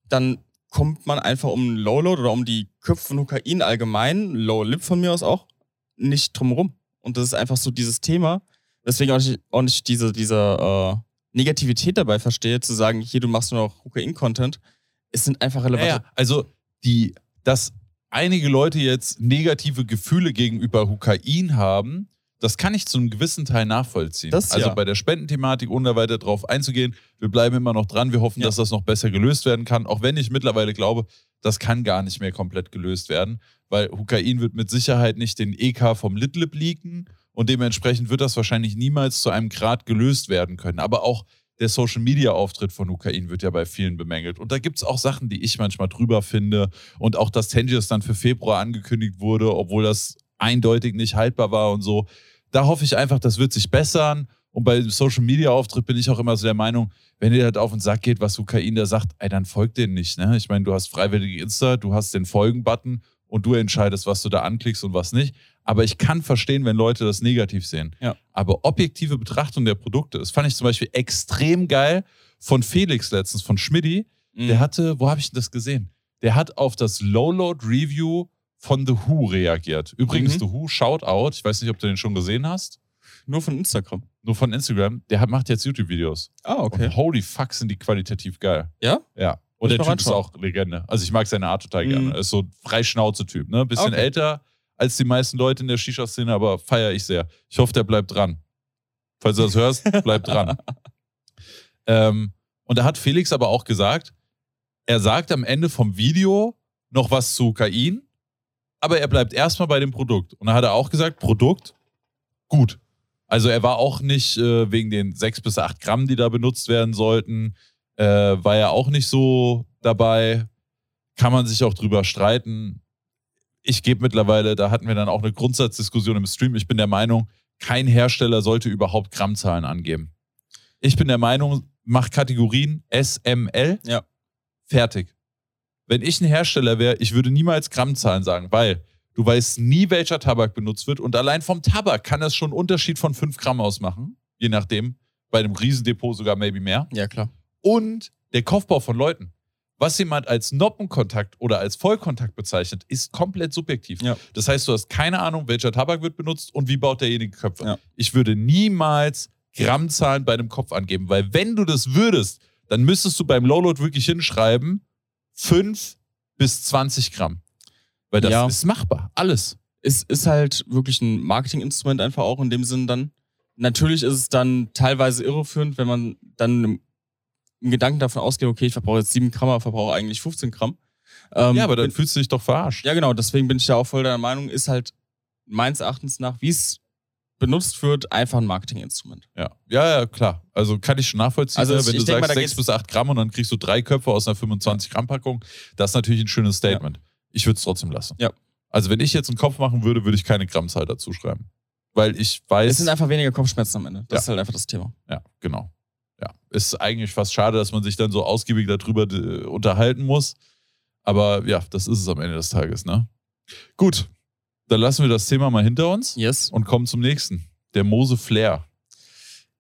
Dann kommt man einfach um Lowload oder um die Köpfe von Kokain allgemein, Low Lip von mir aus auch, nicht drumherum. Und das ist einfach so dieses Thema, weswegen auch nicht, auch nicht diese, diese äh, Negativität dabei verstehe, zu sagen, hier, du machst nur noch Kokain-Content. Es sind einfach Ja, relevante. ja. Also, die, dass einige Leute jetzt negative Gefühle gegenüber Hukain haben, das kann ich zu einem gewissen Teil nachvollziehen. Das also ja. bei der Spendenthematik, ohne da weiter drauf einzugehen, wir bleiben immer noch dran. Wir hoffen, Ja. dass das noch besser gelöst werden kann. Auch wenn ich mittlerweile glaube, das kann gar nicht mehr komplett gelöst werden, weil Hukain wird mit Sicherheit nicht den EK vom Litlip leaken und dementsprechend wird das wahrscheinlich niemals zu einem Grad gelöst werden können. Aber auch der Social Media Auftritt von Hukain wird ja bei vielen bemängelt. Und da gibt es auch Sachen, die ich manchmal drüber finde. Und auch, dass Tangiers dann für Februar angekündigt wurde, obwohl das eindeutig nicht haltbar war und so. Da hoffe ich einfach, das wird sich bessern. Und bei dem Social Media Auftritt bin ich auch immer so der Meinung, wenn dir das auf den Sack geht, was Hukain da sagt, ey, dann folgt den nicht. Ne? Ich meine, du hast freiwillige Insta, du hast den Folgen-Button und du entscheidest, was du da anklickst und was nicht. Aber ich kann verstehen, wenn Leute das negativ sehen. Ja. Aber objektive Betrachtung der Produkte, das fand ich zum Beispiel extrem geil von Felix letztens, von Schmidti. Mhm. Der hatte, wo habe ich denn das gesehen? Der hat auf das Low-Load-Review von The Who reagiert. Übrigens, Mhm. The Who, Shoutout. Ich weiß nicht, ob du den schon gesehen hast. Nur von Instagram. Nur von Instagram. Der hat, macht jetzt YouTube-Videos. Ah, okay. Und holy fuck, sind die qualitativ geil. Ja? Ja. Und der Typ ist reinschauen. auch Legende. Also ich mag seine Art total Mhm. gerne. Er ist so ein Freischnauze-Typ. Ne? Bisschen Okay. älter als die meisten Leute in der Shisha-Szene, aber feiere ich sehr. Ich hoffe, der bleibt dran. Falls du das hörst, bleib dran. Ähm, und da hat Felix aber auch gesagt, er sagt am Ende vom Video noch was zu Kain, aber er bleibt erstmal bei dem Produkt. Und da hat er auch gesagt, Produkt, gut. Also er war auch nicht äh, wegen den sechs bis acht Gramm, die da benutzt werden sollten, äh, war er auch nicht so dabei. Kann man sich auch drüber streiten. Ich gebe mittlerweile, da hatten wir dann auch eine Grundsatzdiskussion im Stream. Ich bin der Meinung, kein Hersteller sollte überhaupt Grammzahlen angeben. Ich bin der Meinung, mach Kategorien SML. Ja. Fertig. Wenn ich ein Hersteller wäre, ich würde niemals Grammzahlen sagen, weil du weißt nie, welcher Tabak benutzt wird. Und allein vom Tabak kann es schon einen Unterschied von 5 Gramm ausmachen. Je nachdem. Bei einem Riesendepot sogar maybe mehr. Ja, klar. Und der Kopfbau von Leuten. Was jemand als Noppenkontakt oder als Vollkontakt bezeichnet, ist komplett subjektiv. Ja. Das heißt, du hast keine Ahnung, welcher Tabak wird benutzt und wie baut derjenige Köpfe. Ja. Ich würde niemals Grammzahlen bei einem Kopf angeben, weil wenn du das würdest, dann müsstest du beim Lowload wirklich hinschreiben 5 bis 20 Gramm. Weil das Ja. ist machbar. Alles. Es ist halt wirklich ein Marketinginstrument einfach auch in dem Sinn dann. Natürlich ist es dann teilweise irreführend, wenn man dann im, im Gedanken davon ausgeht, okay, ich verbrauche jetzt 7 Gramm, aber verbrauche eigentlich 15 Gramm. Ähm, ja, aber dann bin- fühlst du dich doch verarscht. Ja, genau, deswegen bin ich da auch voll deiner Meinung, ist halt meines Erachtens nach, wie es benutzt wird, einfach ein Marketinginstrument. Ja, ja, ja, klar. Also kann ich schon nachvollziehen, Also ne? wenn du mal, sagst da 6 geht's- bis 8 Gramm und dann kriegst du drei Köpfe aus einer 25 Gramm Packung. Das ist natürlich ein schönes Statement. Ich würde es trotzdem lassen. Ja. Also wenn ich jetzt einen Kopf machen würde, würde ich keine Grammzahl dazu schreiben. Weil ich weiß. Es sind einfach weniger Kopfschmerzen am Ende. Das Ja. ist halt einfach das Thema. ja, genau. Ja. Ist eigentlich fast schade, dass man sich dann so ausgiebig darüber äh, unterhalten muss. Aber ja, das ist es am Ende des Tages, ne? Gut. Dann lassen wir das Thema mal hinter uns Yes. und kommen zum nächsten. Der Mose Flair.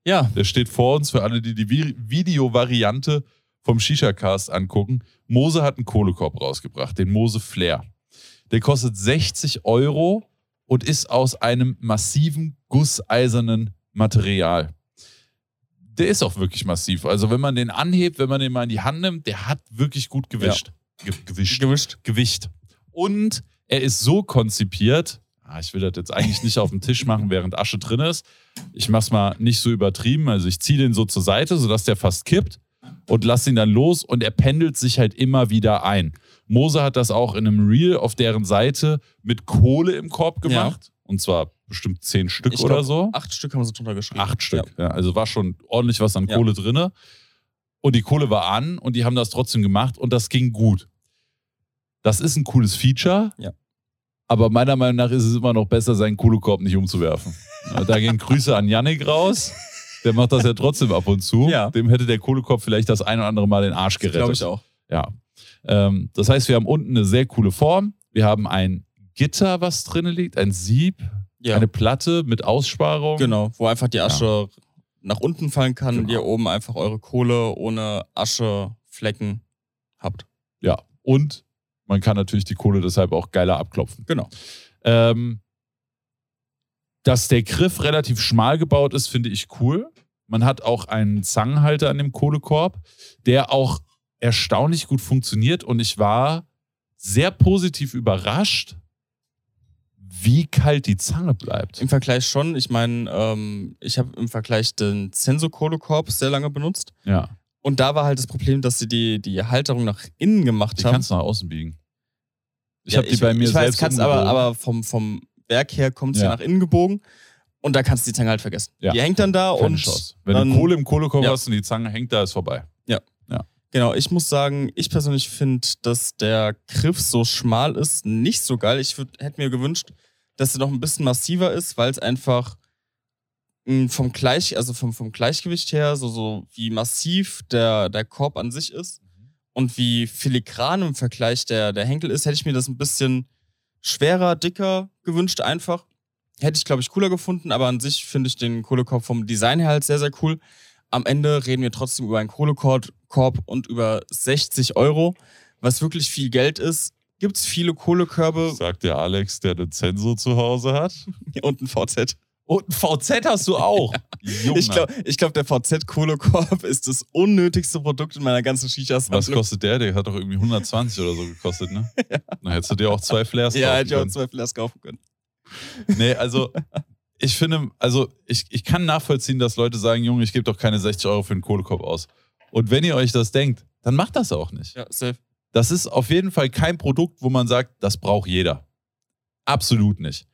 Ja, Der steht vor uns für alle, die die Vi- Videovariante vom Shisha-Cast angucken. Mose hat einen Kohlekorb rausgebracht, den Mose Flair. Der kostet 60 Euro und ist aus einem massiven gusseisernen Material. Der ist auch wirklich massiv. Also wenn man den anhebt, wenn man den mal in die Hand nimmt, der hat wirklich gut gewischt. Ge gewischt. gewischt. Gewicht. Und er ist so konzipiert, ah, ich will das jetzt eigentlich nicht auf dem Tisch machen, während Asche drin ist. Ich mach's mal nicht so übertrieben. Also ich ziehe den so zur Seite, sodass der fast kippt und lasse ihn dann los und er pendelt sich halt immer wieder ein. Mose hat das auch in einem Reel auf deren Seite mit Kohle im Korb gemacht. Und zwar bestimmt zehn Stück Ich oder glaub, so. Acht Stück haben sie drunter geschrieben. Acht Stück. Ja. also war schon ordentlich was an Ja. Kohle drinne. Und die Kohle war an und die haben das trotzdem gemacht und das ging gut. Das ist ein cooles Feature. Ja. Aber meiner Meinung nach ist es immer noch besser, seinen Kohlekorb nicht umzuwerfen. Ja, da gehen Grüße an Yannick raus. Der macht das ja trotzdem ab und zu. Ja. Dem hätte der Kohlekorb vielleicht das ein oder andere Mal den Arsch gerettet. Glaube ich auch. Ja. Ähm, das heißt, wir haben unten eine sehr coole Form. Wir haben ein Gitter, was drin liegt, ein Sieb, Ja. eine Platte mit Aussparung. Genau, wo einfach die Asche nach unten fallen kann und Genau. ihr oben einfach eure Kohle ohne Ascheflecken habt. Ja. Und man kann natürlich die Kohle deshalb auch geiler abklopfen. Genau. Ähm, dass der Griff relativ schmal gebaut ist, finde ich cool. Man hat auch einen Zangenhalter an dem Kohlekorb, der auch erstaunlich gut funktioniert und ich war sehr positiv überrascht, wie kalt die Zange bleibt. Im Vergleich schon, ich meine, ähm, ich habe im Vergleich den Zenso-Kohlekorb sehr lange benutzt. Ja, Und da war halt das Problem, dass sie die, die Halterung nach innen gemacht die haben. kannst du nach außen biegen. Ich Ja, habe die bei mir ich weiß, selbst kannst, aber, aber vom, vom Werk her kommt sie Ja. nach innen gebogen und da kannst du die Zange halt vergessen. Ja. Die hängt dann da Keine und Chance. Wenn dann, du Kohle im Kohlekorb Ja. hast und die Zange hängt da, ist vorbei. Genau, ich muss sagen, ich persönlich finde, dass der Griff so schmal ist, nicht so geil. Ich würd, hätte mir gewünscht, dass er noch ein bisschen massiver ist, weil es einfach vom Gleich, also vom, vom Gleichgewicht her, so, so wie massiv der, der Korb an sich ist und wie filigran im Vergleich der, der Henkel ist, hätte ich mir das ein bisschen schwerer, dicker gewünscht einfach. Hätte ich, glaube ich, cooler gefunden, aber an sich finde ich den Kohlekorb vom Design her halt sehr, sehr cool. Am Ende reden wir trotzdem über einen Kohlekorb Korb und über 60 Euro, was wirklich viel Geld ist. Gibt es viele Kohlekörbe Sagt der Alex, der den Sensor zu Hause hat. und ein VZ? Und ein VZ hast du auch. Junge. Ich glaube, glaub, der VZ-Kohlekorb ist das unnötigste Produkt in meiner ganzen Was Shisha-Sammlung. kostet der? Der hat doch irgendwie 120 oder so gekostet, ne? Dann hättest du dir auch zwei Flares Ja, kaufen hätte ich auch können. zwei Flares kaufen können. Nee, also ich finde, also ich, ich kann nachvollziehen, dass Leute sagen, Junge, ich gebe doch keine 60 Euro für einen Kohlekorb aus. Und wenn ihr euch das denkt, dann macht das auch nicht. Ja, safe. Das ist auf jeden Fall kein Produkt, wo man sagt, das braucht jeder. Absolut nicht.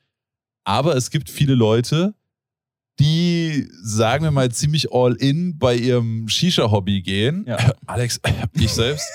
Aber es gibt viele Leute, die, sagen wir mal, ziemlich all in bei ihrem Shisha-Hobby gehen. Ja. Alex, ich selbst.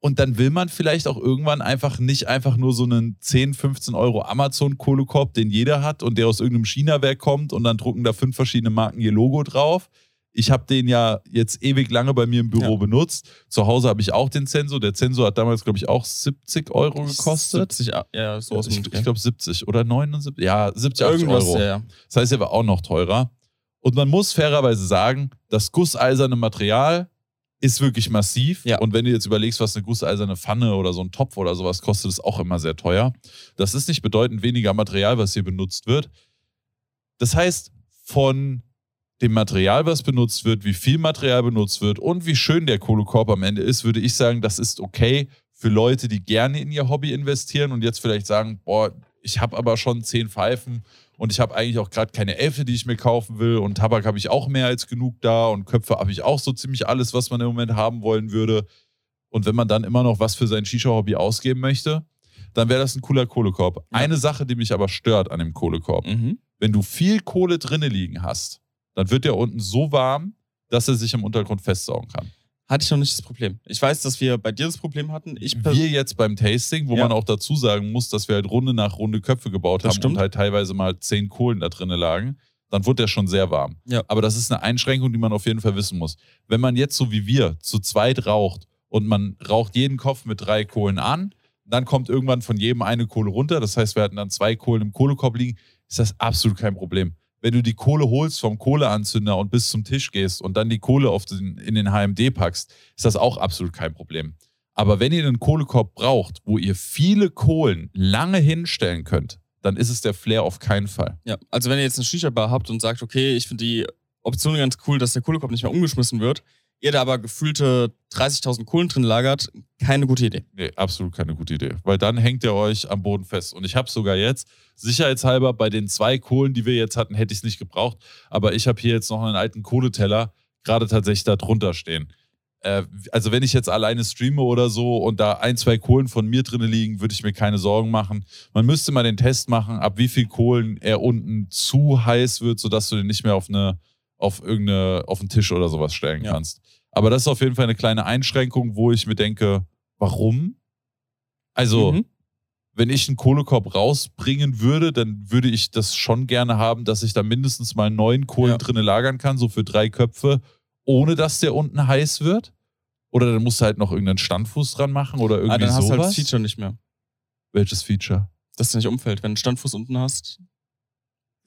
Und dann will man vielleicht auch irgendwann einfach nicht einfach nur so einen 10, 15 Euro Amazon-Kohlekorb, den jeder hat und der aus irgendeinem China-Werk kommt und dann drucken da fünf verschiedene Marken ihr Logo drauf. Ich habe den ja jetzt ewig lange bei mir im Büro Ja. benutzt. Zu Hause habe ich auch den Sensor. Der Sensor hat damals, glaube ich, auch 70 Euro gekostet. 70, ja, ja, so ich ich glaube 70 oder 79. Ja, 70, 80 Irgendwas, Euro. ja. Das heißt, er war auch noch teurer. Und man muss fairerweise sagen, das gusseiserne Material ist wirklich massiv. Ja. Und wenn du jetzt überlegst, was eine gusseiserne Pfanne oder so ein Topf oder sowas kostet, ist auch immer sehr teuer. Das ist nicht bedeutend weniger Material, was hier benutzt wird. Das heißt, von dem Material, was benutzt wird, wie viel Material benutzt wird und wie schön der Kohlekorb am Ende ist, würde ich sagen, das ist okay für Leute, die gerne in ihr Hobby investieren und jetzt vielleicht sagen, boah, ich habe aber schon zehn Pfeifen und ich habe eigentlich auch gerade keine Elfte, die ich mir kaufen will und Tabak habe ich auch mehr als genug da und Köpfe habe ich auch so ziemlich alles, was man im Moment haben wollen würde. Und wenn man dann immer noch was für sein Shisha-Hobby ausgeben möchte, dann wäre das ein cooler Kohlekorb. Ja. Eine Sache, die mich aber stört an dem Kohlekorb, Mhm. wenn du viel Kohle drinne liegen hast, dann wird der unten so warm, dass er sich im Untergrund festsaugen kann. Hatte ich noch nicht das Problem. Ich weiß, dass wir bei dir das Problem hatten. Ich Wir jetzt beim Tasting, wo Ja. man auch dazu sagen muss, dass wir halt Runde nach Runde Köpfe gebaut Das haben stimmt. und halt teilweise mal zehn Kohlen da drinne lagen, dann wurde der schon sehr warm. Ja. Aber das ist eine Einschränkung, die man auf jeden Fall wissen muss. Wenn man jetzt so wie wir zu zweit raucht und man raucht jeden Kopf mit drei Kohlen an, dann kommt irgendwann von jedem eine Kohle runter. Das heißt, wir hatten dann zwei Kohlen im Kohlekorb liegen, ist das absolut kein Problem. Wenn du die Kohle holst vom Kohleanzünder und bis zum Tisch gehst und dann die Kohle auf den, in den HMD packst, ist das auch absolut kein Problem. Aber wenn ihr einen Kohlekorb braucht, wo ihr viele Kohlen lange hinstellen könnt, dann ist es der Flair auf keinen Fall. Ja, also wenn ihr jetzt eine Shisha-Bar habt und sagt, okay, ich finde die Option ganz cool, dass der Kohlekorb nicht mehr umgeschmissen wird, ihr da aber gefühlte 30.000 Kohlen drin lagert, keine gute Idee. Nee, absolut keine gute Idee. Weil dann hängt ihr euch am Boden fest. Und ich habe sogar jetzt, sicherheitshalber, bei den zwei Kohlen, die wir jetzt hatten, hätte ich es nicht gebraucht. Aber ich habe hier jetzt noch einen alten Kohleteller gerade tatsächlich da drunter stehen. Äh, also wenn ich jetzt alleine streame oder so und da ein, zwei Kohlen von mir drin liegen, würde ich mir keine Sorgen machen. Man müsste mal den Test machen, ab wie viel Kohlen er unten zu heiß wird, sodass du den nicht mehr auf eine auf irgendeine, auf einen Tisch oder sowas stellen Ja. kannst. Aber das ist auf jeden Fall eine kleine Einschränkung, wo ich mir denke, warum? Also, Mhm. wenn ich einen Kohlekorb rausbringen würde, dann würde ich das schon gerne haben, dass ich da mindestens mal neun Kohlen Ja. drinne lagern kann, so für drei Köpfe, ohne dass der unten heiß wird. Oder dann musst du halt noch irgendeinen Standfuß dran machen oder irgendwie Ah, dann hast du sowas. halt das Feature nicht mehr, Welches Feature? dass du nicht umfällt. Wenn du einen Standfuß unten hast,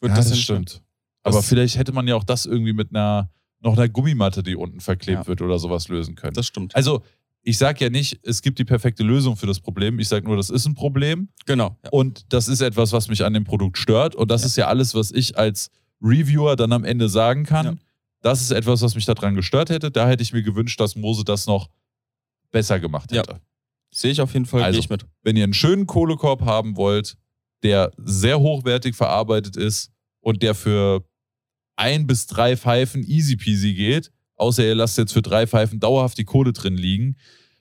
wird ja, das, das, stimmt. Aber Das- vielleicht hätte man ja auch das irgendwie mit einer noch einer Gummimatte, die unten verklebt Ja. wird oder sowas lösen können. Das stimmt. also, ich sage ja nicht, es gibt die perfekte Lösung für das Problem. Ich sage nur, das ist ein Problem genau. Ja. und das ist etwas, was mich an dem Produkt stört. Und das Ja. ist ja alles, was ich als Reviewer dann am Ende sagen kann. Ja. Das ist etwas, was mich daran gestört hätte. Da hätte ich mir gewünscht, dass Mose das noch besser gemacht hätte. Sehe ich auf jeden Fall, Also, ich mit. Wenn ihr einen schönen Kohlekorb haben wollt, der sehr hochwertig verarbeitet ist und der für ein bis drei Pfeifen easy peasy geht, außer ihr lasst jetzt für drei Pfeifen dauerhaft die Kohle drin liegen.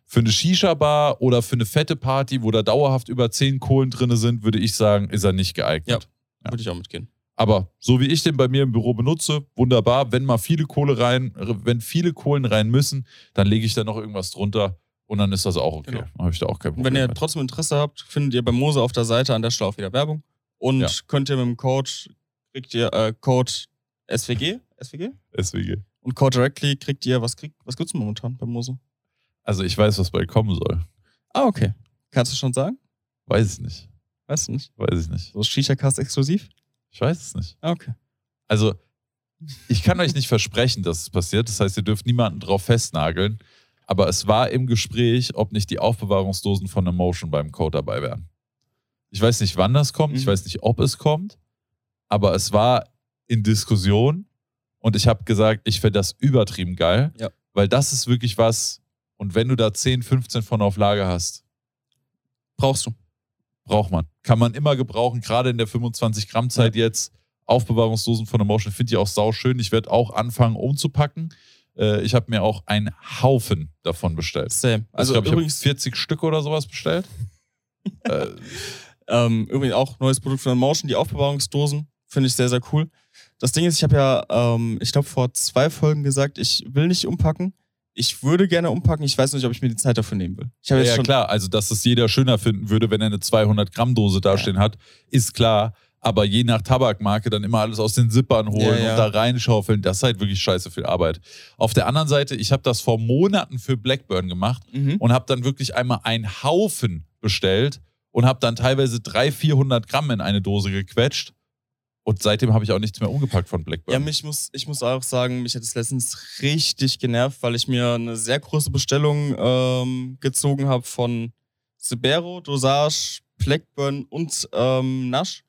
Für eine Shisha-Bar oder für eine fette Party, wo da dauerhaft über zehn Kohlen drin sind, würde ich sagen, ist er nicht geeignet. Ja. Ja. Würde ich auch mitgehen. Aber so wie ich den bei mir im Büro benutze, wunderbar. Wenn mal viele Kohle rein, wenn viele Kohlen rein müssen, dann lege ich da noch irgendwas drunter und dann ist das auch okay. Genau. Habe ich da auch kein Und Problem. wenn ihr mit. trotzdem Interesse habt, findet ihr bei Mose auf der Seite an der Stelle auch wieder Werbung. Und Ja. könnt ihr mit dem Code, kriegt ihr äh, Code SWG, SWG? Deswegen. Und Code Directly kriegt ihr, was kriegt, was gibt's momentan bei Mose? Also ich weiß, was bald kommen soll. Ah, okay. Kannst du schon sagen? Weiß ich nicht. Weißt du nicht? Weiß ich nicht. So Shisha Cast exklusiv? Ich weiß es nicht. Ah, okay. Also, ich kann euch nicht versprechen, dass es passiert. Das heißt, ihr dürft niemanden drauf festnageln. Aber es war im Gespräch, ob nicht die Aufbewahrungsdosen von Emotion beim Code dabei wären. Ich weiß nicht, wann das kommt. Ich Mhm. weiß nicht, ob es kommt. Aber es war in Diskussion. Und ich habe gesagt, ich fände das übertrieben geil. Ja. Weil das ist wirklich was. Und wenn du da 10, 15 von auf Lager hast, Brauchst du. braucht man. Kann man immer gebrauchen, gerade in der 25-Gramm-Zeit jetzt. Aufbewahrungsdosen von Emotion finde ich auch sauschön. Ich werde auch anfangen umzupacken. Äh, ich habe mir auch einen Haufen davon bestellt. Same. Also, Also ich glaube, ich habe übrigens, 40 Stück oder sowas bestellt. äh, ähm, übrigens auch neues Produkt von Motion, die Aufbewahrungsdosen. Finde ich sehr, sehr cool. Das Ding ist, ich habe ja, ähm, ich glaube, vor zwei Folgen gesagt, ich will nicht umpacken. Ich würde gerne umpacken. Ich weiß nicht, ob ich mir die Zeit dafür nehmen will. Ja, ja, schon klar. Also, dass es jeder schöner finden würde, wenn er eine 200-Gramm-Dose dastehen hat, ist klar. Aber je nach Tabakmarke dann immer alles aus den Zippern holen Ja, ja. und da reinschaufeln, das ist halt wirklich scheiße viel Arbeit. Auf der anderen Seite, ich habe das vor Monaten für Blackburn gemacht Mhm. und habe dann wirklich einmal einen Haufen bestellt und habe dann teilweise 300, 400 Gramm in eine Dose gequetscht. Und seitdem habe ich auch nichts mehr umgepackt von Blackburn. Ja, mich muss, ich muss auch sagen, mich hat es letztens richtig genervt, weil ich mir eine sehr große Bestellung ähm, gezogen habe von Sibero, Dosage, Blackburn und ähm, Nash.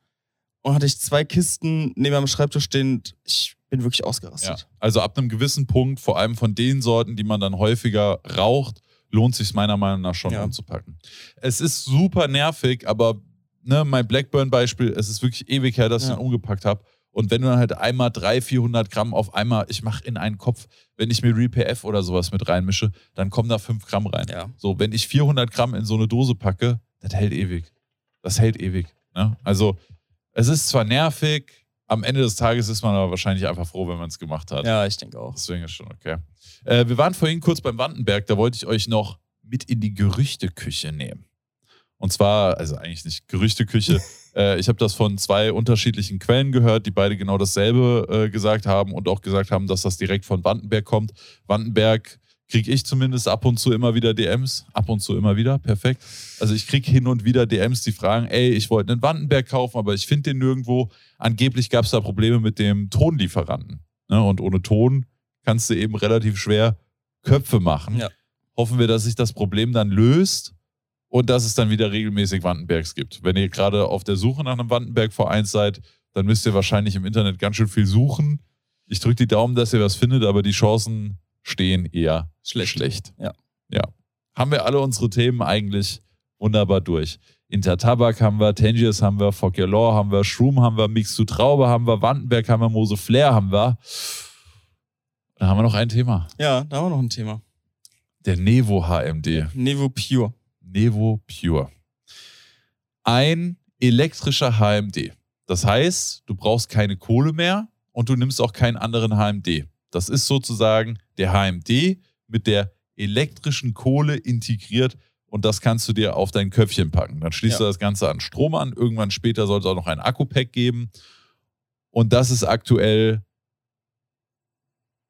Und hatte ich zwei Kisten neben meinem Schreibtisch stehen. Ich bin wirklich ja. ausgerastet. Also ab einem gewissen Punkt, vor allem von den Sorten, die man dann häufiger raucht, lohnt sich meiner Meinung nach schon Ja. umzupacken. Es ist super nervig, aber ne, mein Blackburn-Beispiel, es ist wirklich ewig her, dass ich Ja. ihn umgepackt habe. Und wenn du dann halt einmal 300, 400 Gramm auf einmal, ich mache in einen Kopf, wenn ich mir RePF oder sowas mit reinmische, dann kommen da 5 Gramm rein. Ja. So, wenn ich 400 Gramm in so eine Dose packe, das hält ewig. Das hält ewig. Ne? Also, es ist zwar nervig, am Ende des Tages ist man aber wahrscheinlich einfach froh, wenn man es gemacht hat. Ja, ich denke auch. Deswegen ist schon okay. Äh, wir waren vorhin kurz beim Wandenberg, da wollte ich euch noch mit in die Gerüchteküche nehmen. Und zwar, also eigentlich nicht Gerüchteküche, äh, ich habe das von zwei unterschiedlichen Quellen gehört, die beide genau dasselbe äh, gesagt haben und auch gesagt haben, dass das direkt von Wandenberg kommt. Wandenberg kriege ich zumindest ab und zu immer wieder DMs. Ab und zu immer wieder, perfekt. Also ich kriege hin und wieder DMs, die fragen, ey, ich wollte einen Wandenberg kaufen, aber ich finde den nirgendwo. Angeblich gab es da Probleme mit dem Tonlieferanten. Ne? Und ohne Ton kannst du eben relativ schwer Köpfe machen. Ja. Hoffen wir, dass sich das Problem dann löst und dass es dann wieder regelmäßig Wandenbergs gibt. Wenn ihr gerade auf der Suche nach einem Wandenberg-Verein seid, dann müsst ihr wahrscheinlich im Internet ganz schön viel suchen. Ich drücke die Daumen, dass ihr was findet, aber die Chancen stehen eher Schlecht. schlecht. Ja. Ja. Haben wir alle unsere Themen eigentlich wunderbar durch. Intertabak haben wir, Tangiers haben wir, Fuck Your Law haben wir, Shroom haben wir, Mix zu Traube haben wir, Wandenberg haben wir, Mose Flair haben wir. Da haben wir noch ein Thema. Ja, da haben wir noch ein Thema. Der Nevo HMD. Nevo Pure. Nevo Pure. Ein elektrischer HMD. Das heißt, du brauchst keine Kohle mehr und du nimmst auch keinen anderen HMD. Das ist sozusagen der HMD mit der elektrischen Kohle integriert und das kannst du dir auf dein Köpfchen packen. Dann schließt Ja. du das Ganze an Strom an. Irgendwann später soll es auch noch ein Akku-Pack geben. Und das ist aktuell,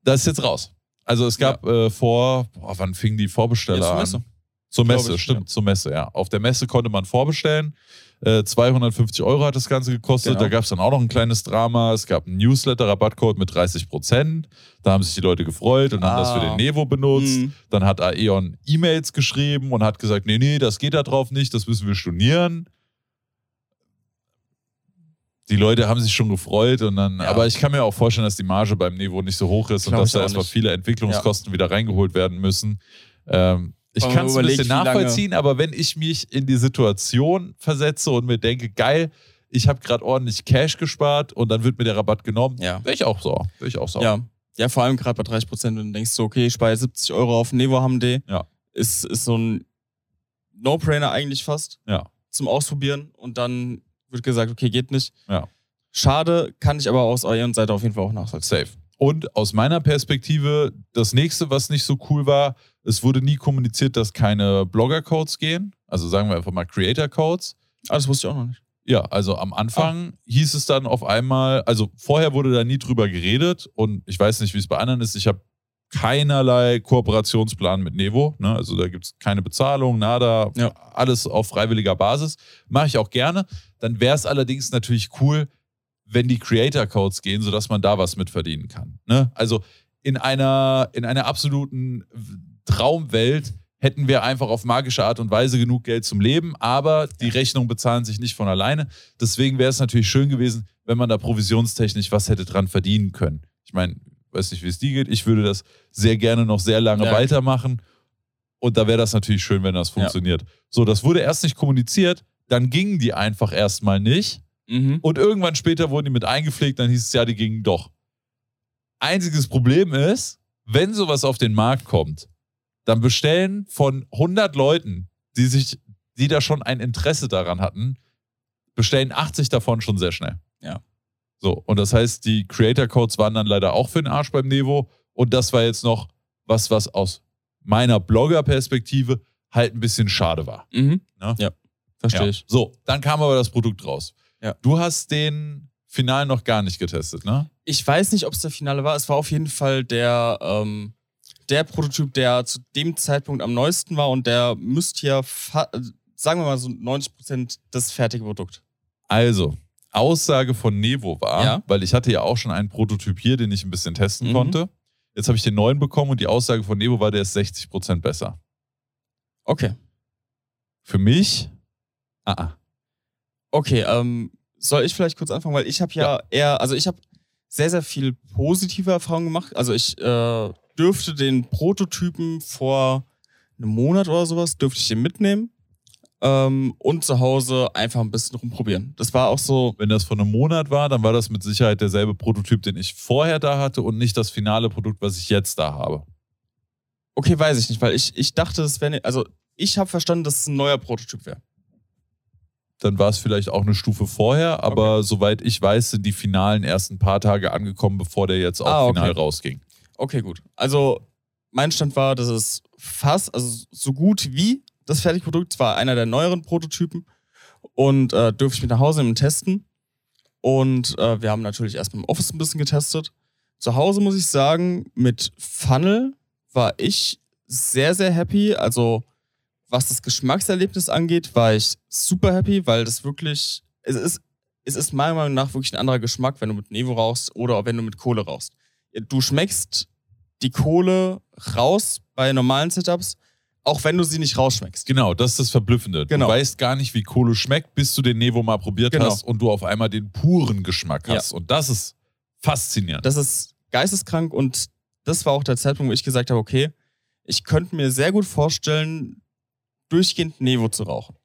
das ist jetzt raus. Also es gab äh, vor, boah, wann fingen die Vorbesteller an? Zur Messe, ich, stimmt, ja. zur Messe, ja. Auf der Messe konnte man vorbestellen. Äh, 250 Euro hat das Ganze gekostet. Genau. Da gab es dann auch noch ein kleines Drama. Es gab einen Newsletter-Rabattcode mit 30 Prozent. Da haben sich die Leute gefreut und haben das für Ah. den Nevo benutzt. Mhm. Dann hat Aeon E-Mails geschrieben und hat gesagt, nee, nee, das geht da drauf nicht, das müssen wir stornieren. Die Leute haben sich schon gefreut und dann, Ja. aber ich kann mir auch vorstellen, dass die Marge beim Nevo nicht so hoch ist und dass da erstmal nicht. viele Entwicklungskosten wieder reingeholt werden müssen. Ähm, ich kann es ein bisschen nachvollziehen, aber wenn ich mich in die Situation versetze und mir denke, geil, ich habe gerade ordentlich Cash gespart und dann wird mir der Rabatt genommen, Ja. wäre ich auch so. Wäre ich auch so. Ja. Ja, vor allem gerade bei 30 Prozent, wenn du denkst so, okay, ich spare 70 Euro auf Nevo HMD. Ja. Ist, ist so ein No-Brainer eigentlich fast. Ja. Zum Ausprobieren und dann wird gesagt, okay, geht nicht. Ja. Schade, kann ich aber aus eurer Seite auf jeden Fall auch nachvollziehen. Safe. Und aus meiner Perspektive, das nächste, was nicht so cool war, es wurde nie kommuniziert, dass keine Blogger-Codes gehen. Also sagen wir einfach mal Creator-Codes. Ah, das wusste ich auch noch nicht. Ja, also am Anfang hieß es dann auf einmal, also vorher wurde da nie drüber geredet und ich weiß nicht, wie es bei anderen ist. Ich habe keinerlei Kooperationsplan mit Nevo. Ne? Also da gibt es keine Bezahlung, nada, Ja. alles auf freiwilliger Basis. Mache ich auch gerne. Dann wäre es allerdings natürlich cool, wenn die Creator-Codes gehen, sodass man da was mit verdienen kann. Ne? Also in einer, in einer absoluten Traumwelt hätten wir einfach auf magische Art und Weise genug Geld zum Leben, aber die Rechnungen bezahlen sich nicht von alleine. Deswegen wäre es natürlich schön gewesen, wenn man da provisionstechnisch was hätte dran verdienen können. Ich meine, weiß nicht, wie es dir geht. Ich würde das sehr gerne noch sehr lange Ja. weitermachen. Und da wäre das natürlich schön, wenn das Ja. funktioniert. So, das wurde erst nicht kommuniziert, dann gingen die einfach erstmal nicht. Mhm. Und irgendwann später wurden die mit eingepflegt, dann hieß es ja, die gingen doch. Einziges Problem ist, wenn sowas auf den Markt kommt, dann bestellen von 100 Leuten, die sich, die da schon ein Interesse daran hatten, bestellen 80 davon schon sehr schnell. Ja. So, und das heißt, die Creator Codes waren dann leider auch für den Arsch beim Nevo. Und das war jetzt noch was, was aus meiner Blogger-Perspektive halt ein bisschen schade war. Mhm. Ne? Ja, verstehe Ja. ich. So, dann kam aber das Produkt raus. Ja. Du hast den Final noch gar nicht getestet, ne? Ich weiß nicht, ob es der Finale war. Es war auf jeden Fall der, ähm, der Prototyp, der zu dem Zeitpunkt am neuesten war und der müsste ja, sagen wir mal so 90% das fertige Produkt. Also, Aussage von Nevo war, Ja. weil ich hatte ja auch schon einen Prototyp hier, den ich ein bisschen testen Mhm. konnte. Jetzt habe ich den neuen bekommen und die Aussage von Nevo war, der ist 60% besser. Okay. Für mich, ah, ah. Okay, ähm, soll ich vielleicht kurz anfangen? Weil ich habe ja, eher, also ich habe sehr, sehr viel positive Erfahrungen gemacht. Also ich äh, dürfte den Prototypen vor einem Monat oder sowas, dürfte ich den mitnehmen ähm, und zu Hause einfach ein bisschen rumprobieren. Das war auch so, wenn das vor einem Monat war, dann war das mit Sicherheit derselbe Prototyp, den ich vorher da hatte und nicht das finale Produkt, was ich jetzt da habe. okay, weiß ich nicht, weil ich, ich dachte, es wäre, ne, also ich habe verstanden, dass es ein neuer Prototyp wäre. Dann war es vielleicht auch eine Stufe vorher, aber soweit ich weiß, sind die finalen ersten paar Tage angekommen, bevor der jetzt auch Ah, okay. final rausging. Okay, gut. Also mein Stand war, dass es fast, also so gut wie das Fertigprodukt, zwar einer der neueren Prototypen und äh, durfte ich mit nach Hause nehmen und testen. Und äh, wir haben natürlich erstmal im Office ein bisschen getestet. Zu Hause muss ich sagen, mit Funnel war ich sehr, sehr happy. Also was das Geschmackserlebnis angeht, war ich super happy, weil das wirklich, es ist, es ist meiner Meinung nach wirklich ein anderer Geschmack, wenn du mit Nevo rauchst oder wenn du mit Kohle rauchst. Du schmeckst die Kohle raus bei normalen Setups, auch wenn du sie nicht rausschmeckst. Genau, das ist das Verblüffende. Genau. Du weißt gar nicht, wie Kohle schmeckt, bis du den Nevo mal probiert Genau. hast und du auf einmal den puren Geschmack Ja. hast. Und das ist faszinierend. Das ist geisteskrank und das war auch der Zeitpunkt, wo ich gesagt habe, okay, ich könnte mir sehr gut vorstellen, durchgehend Nevo zu rauchen.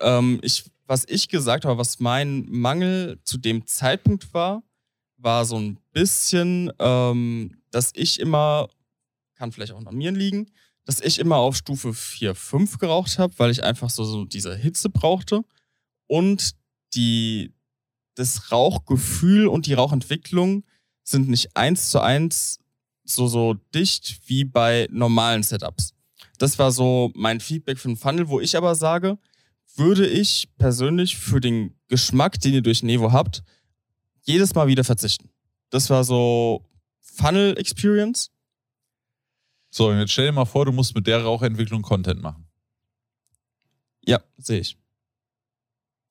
Ähm, ich, was ich gesagt habe, was mein Mangel zu dem Zeitpunkt war, war so ein bisschen, ähm, dass ich immer, kann vielleicht auch an mir liegen, dass ich immer auf Stufe 4, 5 geraucht habe, weil ich einfach so, so diese Hitze brauchte. Und die, das Rauchgefühl und die Rauchentwicklung sind nicht eins zu eins so, so dicht wie bei normalen Setups. Das war so mein Feedback für den Funnel, wo ich aber sage, würde ich persönlich für den Geschmack, den ihr durch Nevo habt, jedes Mal wieder verzichten. Das war so Funnel Experience. So, und jetzt stell dir mal vor, du musst mit der Rauchentwicklung Content machen. Ja, sehe ich.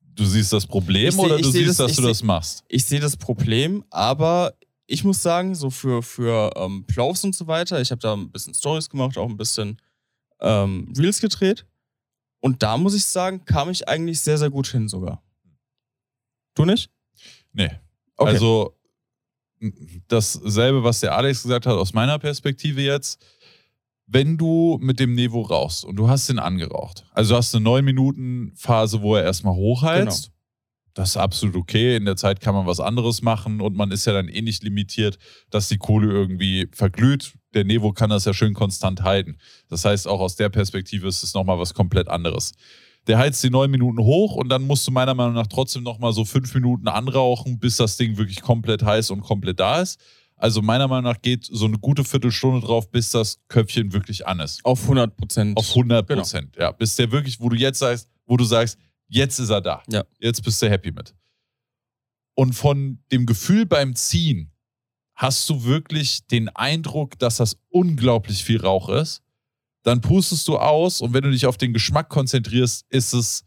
Du siehst das Problem seh- oder du siehst, das- dass du seh- das machst? Ich sehe das Problem, aber ich muss sagen, so für, für ähm, Playoffs und so weiter, ich habe da ein bisschen Stories gemacht, auch ein bisschen ähm, Reels gedreht. Und da muss ich sagen, kam ich eigentlich sehr, sehr gut hin sogar. Du nicht? Nee. Okay. Also dasselbe, was der Alex gesagt hat, aus meiner Perspektive jetzt. Wenn du mit dem Nevo rauchst und du hast den angeraucht, also du hast eine 9 Minuten Phase, wo er erstmal hochheizt, Genau. Das ist absolut okay. In der Zeit kann man was anderes machen und man ist ja dann eh nicht limitiert, dass die Kohle irgendwie verglüht. Der Nevo kann das ja schön konstant halten. Das heißt, auch aus der Perspektive ist es nochmal was komplett anderes. Der heizt die neun Minuten hoch und dann musst du meiner Meinung nach trotzdem nochmal so fünf Minuten anrauchen, bis das Ding wirklich komplett heiß und komplett da ist. Also meiner Meinung nach geht so eine gute Viertelstunde drauf, bis das Köpfchen wirklich an ist. Auf 100 Prozent. Auf 100 Genau. Prozent. Ja, bis der wirklich, wo du jetzt sagst, wo du sagst, jetzt ist er da. Ja. Jetzt bist du happy mit. Und von dem Gefühl beim Ziehen hast du wirklich den Eindruck, dass das unglaublich viel Rauch ist. Dann pustest du aus und wenn du dich auf den Geschmack konzentrierst, ist es,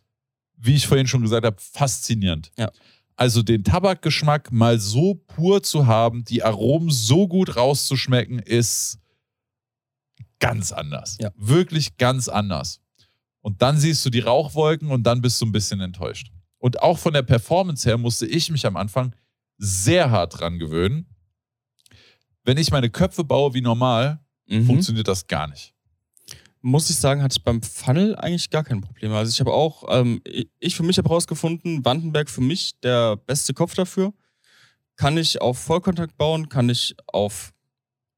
wie ich vorhin schon gesagt habe, faszinierend. Ja. Also den Tabakgeschmack mal so pur zu haben, die Aromen so gut rauszuschmecken, ist ganz anders. Ja. Wirklich ganz anders. Und dann siehst du die Rauchwolken und dann bist du ein bisschen enttäuscht. Und auch von der Performance her musste ich mich am Anfang sehr hart dran gewöhnen. Wenn ich meine Köpfe baue wie normal, Mhm. funktioniert das gar nicht. muss ich sagen, hatte ich beim Funnel eigentlich gar kein Problem. Also ich habe auch, ähm, ich für mich habe herausgefunden, Wandenberg für mich der beste Kopf dafür. Kann ich auf Vollkontakt bauen, kann ich auf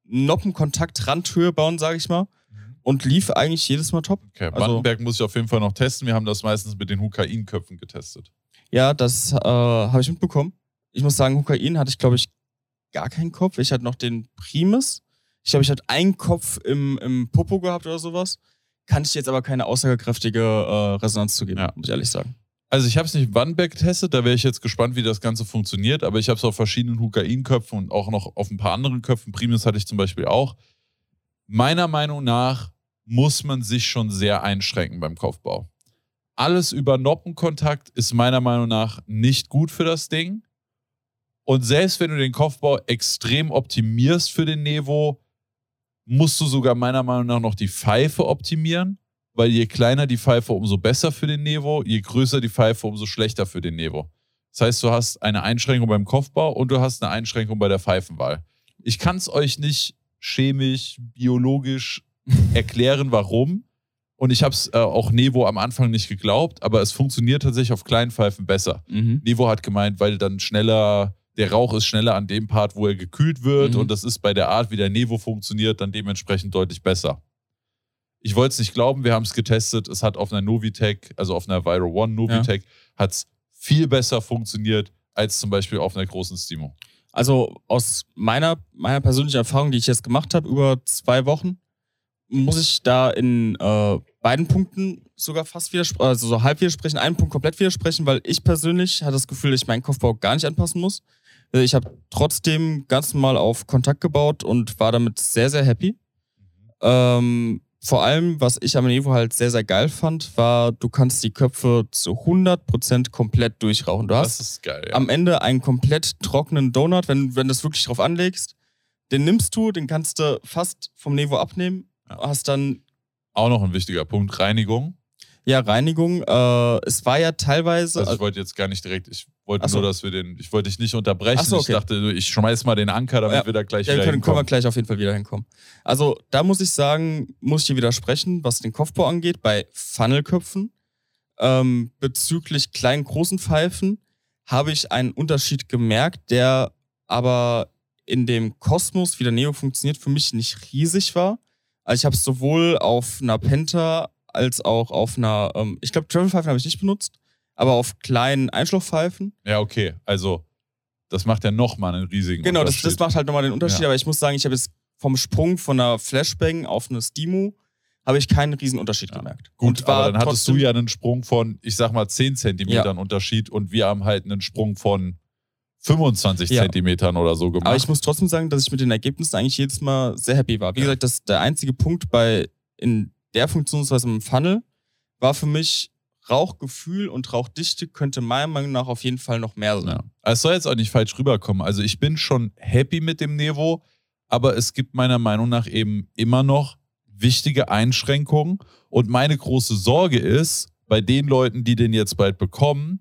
Noppenkontakt Randhöhe bauen, sage ich mal. Und lief eigentlich jedes Mal top. Okay, Also- Wandenberg muss ich auf jeden Fall noch testen. Wir haben das meistens mit den Hukain-Köpfen getestet. Ja, das äh, habe ich mitbekommen. Ich muss sagen, Hukain hatte ich, glaube ich, gar keinen Kopf. Ich hatte noch den Primus. Ich glaube, ich hatte einen Kopf im, im Popo gehabt oder sowas. Kann ich jetzt aber keine aussagekräftige äh, Resonanz zu geben, Ja. muss ich ehrlich sagen. Also ich habe es nicht im Wandenberg getestet, da wäre ich jetzt gespannt, wie das Ganze funktioniert, aber ich habe es auf verschiedenen Hukain-Köpfen und auch noch auf ein paar anderen Köpfen. Primus hatte ich zum Beispiel auch. Meiner Meinung nach muss man sich schon sehr einschränken beim Kopfbau. Alles über Noppenkontakt ist meiner Meinung nach nicht gut für das Ding. Und selbst wenn du den Kopfbau extrem optimierst für den Nevo, musst du sogar meiner Meinung nach noch die Pfeife optimieren, weil je kleiner die Pfeife, umso besser für den Nevo, je größer die Pfeife, umso schlechter für den Nevo. Das heißt, du hast eine Einschränkung beim Kopfbau und du hast eine Einschränkung bei der Pfeifenwahl. Ich kann es euch nicht chemisch, biologisch erklären, warum. Und ich habe es äh, auch Nevo am Anfang nicht geglaubt, aber es funktioniert tatsächlich auf kleinen Pfeifen besser. Mhm. Nevo hat gemeint, weil dann schneller, der Rauch ist schneller an dem Part, wo er gekühlt wird Mhm. und das ist bei der Art, wie der Nevo funktioniert, dann dementsprechend deutlich besser. Ich wollte es nicht glauben, wir haben es getestet. Es hat auf einer Novitec, also auf einer Viro One Novitec, hat es viel besser funktioniert als zum Beispiel auf einer großen Stimo. Also aus meiner, meiner persönlichen Erfahrung, die ich jetzt gemacht habe, über zwei Wochen, muss ich da in äh, beiden Punkten sogar fast widersprechen, also so halb widersprechen, einen Punkt komplett widersprechen, weil ich persönlich hatte das Gefühl, dass ich meinen Kopfbau gar nicht anpassen muss. Äh, Ich habe trotzdem ganz normal auf Kontakt gebaut und war damit sehr, sehr happy. Ähm, vor allem, was ich am Evo halt sehr, sehr geil fand, war, du kannst die Köpfe zu 100% komplett durchrauchen. Du hast Das ist geil. Ja. am Ende einen komplett trockenen Donut, wenn, wenn du es wirklich drauf anlegst. Den nimmst du, den kannst du fast vom Nevo abnehmen. Hast dann, Auch noch ein wichtiger Punkt, Reinigung. ja, Reinigung. Äh, es war ja teilweise, Also ich wollte jetzt gar nicht direkt, ich wollte so. nur, dass wir den, ich wollte dich nicht unterbrechen. So, okay. Ich dachte, ich schmeiß mal den Anker, damit Ja. wir da gleich Ja, wieder können, können wir hinkommen. gleich auf jeden Fall wieder hinkommen. Also, da muss ich sagen, muss ich dir widersprechen, was den Kopfbau angeht, bei Funnelköpfen. Ähm, bezüglich kleinen, großen Pfeifen habe ich einen Unterschied gemerkt, der aber in dem Kosmos, wie der Neo funktioniert, für mich nicht riesig war. Also ich habe es sowohl auf einer Penta als auch auf einer, ähm, ich glaube, Travel-Pfeifen habe ich nicht benutzt, aber auf kleinen Einschlauchpfeifen. Ja, okay. Also, das macht ja nochmal einen riesigen Genau, das, Unterschied. das macht halt nochmal den Unterschied, Ja. aber ich muss sagen, ich habe jetzt vom Sprung von einer Flashbang auf eine Stimo habe ich keinen riesen Unterschied Ja. gemerkt. Gut, Und war aber dann hattest du ja einen Sprung von, ich sag mal, 10 Zentimetern Unterschied und wir haben halt einen Sprung von 25 Ja. Zentimetern oder so gemacht. Aber ich muss trotzdem sagen, dass ich mit den Ergebnissen eigentlich jedes Mal sehr happy war. Wie Ja. gesagt, das der einzige Punkt bei in der Funktionsweise im Funnel war für mich Rauchgefühl und Rauchdichte könnte meiner Meinung nach auf jeden Fall noch mehr sein. Ja. Es soll jetzt auch nicht falsch rüberkommen. Also ich bin schon happy mit dem Nevo, aber es gibt meiner Meinung nach eben immer noch wichtige Einschränkungen. Und meine große Sorge ist, bei den Leuten, die den jetzt bald bekommen,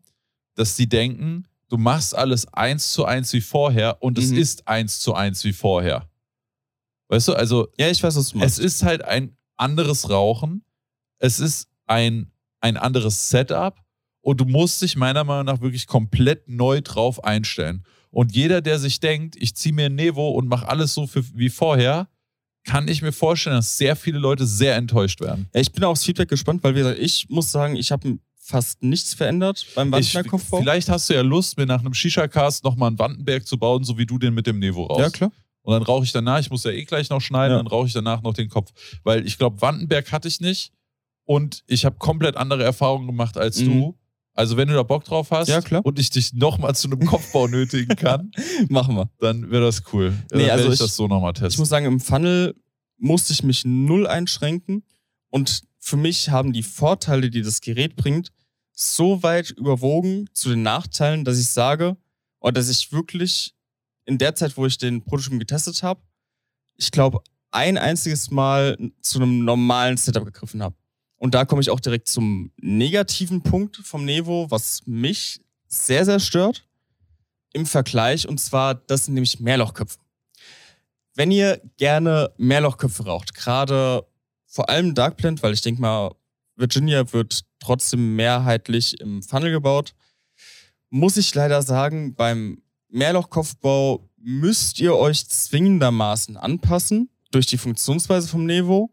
dass die denken, du machst alles eins zu eins wie vorher und es Mhm. ist eins zu eins wie vorher. Weißt du, also Ja, ich weiß, was du es meinst. ist halt ein anderes Rauchen. Es ist ein, ein anderes Setup. Und du musst dich meiner Meinung nach wirklich komplett neu drauf einstellen. Und jeder, der sich denkt, ich ziehe mir ein Nevo und mache alles so für, wie vorher, kann ich mir vorstellen, dass sehr viele Leute sehr enttäuscht werden. ja, ich bin aufs Feedback gespannt, weil wie gesagt, ich muss sagen, ich habe fast nichts verändert beim Ich, Wandmerkkopfbau. vielleicht hast du ja Lust, mir nach einem Shisha-Cast nochmal einen Wandenberg zu bauen, so wie du den mit dem Nevo raus. Ja, klar. Und dann rauche ich danach, ich muss ja eh gleich noch schneiden, Ja. dann rauche ich danach noch den Kopf. Weil ich glaube, Wandenberg hatte ich nicht und ich habe komplett andere Erfahrungen gemacht als Mhm. du. Also wenn du da Bock drauf hast Ja, und ich dich nochmal zu einem Kopfbau nötigen kann, Machen wir. dann wäre das cool. Ja, Nee, dann also ich, ich- das so nochmal Ich testen. muss sagen, im Funnel musste ich mich null einschränken. Und für mich haben die Vorteile, die das Gerät bringt, so weit überwogen zu den Nachteilen, dass ich sage, oder dass ich wirklich in der Zeit, wo ich den Prototypen getestet habe, ich glaube, ein einziges Mal zu einem normalen Setup gegriffen habe. Und da komme ich auch direkt zum negativen Punkt vom Nevo, was mich sehr, sehr stört im Vergleich. Und zwar, das sind nämlich Mehrlochköpfe. Wenn ihr gerne Mehrlochköpfe raucht, gerade vor allem Dark Blend, weil ich denke mal, Virginia wird trotzdem mehrheitlich im Funnel gebaut, muss ich leider sagen, beim Mehrlochkopfbau müsst ihr euch zwingendermaßen anpassen durch die Funktionsweise vom Nevo.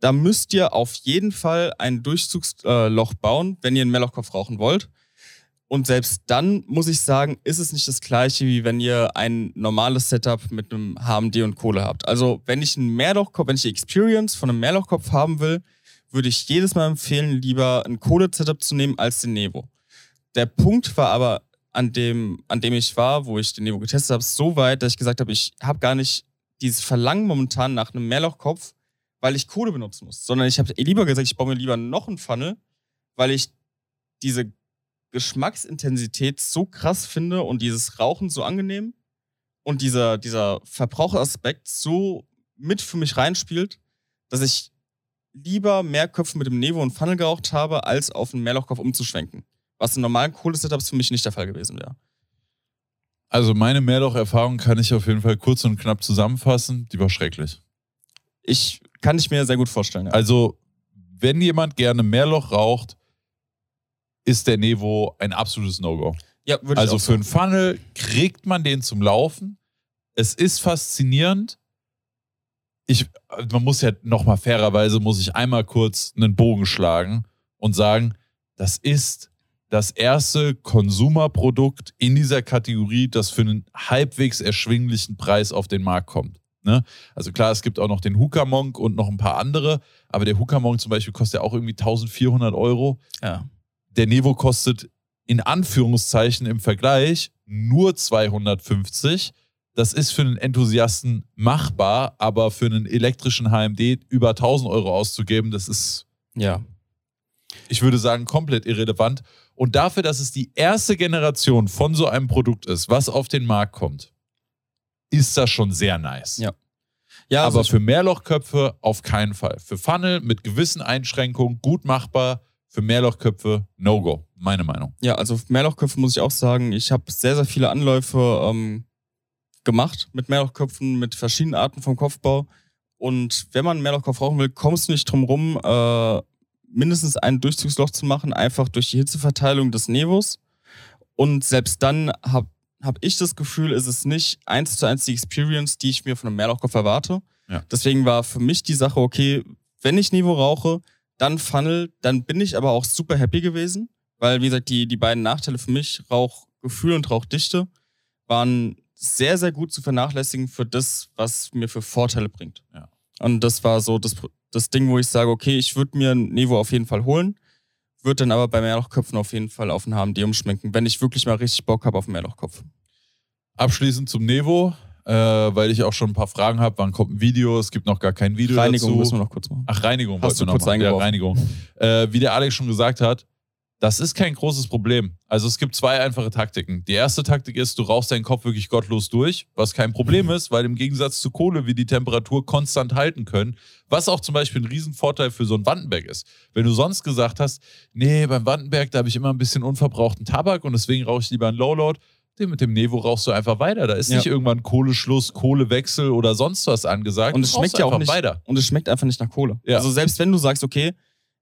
Da müsst ihr auf jeden Fall ein Durchzugsloch bauen, wenn ihr einen Mehrlochkopf rauchen wollt. Und selbst dann muss ich sagen, ist es nicht das gleiche, wie wenn ihr ein normales Setup mit einem HMD und Kohle habt. Also, wenn ich einen Mehrlochkopf, wenn ich die Experience von einem Mehrlochkopf haben will, würde ich jedes Mal empfehlen, lieber ein Kohle-Setup zu nehmen als den Nevo. Der Punkt war aber an dem, an dem ich war, wo ich den Nevo getestet habe, so weit, dass ich gesagt habe, ich habe gar nicht dieses Verlangen momentan nach einem Mehrlochkopf, weil ich Kohle benutzen muss, sondern ich habe lieber gesagt, ich baue mir lieber noch einen Funnel, weil ich diese Geschmacksintensität so krass finde und dieses Rauchen so angenehm und dieser, dieser Verbraucheraspekt so mit für mich reinspielt, dass ich lieber mehr Köpfe mit dem Nevo und Funnel geraucht habe, als auf einen Mehrlochkopf umzuschwenken. Was in normalen Kohle-Setups für mich nicht der Fall gewesen wäre. Also meine Mehrloch-Erfahrung kann ich auf jeden Fall kurz und knapp zusammenfassen. Die war schrecklich. Ich kann ich mir sehr gut vorstellen. Ja. Also, wenn jemand gerne Mehrloch raucht, ist der Nevo ein absolutes No-Go. ja, Also für einen Funnel kriegt man den zum Laufen. Es ist faszinierend. Ich, man muss ja nochmal fairerweise, muss ich einmal kurz einen Bogen schlagen und sagen, das ist das erste Konsumerprodukt in dieser Kategorie, das für einen halbwegs erschwinglichen Preis auf den Markt kommt. Ne? Also klar, es gibt auch noch den Hooker Monk und noch ein paar andere, aber der Hooker Monk zum Beispiel kostet ja auch irgendwie 1400 Euro ja. der Nevo kostet in Anführungszeichen im Vergleich nur 250. Das ist für einen Enthusiasten machbar, aber für einen elektrischen HMD über 1000 Euro auszugeben, das ist, ja. ich würde sagen, komplett irrelevant. Und dafür, dass es die erste Generation von so einem Produkt ist, was auf den Markt kommt, ist das schon sehr nice. Ja. Ja, also aber für Mehrlochköpfe auf keinen Fall. Für Funnel mit gewissen Einschränkungen gut machbar, Für Mehrlochköpfe, No-Go. Meine Meinung. Ja, also Mehrlochköpfe muss ich auch sagen, ich habe sehr, sehr viele Anläufe ähm, gemacht mit Mehrlochköpfen, mit verschiedenen Arten vom Kopfbau. Und wenn man einen Mehrlochkopf rauchen will, kommst du nicht drum rum, äh, mindestens ein Durchzugsloch zu machen, einfach durch die Hitzeverteilung des Nevos. Und selbst dann habe hab ich das Gefühl, ist es nicht eins zu eins die Experience, die ich mir von einem Mehrlochkopf erwarte. Ja. Deswegen war für mich die Sache, okay, wenn ich Nevo rauche, dann Funnel, dann bin ich aber auch super happy gewesen, weil, wie gesagt, die, die beiden Nachteile für mich, Rauchgefühl und Rauchdichte, waren sehr, sehr gut zu vernachlässigen für das, was mir für Vorteile bringt. Ja. Und das war so das, das Ding, wo ich sage, okay, ich würde mir ein Nevo auf jeden Fall holen, würde dann aber bei Mehrlochköpfen auf jeden Fall auf einen HMD umschminken, wenn ich wirklich mal richtig Bock habe auf einen Mehrlochkopf. Abschließend zum Nevo, äh, weil ich auch schon ein paar Fragen habe. Wann kommt ein Video? Es gibt noch gar kein Video Reinigung dazu. müssen wir noch kurz machen. Ach, Reinigung Hast du noch kurz machen. Ja. Reinigung. Äh, wie der Alex schon gesagt hat, das ist kein großes Problem. Also es gibt zwei einfache Taktiken. Die erste Taktik ist, du rauchst deinen Kopf wirklich gottlos durch, was kein Problem ist, weil im Gegensatz zu Kohle wir die Temperatur konstant halten können, was auch zum Beispiel ein Riesenvorteil für so ein Wandenberg ist. Wenn du sonst gesagt hast, nee, beim Wandenberg, da habe ich immer ein bisschen unverbrauchten Tabak und deswegen rauche ich lieber einen Lowload, den mit dem Nevo rauchst du einfach weiter. Da ist Ja. nicht irgendwann Kohleschluss, Kohlewechsel oder sonst was angesagt. Und es schmeckt ja auch einfach nicht. weiter. Und es schmeckt einfach nicht nach Kohle. Ja. Also selbst wenn du sagst, okay,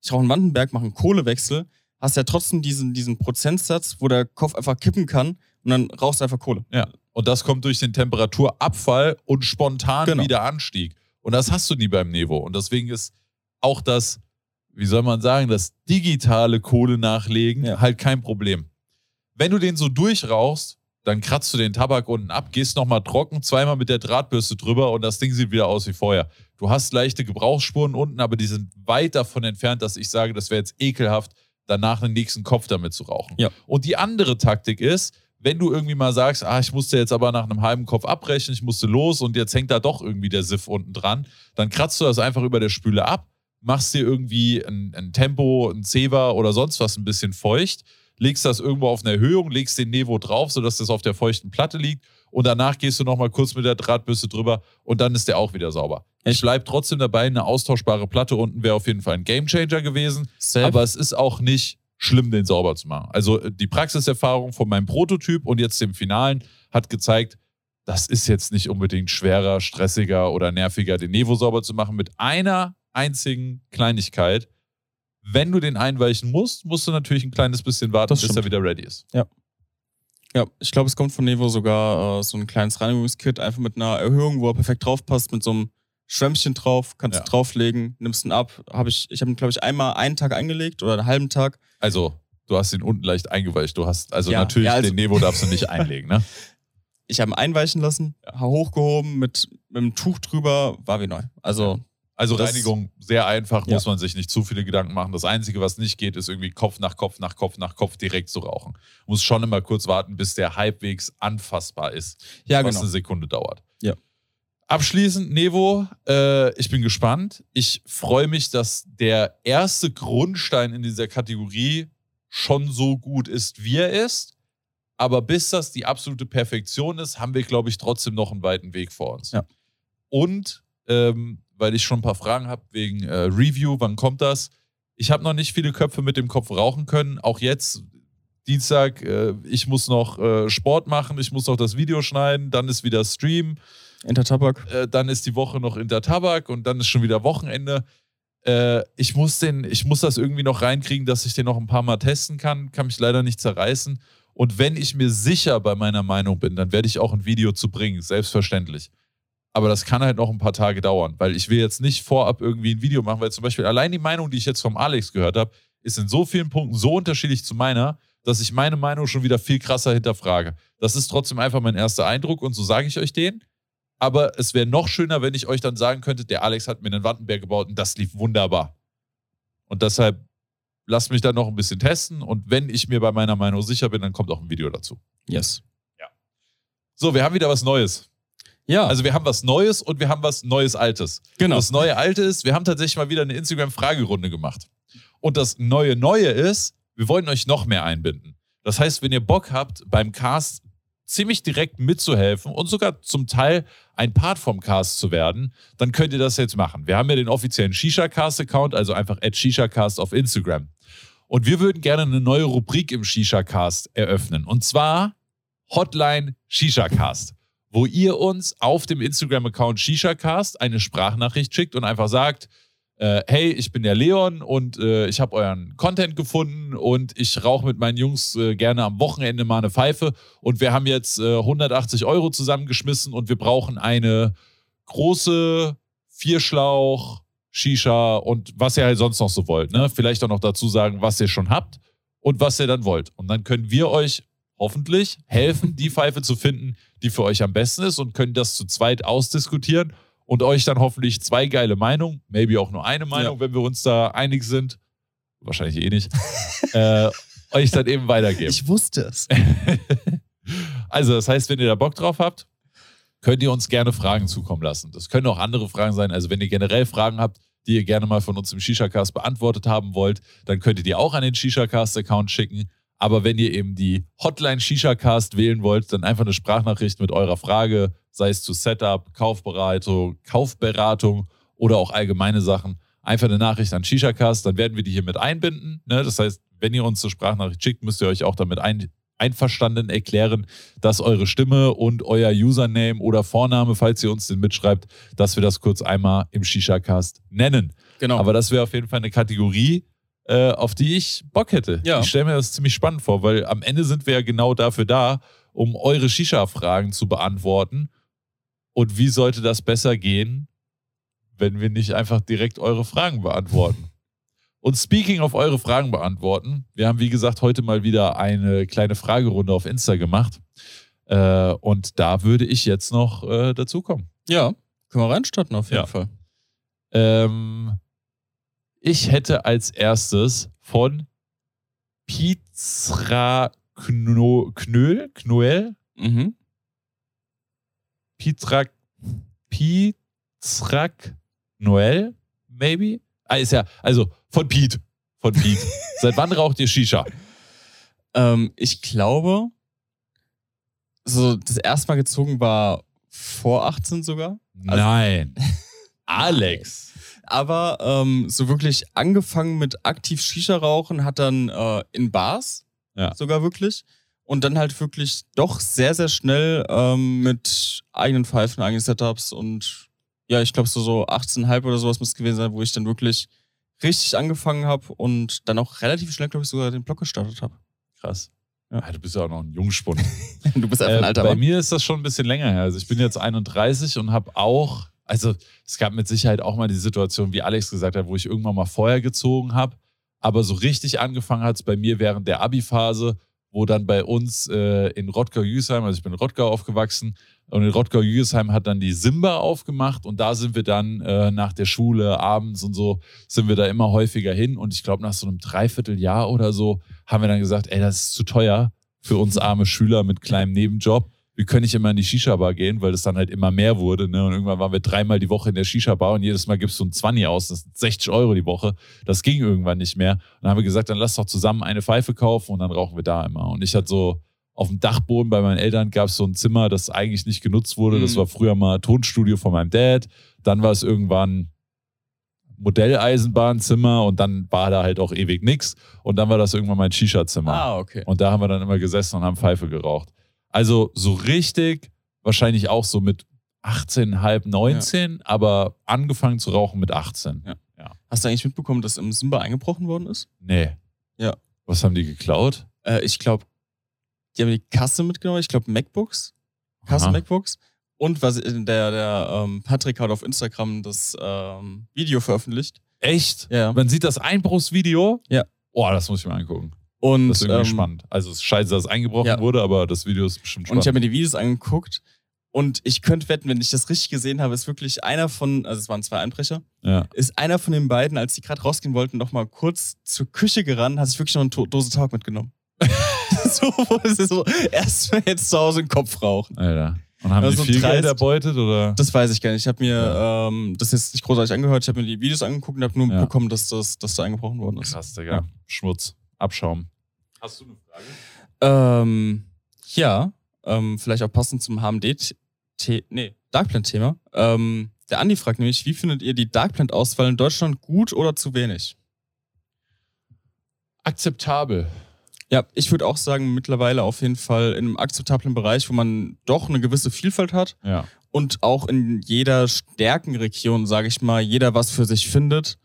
ich rauche einen Wandenberg, mache einen Kohlewechsel, hast ja trotzdem diesen, diesen Prozentsatz, wo der Kopf einfach kippen kann und dann rauchst du einfach Kohle. Ja. Und das kommt durch den Temperaturabfall und spontan Genau. wieder Anstieg. Und das hast du nie beim Nevo. Und deswegen ist auch das, wie soll man sagen, das digitale Kohle nachlegen Ja. halt kein Problem. Wenn du den so durchrauchst, dann kratzt du den Tabak unten ab, gehst nochmal trocken, zweimal mit der Drahtbürste drüber und das Ding sieht wieder aus wie vorher. Du hast leichte Gebrauchsspuren unten, aber die sind weit davon entfernt, dass ich sage, das wäre jetzt ekelhaft, danach den nächsten Kopf damit zu rauchen. Ja. Und die andere Taktik ist, wenn du irgendwie mal sagst, ah, ich musste jetzt aber nach einem halben Kopf abbrechen, ich musste los und jetzt hängt da doch irgendwie der Siff unten dran, dann kratzt du das einfach über der Spüle ab, machst dir irgendwie ein, ein Tempo, ein Zewa oder sonst was ein bisschen feucht, legst das irgendwo auf eine Erhöhung, legst den Nevo drauf, sodass das auf der feuchten Platte liegt und danach gehst du nochmal kurz mit der Drahtbürste drüber und dann ist der auch wieder sauber. Ich bleibe trotzdem dabei, eine austauschbare Platte unten wäre auf jeden Fall ein Gamechanger gewesen. Safe. Aber es ist auch nicht schlimm, den sauber zu machen. Also äh, die Praxiserfahrung von meinem Prototyp und jetzt dem Finalen hat gezeigt, das ist jetzt nicht unbedingt schwerer, stressiger oder nerviger, den Nevo sauber zu machen mit einer einzigen Kleinigkeit. Wenn du den einweichen musst, musst du natürlich ein kleines bisschen warten, Das bis er wieder ready ist. ja, ich glaube, es kommt von Nevo sogar äh, so ein kleines Reinigungskit, einfach mit einer Erhöhung, wo er perfekt drauf passt, mit so einem Schwämmchen drauf, kannst Ja. du drauflegen, nimmst ihn ab. Hab ich ich habe ihn, glaube ich, einmal einen Tag eingelegt oder einen halben Tag. Also, du hast ihn unten leicht eingeweicht. Du hast, also Ja, natürlich, ja, also- den Nevo darfst du nicht einlegen, ne? Ich habe ihn einweichen lassen, hochgehoben, mit, mit einem Tuch drüber, war wie neu. Also, Also Das- Reinigung sehr einfach, Ja. muss man sich nicht zu viele Gedanken machen. Das Einzige, was nicht geht, ist irgendwie Kopf nach Kopf nach Kopf nach Kopf direkt zu rauchen. Muss schon immer kurz warten, bis der halbwegs anfassbar ist, ja, was genau. eine Sekunde dauert. Ja. Abschließend, Nevo, äh, ich bin gespannt. Ich freue mich, dass der erste Grundstein in dieser Kategorie schon so gut ist, wie er ist. Aber bis das die absolute Perfektion ist, haben wir, glaube ich, trotzdem noch einen weiten Weg vor uns. Ja. Und ähm, weil ich schon ein paar Fragen habe wegen äh, Review, wann kommt das? Ich habe noch nicht viele Köpfe mit dem Kopf rauchen können. Auch jetzt, Dienstag, äh, ich muss noch äh, Sport machen, ich muss noch das Video schneiden, dann ist wieder Stream, Intertabak. äh, dann ist die Woche noch Intertabak und dann ist schon wieder Wochenende. Äh, ich, muss den, ich muss das irgendwie noch reinkriegen, dass ich den noch ein paar Mal testen kann. Kann mich leider nicht zerreißen. Und wenn ich mir sicher bei meiner Meinung bin, dann werde ich auch ein Video zu bringen, selbstverständlich. Aber das kann halt noch ein paar Tage dauern, weil ich will jetzt nicht vorab irgendwie ein Video machen, weil zum Beispiel allein die Meinung, die ich jetzt vom Alex gehört habe, ist in so vielen Punkten so unterschiedlich zu meiner, dass ich meine Meinung schon wieder viel krasser hinterfrage. Das ist trotzdem einfach mein erster Eindruck und so sage ich euch den. Aber es wäre noch schöner, wenn ich euch dann sagen könnte, der Alex hat mir einen Wandenberg gebaut und das lief wunderbar. Und deshalb lasst mich dann noch ein bisschen testen und wenn ich mir bei meiner Meinung sicher bin, dann kommt auch ein Video dazu. Yes. So, wir haben wieder was Neues. Ja, Also wir haben was Neues und wir haben was Neues Altes. genau. Das neue Alte ist, wir haben tatsächlich mal wieder eine Instagram-Fragerunde gemacht. Und das neue Neue ist, wir wollen euch noch mehr einbinden. Das heißt, wenn ihr Bock habt, beim Cast ziemlich direkt mitzuhelfen und sogar zum Teil ein Part vom Cast zu werden, dann könnt ihr das jetzt machen. Wir haben ja den offiziellen Shisha-Cast-Account, also einfach at ShishaCast auf Instagram. Und wir würden gerne eine neue Rubrik im Shisha-Cast eröffnen. Und zwar Hotline Shisha-Cast, wo ihr uns auf dem Instagram-Account Shisha-Cast eine Sprachnachricht schickt und einfach sagt, äh, hey, ich bin der Leon und äh, ich habe euren Content gefunden und ich rauche mit meinen Jungs äh, gerne am Wochenende mal eine Pfeife und wir haben jetzt 180 äh, Euro zusammengeschmissen und wir brauchen eine große Vierschlauch, Shisha und was ihr halt sonst noch so wollt. Ne? Vielleicht auch noch dazu sagen, was ihr schon habt und was ihr dann wollt. Und dann können wir euch hoffentlich helfen, die Pfeife zu finden, die für euch am besten ist und können das zu zweit ausdiskutieren und euch dann hoffentlich zwei geile Meinungen, maybe auch nur eine Meinung, ja. wenn wir uns da einig sind, wahrscheinlich eh nicht, äh, euch dann eben weitergeben. Ich wusste es. also, das heißt, wenn ihr da Bock drauf habt, könnt ihr uns gerne Fragen zukommen lassen. Das können auch andere Fragen sein. Also, wenn ihr generell Fragen habt, die ihr gerne mal von uns im Shisha-Cast beantwortet haben wollt, dann könnt ihr die auch an den Shisha-Cast-Account schicken. Aber wenn ihr eben die Hotline Shisha-Cast wählen wollt, dann einfach eine Sprachnachricht mit eurer Frage sei es zu Setup, Kaufberatung, Kaufberatung oder auch allgemeine Sachen. Einfach eine Nachricht an ShishaCast, dann werden wir die hier mit einbinden. Ne? Das heißt, wenn ihr uns eine Sprachnachricht schickt, müsst ihr euch auch damit ein, einverstanden erklären, dass eure Stimme und euer Username oder Vorname, falls ihr uns den mitschreibt, dass wir das kurz einmal im ShishaCast nennen. Genau. Aber das wäre auf jeden Fall eine Kategorie, äh, auf die ich Bock hätte. Ja. Ich stelle mir das ziemlich spannend vor, weil am Ende sind wir ja genau dafür da, um eure Shisha-Fragen zu beantworten und wie sollte das besser gehen, wenn wir nicht einfach direkt eure Fragen beantworten? Und speaking of eure Fragen beantworten, wir haben wie gesagt heute mal wieder eine kleine Fragerunde auf Insta gemacht. Äh, und da würde ich jetzt noch äh, dazukommen. Ja, können wir reinstarten auf jeden ja. Fall. Ähm, ich hätte als erstes von Pizra Knöll, Knoel, mhm. Pitrak, Pitrak Noel, maybe? Ah, ist ja, also von Pete. Von Pete. Seit wann raucht ihr Shisha? Ähm, ich glaube, so das erste Mal gezogen war vor 18 sogar. Also, Nein. Alex. Aber ähm, so wirklich angefangen mit aktiv Shisha rauchen hat dann äh, in Bars ja. sogar wirklich. Und dann halt wirklich doch sehr, sehr schnell ähm, mit eigenen Pfeifen, eigenen Setups und ja, ich glaube so, so 18,5 oder sowas muss es gewesen sein, wo ich dann wirklich richtig angefangen habe und dann auch relativ schnell, glaube ich, sogar den Blog gestartet habe. Krass. Ja. du bist ja auch noch ein Jungspund. du bist einfach ein äh, alter äh, Bei mir ist das schon ein bisschen länger her. Also ich bin jetzt 31 und habe auch, also es gab mit Sicherheit auch mal die Situation, wie Alex gesagt hat, wo ich irgendwann mal vorher gezogen habe. Aber so richtig angefangen hat es bei mir während der Abi-Phase wo dann bei uns äh, in Rottgau-Jügesheim, also ich bin in Rottgau aufgewachsen, und in Rottgau-Jügesheim hat dann die Simba aufgemacht und da sind wir dann äh, nach der Schule abends und so, sind wir da immer häufiger hin. Und ich glaube, nach so einem Dreivierteljahr oder so haben wir dann gesagt, ey, das ist zu teuer für uns arme Schüler mit kleinem Nebenjob wir können nicht immer in die Shisha-Bar gehen, weil das dann halt immer mehr wurde. Ne? Und irgendwann waren wir dreimal die Woche in der Shisha-Bar und jedes Mal gibst du ein 20 aus, das sind 60 Euro die Woche. Das ging irgendwann nicht mehr. Und dann haben wir gesagt, dann lass doch zusammen eine Pfeife kaufen und dann rauchen wir da immer. Und ich hatte so auf dem Dachboden bei meinen Eltern gab es so ein Zimmer, das eigentlich nicht genutzt wurde. Mhm. Das war früher mal Tonstudio von meinem Dad. Dann war es irgendwann Modelleisenbahnzimmer und dann war da halt auch ewig nichts. Und dann war das irgendwann mein Shisha-Zimmer. Ah, okay. Und da haben wir dann immer gesessen und haben Pfeife geraucht. Also so richtig, wahrscheinlich auch so mit 18, halb 19, ja. aber angefangen zu rauchen mit 18. Ja. ja. Hast du eigentlich mitbekommen, dass im Simba eingebrochen worden ist? Nee. Ja. Was haben die geklaut? Äh, ich glaube, die haben die Kasse mitgenommen, ich glaube MacBooks. Kasse Aha. MacBooks. Und was der, der ähm, Patrick hat auf Instagram das ähm, Video veröffentlicht. Echt? Ja. Man sieht das Einbruchsvideo? Ja. Boah, das muss ich mir angucken. Und, das ist irgendwie ähm, spannend. Also es ist scheiße, dass es eingebrochen ja. wurde, aber das Video ist bestimmt spannend. Und ich habe mir die Videos angeguckt und ich könnte wetten, wenn ich das richtig gesehen habe, ist wirklich einer von, also es waren zwei Einbrecher, ja. ist einer von den beiden, als die gerade rausgehen wollten, noch mal kurz zur Küche gerannt, hat sich wirklich noch eine Dose Talk mitgenommen. so, wo es so erstmal jetzt zu Hause den Kopf rauchen. Alter. Und haben also die viel Geld erbeutet oder? Das weiß ich gar nicht. Ich habe mir ja. ähm, das jetzt nicht großartig angehört. Ich habe mir die Videos angeguckt und habe nur ja. bekommen, dass das, dass da eingebrochen worden ist. Krass, Digga. Ja. Schmutz. Abschaum. Hast du eine Frage? Ähm, ja, ähm, vielleicht auch passend zum HMD, nee, Darkplant-Thema. Ähm, der Andi fragt nämlich, wie findet ihr die Darkplant-Auswahl in Deutschland gut oder zu wenig? akzeptabel. Ja, ich würde auch sagen, mittlerweile auf jeden Fall in einem akzeptablen Bereich, wo man doch eine gewisse Vielfalt hat Ja. und auch in jeder Stärkenregion, sage ich mal, jeder was für sich findet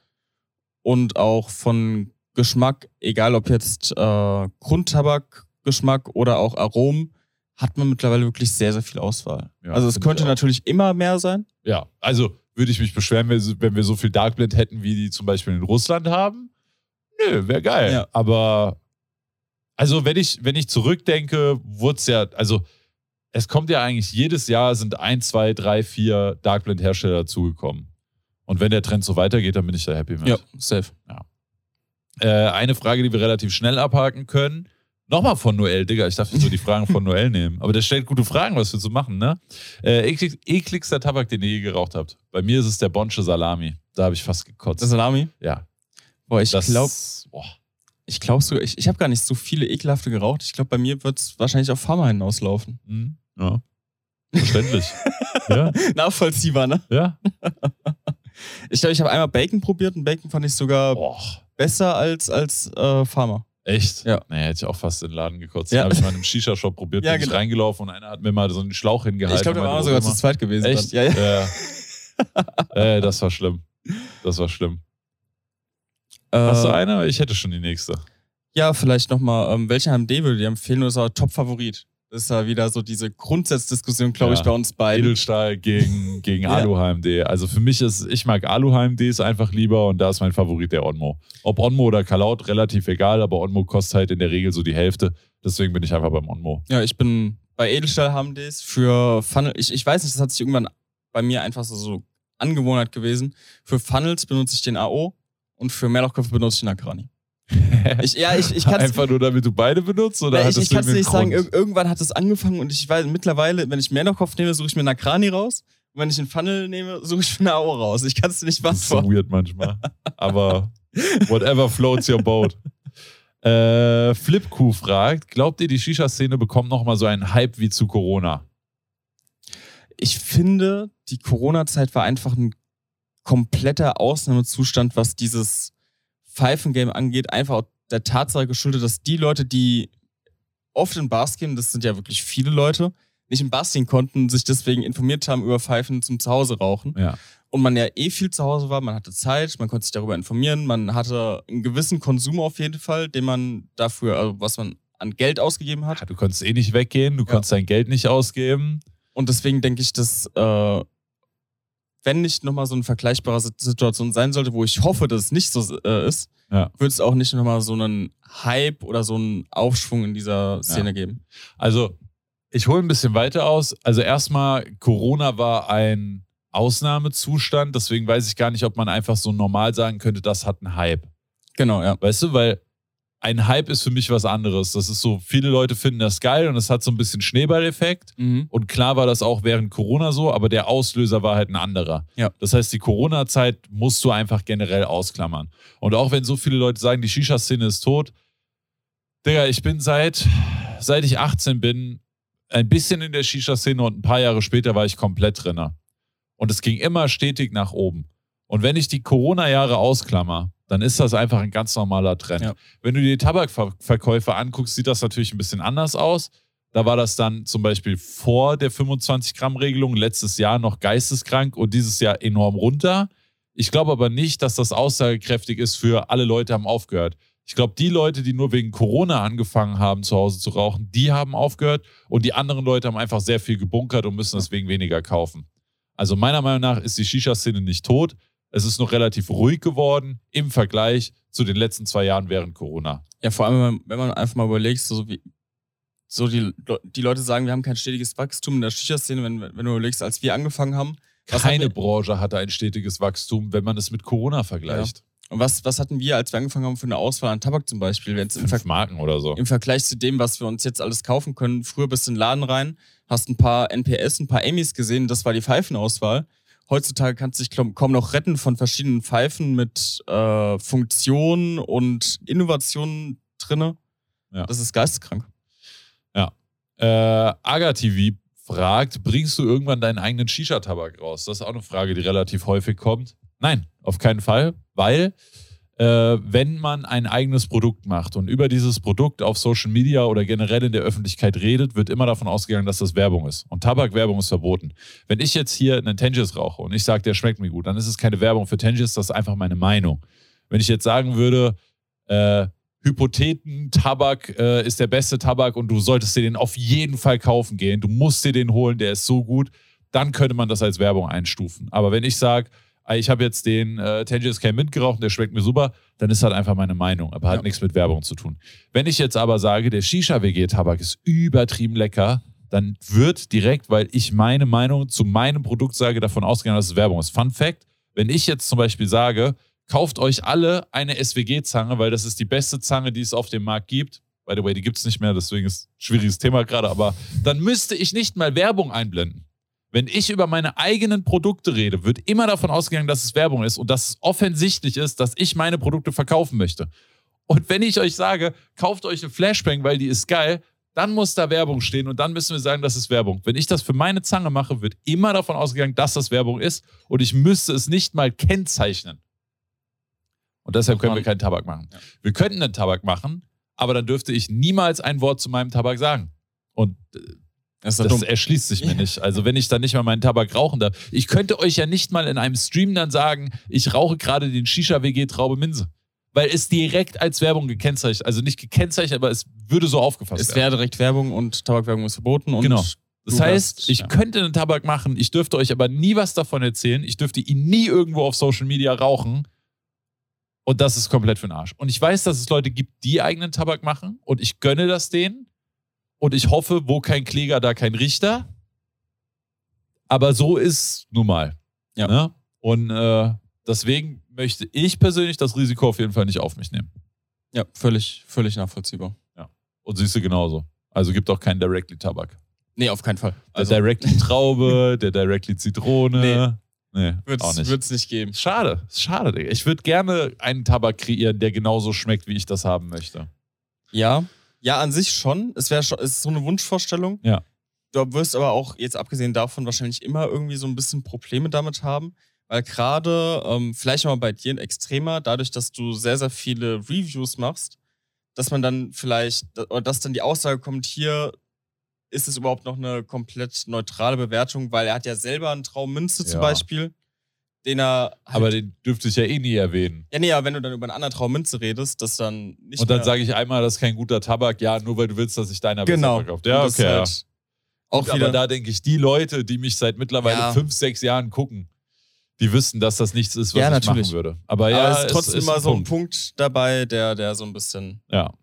und auch von Geschmack, egal ob jetzt äh, Grundtabakgeschmack oder auch Aromen, hat man mittlerweile wirklich sehr, sehr viel Auswahl. Ja, also es könnte natürlich immer mehr sein. Ja, also würde ich mich beschweren, wenn, wir so viel Darkblend hätten, wie die zum Beispiel in Russland haben? Nö, wäre geil. Ja. Aber also wenn ich, wenn ich zurückdenke, wurde es ja, also es kommt ja eigentlich jedes Jahr sind ein, zwei, drei, vier Darkblend-Hersteller dazugekommen. Und wenn der Trend so weitergeht, dann bin ich da happy mit. safe. Äh, eine Frage, die wir relativ schnell abhaken können. Nochmal von Noel, Digga. Ich darf nicht so die Fragen von Noel nehmen. Aber der stellt gute Fragen, was wir zu machen, ne? Äh, eklig, ekligster Tabak, den ihr je geraucht habt. Bei mir ist es der Bonsche Salami. Da habe ich fast gekotzt. Der Salami? ja. Boah, ich das, glaube, ich glaube sogar, ich, ich habe gar nicht so viele ekelhafte geraucht. Ich glaube, bei mir wird es wahrscheinlich auf Pharma hinauslaufen. Hm, ja. Verständlich. ja, Nachvollziehbar, ne? ja. Ich glaube, ich habe einmal Bacon probiert und Bacon fand ich sogar Boah. Besser als, als äh, Pharma. Echt? Ja. Nee, hätte ich auch fast in den Laden gekotzt. Ja. Da habe ich mal in einem Shisha-Shop probiert, Ja, bin ich genau. reingelaufen und einer hat mir mal so einen Schlauch hingehalten. ich glaube, da meinte, sogar "Warte zu zweit gewesen. mal." Echt? Dann. Ja, ja. Ja. äh, das war schlimm. Das war schlimm. Hast du Äh, eine? Ich hätte schon die nächste. ja, vielleicht nochmal, ähm, welche HMD würde dir empfehlen euer Top-Favorit? Das ist ja wieder so diese Grundsatzdiskussion, glaube Ja. ich, bei uns beiden. Edelstahl gegen, gegen Ja. Alu-HMD. Also für mich ist, ich mag Alu-HMDs einfach lieber und da ist mein Favorit der Onmo. Ob Onmo oder Kalaut, relativ egal, aber Onmo kostet halt in der Regel so die Hälfte. Deswegen bin ich einfach beim Onmo. Ja, ich bin bei Edelstahl HMDs für Funnel. Ich, ich weiß nicht, das hat sich irgendwann bei mir einfach so, so Angewohnheit gewesen. Für Funnels benutze ich den AO und für Mehrlochköpfe benutze ich den Akrani. Ich, ja, ich, ich kann es einfach nur, damit du beide benutzt? Oder ich, hattest ich du kann's nicht sagen. irgendeinen Ir irgendwann hat es angefangen und ich weiß mittlerweile, wenn ich Mehrlochkopf nehme, suche ich mir einen Akrani raus. Und wenn ich einen Funnel nehme, suche ich mir eine AO raus. Ich kann es nicht Grund? Das ist so weird manchmal. Aber whatever floats your boat. Äh, Flipku fragt, glaubt ihr, die Shisha-Szene bekommt nochmal so einen Hype wie zu Corona? Ich finde, die Corona-Zeit war einfach ein kompletter Ausnahmezustand, was dieses Pfeifengame angeht. Einfach der Tatsache geschuldet, dass die Leute, die oft in Bars gehen, das sind ja wirklich viele Leute, nicht in Bars gehen konnten, sich deswegen informiert haben über Pfeifen zum Zuhause rauchen. Ja. Und man ja eh viel zu Hause war, man hatte Zeit, man konnte sich darüber informieren, man hatte einen gewissen Konsum auf jeden Fall, den man dafür, also was man an Geld ausgegeben hat. Du konntest eh nicht weggehen, du konntest dein Geld nicht ausgeben. Und deswegen denke ich, dass, äh, wenn nicht nochmal so eine vergleichbare Sit- Situation sein sollte, wo ich hoffe, dass es nicht so äh, ist, Ja. wird es auch nicht nochmal so einen Hype oder so einen Aufschwung in dieser Szene Ja. geben. Also, ich hole ein bisschen weiter aus. Also, erstmal, Corona war ein Ausnahmezustand, deswegen weiß ich gar nicht, ob man einfach so normal sagen könnte, das hat einen Hype. Genau, ja. Weißt du, weil ein Hype ist für mich was anderes. Das ist so, viele Leute finden das geil und es hat so ein bisschen Schneeballeffekt. Mhm. Und klar war das auch während Corona so, aber der Auslöser war halt ein anderer. Ja. Das heißt, die Corona-Zeit musst du einfach generell ausklammern. Und auch wenn so viele Leute sagen, die Shisha-Szene ist tot, Digga, ich bin seit, seit ich 18 bin, ein bisschen in der Shisha-Szene und ein paar Jahre später war ich komplett drinne. Und es ging immer stetig nach oben. Und wenn ich die Corona-Jahre ausklammer, dann ist das einfach ein ganz normaler Trend. Ja. Wenn du dir die Tabakverkäufe anguckst, sieht das natürlich ein bisschen anders aus. Da war das dann zum Beispiel vor der 25-Gramm-Regelung letztes Jahr noch geisteskrank und dieses Jahr enorm runter. Ich glaube aber nicht, dass das aussagekräftig ist für alle Leute haben aufgehört. Ich glaube, die Leute, die nur wegen Corona angefangen haben, zu Hause zu rauchen, die haben aufgehört und die anderen Leute haben einfach sehr viel gebunkert und müssen deswegen weniger kaufen. Also meiner Meinung nach ist die Shisha-Szene nicht tot. Es ist noch relativ ruhig geworden im Vergleich zu den letzten zwei Jahren während Corona. Ja, vor allem, wenn man, wenn man einfach mal überlegt, so wie so die, die Leute sagen, wir haben kein stetiges Wachstum in der Shisha-Szene, wenn, wenn du überlegst, als wir angefangen haben. Keine Branche hatte ein stetiges Wachstum, wenn man es mit Corona vergleicht. Und was, was hatten wir, als wir angefangen haben, für eine Auswahl an Tabak zum Beispiel? Wenn es im, Ver Fünf Marken oder so. im Vergleich zu dem, was wir uns jetzt alles kaufen können, früher bist du in den Laden rein, hast ein paar NPS, ein paar Emmys gesehen, das war die Pfeifenauswahl. Heutzutage kannst du dich kaum noch retten von verschiedenen Pfeifen mit äh, Funktionen und Innovationen drinne. Ja. Das ist geisteskrank. Äh, Aga TV fragt, bringst du irgendwann deinen eigenen Shisha-Tabak raus? Das ist auch eine Frage, die relativ häufig kommt. Nein, auf keinen Fall, weil äh, wenn man ein eigenes Produkt macht und über dieses Produkt auf Social Media oder generell in der Öffentlichkeit redet, wird immer davon ausgegangen, dass das Werbung ist. Und Tabakwerbung ist verboten. Wenn ich jetzt hier einen Tangiers rauche und ich sage, der schmeckt mir gut, dann ist es keine Werbung für Tangiers, das ist einfach meine Meinung. Wenn ich jetzt sagen würde, äh, Hypotheten, Tabak äh, ist der beste Tabak und du solltest dir den auf jeden Fall kaufen gehen, du musst dir den holen, der ist so gut, dann könnte man das als Werbung einstufen. Aber wenn ich sage, ich habe jetzt den äh, Tangiers Cam Mint geraucht, der schmeckt mir super, dann ist halt einfach meine Meinung, aber hat ja. nichts mit Werbung zu tun. Wenn ich jetzt aber sage, der Shisha-WG-Tabak ist übertrieben lecker, dann wird direkt, weil ich meine Meinung zu meinem Produkt sage, davon ausgegangen, dass es Werbung ist. Fun Fact, wenn ich jetzt zum Beispiel sage, kauft euch alle eine SWG-Zange, weil das ist die beste Zange, die es auf dem Markt gibt. By the way, die gibt es nicht mehr, deswegen ist ein schwieriges Thema gerade, aber dann müsste ich nicht mal Werbung einblenden. Wenn ich über meine eigenen Produkte rede, wird immer davon ausgegangen, dass es Werbung ist und dass es offensichtlich ist, dass ich meine Produkte verkaufen möchte. Und wenn ich euch sage, kauft euch eine Flashbang, weil die ist geil, dann muss da Werbung stehen und dann müssen wir sagen, das ist Werbung. Wenn ich das für meine Zange mache, wird immer davon ausgegangen, dass das Werbung ist und ich müsste es nicht mal kennzeichnen. Und deshalb können wir keinen Tabak machen. Ja. Wir könnten einen Tabak machen, aber dann dürfte ich niemals ein Wort zu meinem Tabak sagen. Und äh, das, das erschließt sich mir nicht. Also wenn ich dann nicht mal meinen Tabak rauchen darf. Ich könnte euch ja nicht mal in einem Stream dann sagen, ich rauche gerade den Shisha-WG Traube Minze. Weil es direkt als Werbung gekennzeichnet, also nicht gekennzeichnet, aber es würde so aufgefasst es werden. Es wäre direkt Werbung und Tabakwerbung ist verboten. Und genau. Das heißt, hast, ich ja. könnte einen Tabak machen, ich dürfte euch aber nie was davon erzählen. Ich dürfte ihn nie irgendwo auf Social Media rauchen und das ist komplett für den Arsch. Und ich weiß, dass es Leute gibt, die eigenen Tabak machen. Und ich gönne das denen. Und ich hoffe, wo kein Kläger, da kein Richter. Aber so ist nun mal. Ja. Ne? Und äh, deswegen möchte ich persönlich das Risiko auf jeden Fall nicht auf mich nehmen. Ja, völlig, völlig nachvollziehbar. Ja. Und siehst du genauso. Also gibt auch keinen Directly Tabak. Nee, auf keinen Fall. Also der Directly Traube, der Directly Zitrone. Nee. Nee, wird's, auch nicht. Wird's nicht geben. Schade, schade, Digga. Ich würde gerne einen Tabak kreieren, der genauso schmeckt, wie ich das haben möchte. Ja, ja, an sich schon. Es wäre ist so eine Wunschvorstellung. Ja. Du wirst aber auch, jetzt abgesehen davon, wahrscheinlich immer irgendwie so ein bisschen Probleme damit haben. Weil gerade, ähm, vielleicht mal bei dir ein extremer, dadurch, dass du sehr, sehr viele Reviews machst, dass man dann vielleicht, oder dass dann die Aussage kommt, hier, ist es überhaupt noch eine komplett neutrale Bewertung, weil er hat ja selber einen Traum Münze ja. zum Beispiel, den er. Halt aber den dürfte ich ja eh nie erwähnen. Ja, nee, aber wenn du dann über einen anderen Traum Münze redest, das dann nicht. Und dann sage ich einmal, das ist kein guter Tabak, ja, nur weil du willst, dass ich deiner genau. besser verkauft. Ja, okay. Halt ja. Auch aber da denke ich, die Leute, die mich seit mittlerweile ja. fünf, sechs Jahren gucken, die wissen, dass das nichts ist, was ja, ich machen würde. Aber ja, aber es ist trotzdem immer so ein Punkt dabei, der, der so ein bisschen. Ja.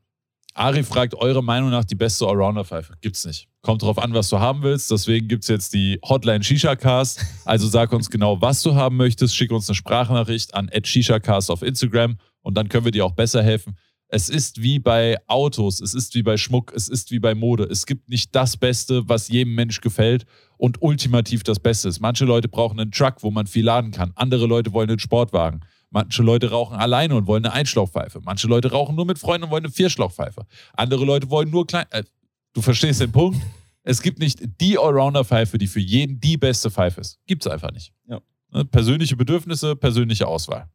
Ari fragt eure Meinung nach die beste Allrounder-Pfeife. Gibt's nicht. Kommt drauf an, was du haben willst. Deswegen gibt es jetzt die Hotline Shisha-Cast. Also sag uns genau, was du haben möchtest. Schick uns eine Sprachnachricht an @shisha_cast auf Instagram und dann können wir dir auch besser helfen. Es ist wie bei Autos, es ist wie bei Schmuck, es ist wie bei Mode. Es gibt nicht das Beste, was jedem Mensch gefällt und ultimativ das Beste ist. Manche Leute brauchen einen Truck, wo man viel laden kann. Andere Leute wollen einen Sportwagen. Manche Leute rauchen alleine und wollen eine Einschlauchpfeife. Manche Leute rauchen nur mit Freunden und wollen eine Vierschlauchpfeife. Andere Leute wollen nur klein. Äh, du verstehst den Punkt? Es gibt nicht die Allrounder-Pfeife, die für jeden die beste Pfeife ist. Gibt es einfach nicht. Ja. Ne, persönliche Bedürfnisse, persönliche Auswahl.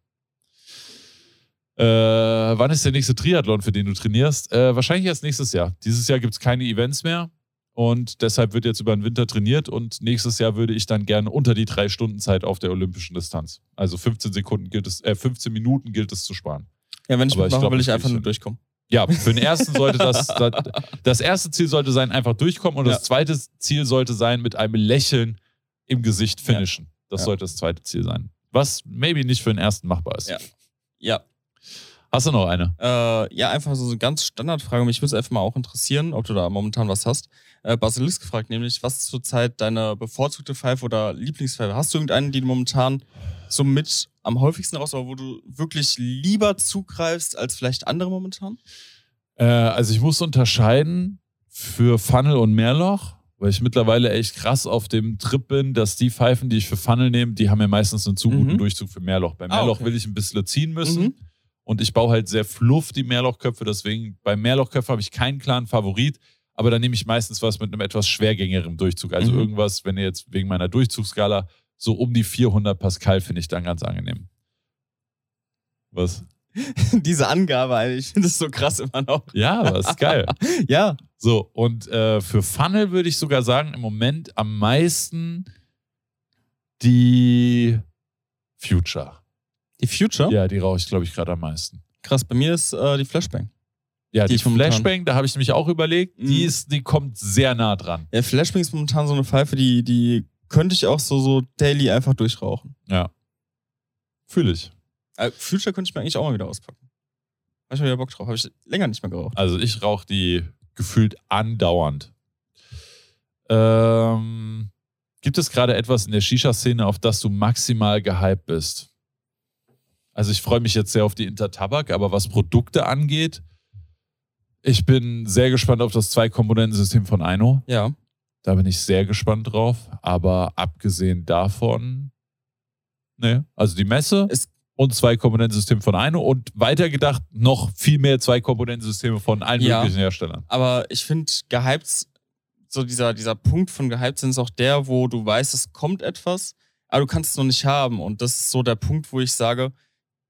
Äh, wann ist der nächste Triathlon, für den du trainierst? Äh, wahrscheinlich erst nächstes Jahr. Dieses Jahr gibt es keine Events mehr. Und deshalb wird jetzt über den Winter trainiert und nächstes Jahr würde ich dann gerne unter die drei Stunden Zeit auf der olympischen Distanz. Also 15 Sekunden gilt es, äh, 15 Minuten gilt es zu sparen. Ja, wenn ich mitmache, glaub, will ich einfach nur durchkommen. Ja, für den ersten sollte das, das, das erste Ziel sollte sein, einfach durchkommen und ja. das zweite Ziel sollte sein, mit einem Lächeln im Gesicht finishen. Ja. Das ja. sollte das zweite Ziel sein. Was maybe nicht für den ersten machbar ist. Ja. Ja, Hast du noch eine? Äh, ja, einfach so eine ganz Standardfrage. Mich würde es einfach mal auch interessieren, ob du da momentan was hast. Äh, Basilisk gefragt, nämlich, was ist zurzeit deine bevorzugte Pfeife oder Lieblingspfeife? Hast du irgendeinen, die du momentan so mit am häufigsten raus, wo du wirklich lieber zugreifst als vielleicht andere momentan? Äh, also ich muss unterscheiden für Funnel und Mehrloch, weil ich mittlerweile echt krass auf dem Trip bin, dass die Pfeifen, die ich für Funnel nehme, die haben ja meistens einen zu guten mhm. Durchzug für Mehrloch. Bei Mehrloch ah, okay. will ich ein bisschen ziehen müssen. Mhm. Und ich baue halt sehr fluff die Mehrlochköpfe, deswegen bei Mehrlochköpfen habe ich keinen klaren Favorit, aber dann nehme ich meistens was mit einem etwas schwergängigeren Durchzug. Also mhm. irgendwas, wenn ihr jetzt wegen meiner Durchzugsskala so um die 400 Pascal finde ich dann ganz angenehm. Was? Diese Angabe, ich finde es so krass immer noch. Ja, aber ist geil. Ja, So, und äh, für Funnel würde ich sogar sagen, im Moment am meisten die Future. die Future. Ja, die rauche ich, glaube ich, gerade am meisten. Krass, bei mir ist äh, die Flashbang. Ja, Die die, Flashbang, da habe ich nämlich auch überlegt, die, Mhm. ist, die kommt sehr nah dran. Ja, Flashbang ist momentan so eine Pfeife, die, die könnte ich auch so, so daily einfach durchrauchen. Ja. Fühle ich. Äh, Future könnte ich mir eigentlich auch mal wieder auspacken. Habe ich mal wieder Bock drauf. Habe ich länger nicht mehr geraucht. Also ich rauche die gefühlt andauernd. Ähm, gibt es gerade etwas in der Shisha-Szene, auf das du maximal gehypt bist? Also ich freue mich jetzt sehr auf die Intertabak, aber was Produkte angeht, ich bin sehr gespannt auf das Zwei-Komponenten-System von Aino. Ja. Da bin ich sehr gespannt drauf. Aber abgesehen davon, ne, also die Messe Es- und Zwei-Komponenten-System von Aino und weitergedacht noch viel mehr Zwei-Komponenten-Systeme von allen Ja. möglichen Herstellern. Aber ich finde, gehypt, so dieser, dieser Punkt von gehypt sind ist auch der, wo du weißt, es kommt etwas, aber du kannst es noch nicht haben. Und das ist so der Punkt, wo ich sage,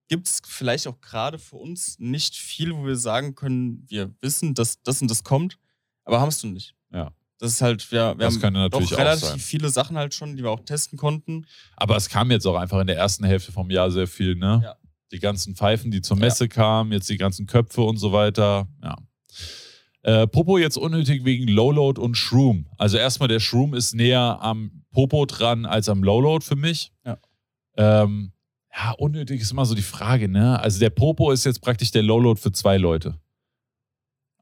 gibt es vielleicht auch gerade für uns nicht viel, wo wir sagen können, wir wissen, dass das und das kommt, aber haben es du nicht. Ja. Das ist halt, wir, wir Das haben natürlich doch auch relativ viele Sachen halt schon, die wir auch testen konnten. Aber es kam jetzt auch einfach in der ersten Hälfte vom Jahr sehr viel, ne? Ja. Die ganzen Pfeifen, die zur Messe kamen, jetzt die ganzen Köpfe und so weiter. Ja. Äh, Popo jetzt unnötig wegen Lowload und Shroom. Also erstmal, der Shroom ist näher am Popo dran als am Lowload für mich. Ja. Ähm, ja, unnötig ist immer so die Frage, ne? Also der Popo ist jetzt praktisch der Lowload für zwei Leute.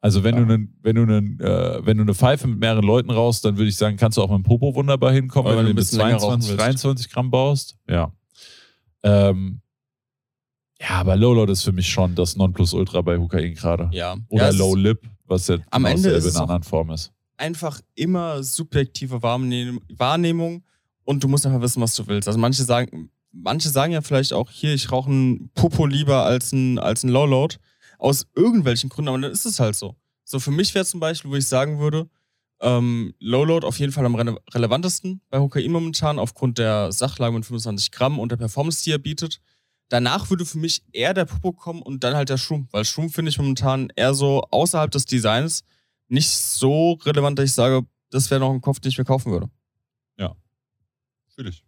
Also wenn Ja. du einen, wenn du einen, äh, wenn du eine Pfeife mit mehreren Leuten raus, dann würde ich sagen, kannst du auch mit dem Popo wunderbar hinkommen, Oder wenn du mit ein bisschen länger rauchen 22, willst. 23 Gramm baust. Ja. Ähm, ja, aber Low Load ist für mich schon das Nonplusultra bei Hukain gerade. Ja. Oder ja, Low Lip, was ja Am genau Ende ist in einer anderen Form ist. einfach immer subjektive Wahrnehm Wahrnehmung und du musst einfach wissen, was du willst. Also manche sagen, manche sagen ja vielleicht auch, hier, ich rauche einen Popo lieber als ein, als ein Lowload. Aus irgendwelchen Gründen, aber dann ist es halt so. So für mich wäre zum Beispiel, wo ich sagen würde, ähm, Lowload auf jeden Fall am rele relevantesten bei Hokain momentan, aufgrund der Sachlage mit 25 Gramm und der Performance, die er bietet. Danach würde für mich eher der Popo kommen und dann halt der Shroom, weil Shroom finde ich momentan eher so außerhalb des Designs nicht so relevant, dass ich sage, das wäre noch ein Kopf, den ich mir kaufen würde. Fühl ich.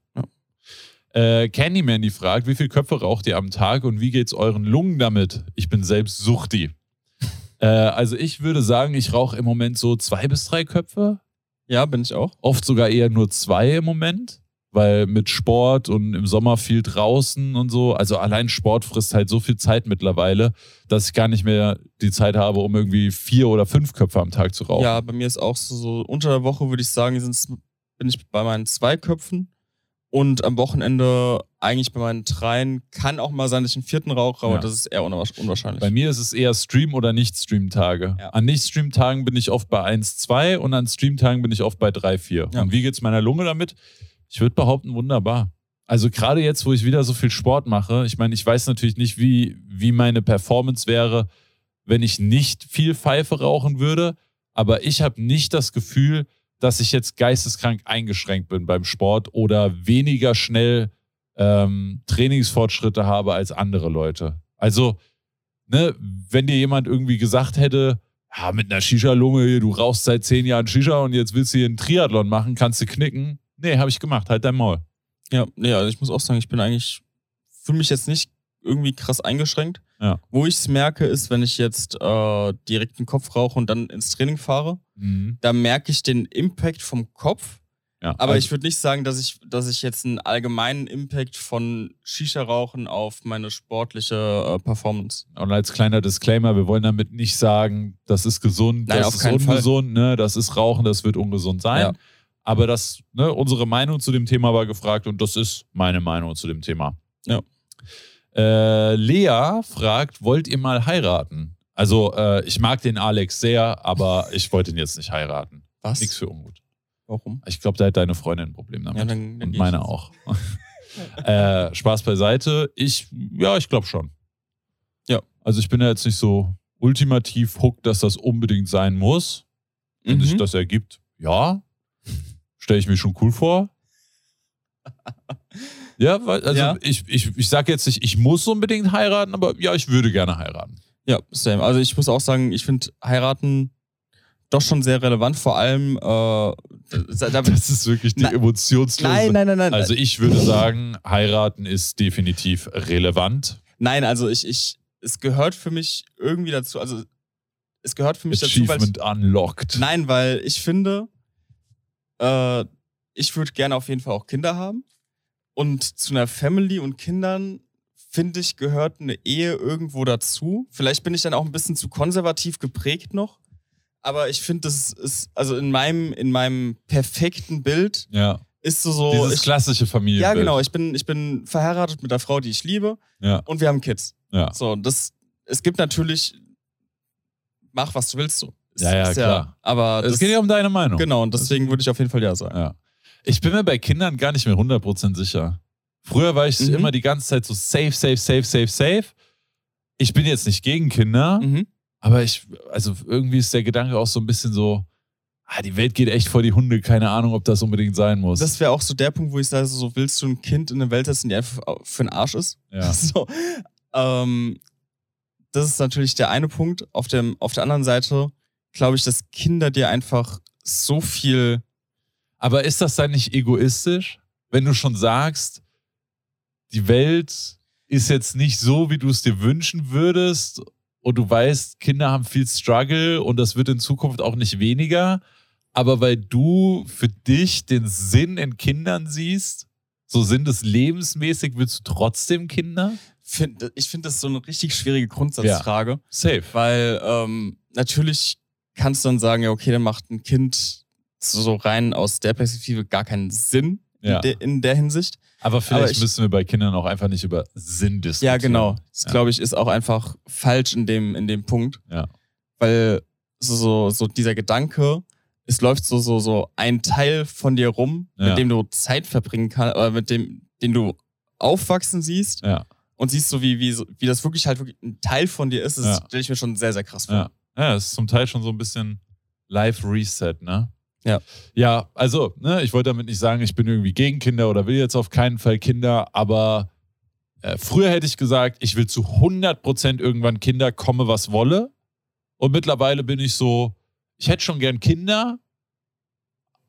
Äh, Candyman, die fragt, wie viele Köpfe raucht ihr am Tag und wie geht's euren Lungen damit? Ich bin selbst Suchti. äh, also ich würde sagen, ich rauche im Moment so zwei bis drei Köpfe. Ja, bin ich auch. Oft sogar eher nur zwei im Moment, weil mit Sport und im Sommer viel draußen und so. Also allein Sport frisst halt so viel Zeit mittlerweile, dass ich gar nicht mehr die Zeit habe, um irgendwie vier oder fünf Köpfe am Tag zu rauchen. Ja, bei mir ist auch so, so unter der Woche, würde ich sagen, sind's, bin ich bei meinen zwei Köpfen und am Wochenende eigentlich bei meinen dreien. Kann auch mal sein, dass ich einen vierten rauche, aber Ja. das ist eher unwahrsch- unwahrscheinlich. Bei mir ist es eher Stream- oder Nicht-Stream-Tage. Ja. An Nicht-Stream-Tagen bin ich oft bei 1, 2 und an Stream-Tagen bin ich oft bei 3, 4. Ja. Und wie geht's meiner Lunge damit? Ich würde behaupten, wunderbar. Also gerade jetzt, wo ich wieder so viel Sport mache, ich meine, ich weiß natürlich nicht, wie, wie meine Performance wäre, wenn ich nicht viel Pfeife rauchen würde, aber ich habe nicht das Gefühl, dass ich jetzt geisteskrank eingeschränkt bin beim Sport oder weniger schnell ähm, Trainingsfortschritte habe als andere Leute. Also, ne, wenn dir jemand irgendwie gesagt hätte, ja, mit einer Shisha-Lunge, du rauchst seit zehn Jahren Shisha und jetzt willst du hier einen Triathlon machen, kannst du knicken. Nee, habe ich gemacht, halt dein Maul. Ja, nee, also ich muss auch sagen, ich bin eigentlich, fühle mich jetzt nicht irgendwie krass eingeschränkt. Ja. Wo ich es merke, ist, wenn ich jetzt äh, direkt den Kopf rauche und dann ins Training fahre, da merke ich den Impact vom Kopf. Ja, Aber also, ich würde nicht sagen, dass ich, dass ich jetzt einen allgemeinen Impact von Shisha-Rauchen auf meine sportliche äh, Performance. Und als kleiner Disclaimer, wir wollen damit nicht sagen, das ist gesund, Nein, das auf ist keinen Fall. ungesund, ne, das ist Rauchen, das wird ungesund sein. Ja. Aber das, ne, unsere Meinung zu dem Thema war gefragt und das ist meine Meinung zu dem Thema. Ja. Äh, Lea fragt, wollt ihr mal heiraten? Also, äh, ich mag den Alex sehr, aber ich wollte ihn jetzt nicht heiraten. Was? Nichts für ungut. Warum? Ich glaube, da hat deine Freundin ein Problem damit. Ja, dann, dann und meine auch. äh, Spaß beiseite. Ich, ja, ich glaube schon. Ja. Also ich bin ja jetzt nicht so ultimativ hooked, dass das unbedingt sein muss. Wenn sich Mhm. das ergibt, ja. Stelle ich mir schon cool vor. Ja, weil, also Ja. ich, ich, ich sage jetzt nicht, ich muss unbedingt heiraten, aber ja, ich würde gerne heiraten. Ja, same. Also ich muss auch sagen, ich finde heiraten doch schon sehr relevant, vor allem äh, da, da, Das ist wirklich die Nein. emotionslose. Nein, nein, nein, nein. Also ich würde sagen, heiraten ist definitiv relevant. Nein, also ich, ich, es gehört für mich irgendwie dazu, also es gehört für mich dazu, weil ich, Achievement unlocked. nein, weil ich finde, äh, ich würde gerne auf jeden Fall auch Kinder haben und zu einer Family und Kindern finde ich gehört eine Ehe irgendwo dazu. Vielleicht bin ich dann auch ein bisschen zu konservativ geprägt noch, aber ich finde, das ist also in meinem in meinem perfekten Bild Ja. ist so so Dieses ich, klassische Familienbild. ja genau, ich bin ich bin verheiratet mit der Frau, die ich liebe Ja. und wir haben Kids. Ja. So, das, es gibt natürlich, mach was du willst so. Ist- Ja, ja, klar. aber Es geht ja um deine Meinung. genau, und deswegen würde ich auf jeden Fall ja sagen. Ja. Ich bin mir bei Kindern gar nicht mehr 100% sicher. Früher war ich Mhm. immer die ganze Zeit so safe, safe, safe, safe, safe. Ich bin jetzt nicht gegen Kinder, Mhm. aber ich, also irgendwie ist der Gedanke auch so ein bisschen so, ah, die Welt geht echt vor die Hunde, keine Ahnung, ob das unbedingt sein muss. Das wäre auch so der Punkt, wo ich sage, so willst du ein Kind in eine Welt setzen, die einfach für den Arsch ist? ja. So, ähm, das ist natürlich der eine Punkt. Auf, dem, auf der anderen Seite glaube ich, dass Kinder dir einfach so viel. Aber ist das dann nicht egoistisch, wenn du schon sagst, die Welt ist jetzt nicht so, wie du es dir wünschen würdest und du weißt, Kinder haben viel Struggle und das wird in Zukunft auch nicht weniger, aber weil du für dich den Sinn in Kindern siehst, so Sinn des lebensmäßig, willst du trotzdem Kinder? Find, ich finde das so eine richtig schwierige Grundsatzfrage. Safe. Weil ähm, natürlich kannst du dann sagen, ja, okay, dann macht ein Kind so rein aus der Perspektive gar keinen Sinn Ja. in, de, in der Hinsicht. Aber vielleicht Aber ich- müssen wir bei Kindern auch einfach nicht über Sinn diskutieren. Ja, genau. Das Ja. glaube ich ist auch einfach falsch in dem, in dem Punkt. Ja. Weil so, so, so dieser Gedanke, es läuft so, so, so ein Teil von dir rum, Ja. mit dem du Zeit verbringen kannst, oder mit dem, den du aufwachsen siehst Ja. und siehst so, wie, wie, wie das wirklich halt wirklich ein Teil von dir ist, das Ja. stelle ich mir schon sehr, sehr krass vor. Ja. Ja, es ist zum Teil schon so ein bisschen Live-Reset, ne? Ja. Ja, also, ne, ich wollte damit nicht sagen, ich bin irgendwie gegen Kinder oder will jetzt auf keinen Fall Kinder, aber äh, früher hätte ich gesagt, ich will zu 100% irgendwann Kinder, komme was wolle. Und mittlerweile bin ich so, ich hätte schon gern Kinder,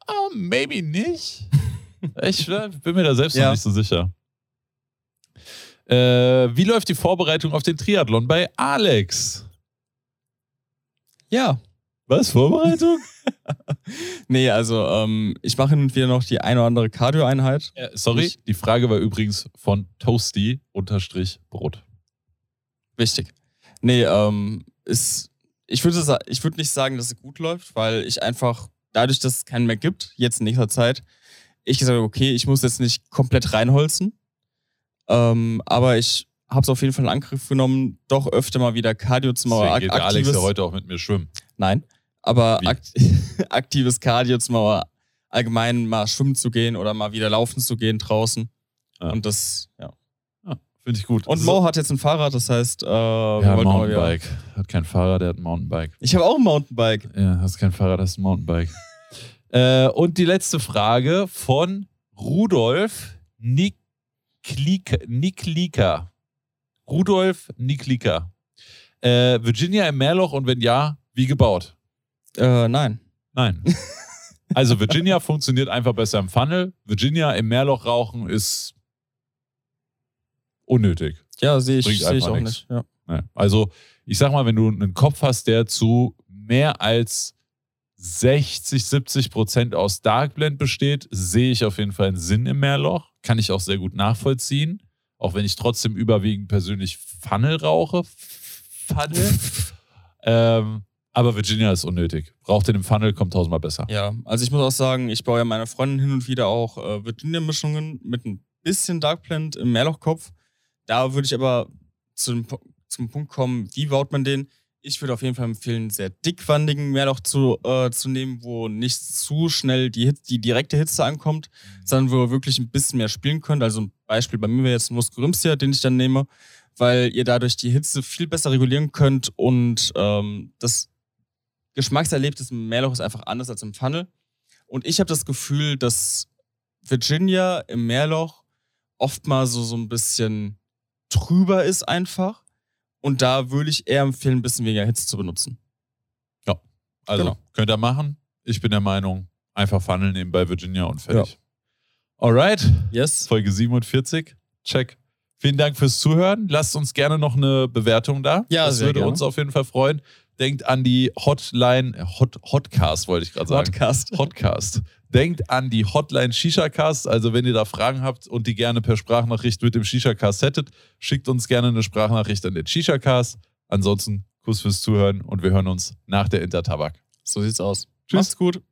aber maybe nicht. Ich äh, bin mir da selbst Ja. noch nicht so sicher. Äh, wie läuft die Vorbereitung auf den Triathlon bei Alex? ja. Was, Vorbereitung? Nee, also ähm, ich mache hin und wieder noch die eine oder andere Cardio-Einheit. Äh, sorry, Ich- die Frage war übrigens von Toasty unterstrich Brot. Wichtig. Nee, ähm, ist, ich würde ich würde nicht sagen, dass es gut läuft, weil ich einfach, dadurch, dass es keinen mehr gibt, jetzt in nächster Zeit, ich gesagt habe, okay, ich muss jetzt nicht komplett reinholzen. Ähm, aber ich habe es auf jeden Fall in Angriff genommen, doch öfter mal wieder Cardio zu machen. Deswegen geht der Alex ja heute auch mit mir schwimmen. Nein, aber akt aktives Cardio zu machen, allgemein mal schwimmen zu gehen oder mal wieder laufen zu gehen draußen. Ja. Und das, ja. Finde ich gut. Und Mo hat jetzt ein Fahrrad, das heißt, äh, ja, mal. Mountainbike. Hat kein Fahrrad, der hat ein Mountainbike. Ich habe auch ein Mountainbike. Ja, hast kein Fahrrad, hast ein Mountainbike. äh, und die letzte Frage von Rudolf Niklika. Niklika. Rudolf Niklika. Äh, Virginia im Meerloch und wenn ja, wie gebaut? Äh, nein. Nein. Also Virginia funktioniert einfach besser im Funnel. Virginia im Meerloch rauchen ist unnötig. Ja, sehe ich, sehe ich auch nix. nicht. Ja. Also, ich sag mal, wenn du einen Kopf hast, der zu mehr als 60, 70 Prozent aus Darkblend besteht, sehe ich auf jeden Fall einen Sinn im Meerloch. Kann ich auch sehr gut nachvollziehen. Auch wenn ich trotzdem überwiegend persönlich Funnel rauche. Funnel. ähm, aber Virginia ist unnötig. Raucht in dem Funnel, kommt tausendmal besser. ja, also ich muss auch sagen, ich baue ja meiner Freundin hin und wieder auch äh, Virginia-Mischungen mit ein bisschen Darkblend im Mehrlochkopf. Da würde ich aber zu dem, Pu- zum Punkt kommen, wie baut man den? Ich würde auf jeden Fall empfehlen, einen sehr dickwandigen Mehrloch zu, äh, zu nehmen, wo nicht zu schnell die, Hit die direkte Hitze ankommt, sondern wo ihr wirklich ein bisschen mehr spielen könnt. Also ein Beispiel bei mir wäre jetzt ein Muskelrümster, den ich dann nehme, weil ihr dadurch die Hitze viel besser regulieren könnt und ähm, das Geschmackserlebnis im Meerloch ist einfach anders als im Funnel. Und ich habe das Gefühl, dass Virginia im Meerloch oft mal so, so ein bisschen trüber ist einfach. Und da würde ich eher empfehlen, ein bisschen weniger Hits zu benutzen. Also Genau. könnt ihr machen. Ich bin der Meinung, einfach Funnel nehmen bei Virginia und fertig. Alright, Yes. Folge 47. Check. Vielen Dank fürs Zuhören. Lasst uns gerne noch eine Bewertung da. Ja, das würde gerne. uns auf jeden Fall freuen. Denkt an die Hotline, äh, Hot, Hotcast wollte ich gerade sagen. Podcast. Hotcast. Denkt an die Hotline Shisha-Cast. Also, wenn ihr da Fragen habt und die gerne per Sprachnachricht mit dem Shisha-Cast hättet, schickt uns gerne eine Sprachnachricht an den Shisha-Cast. Ansonsten Kuss fürs Zuhören und wir hören uns nach der Intertabak. So sieht's aus. Tschüss. Macht's gut.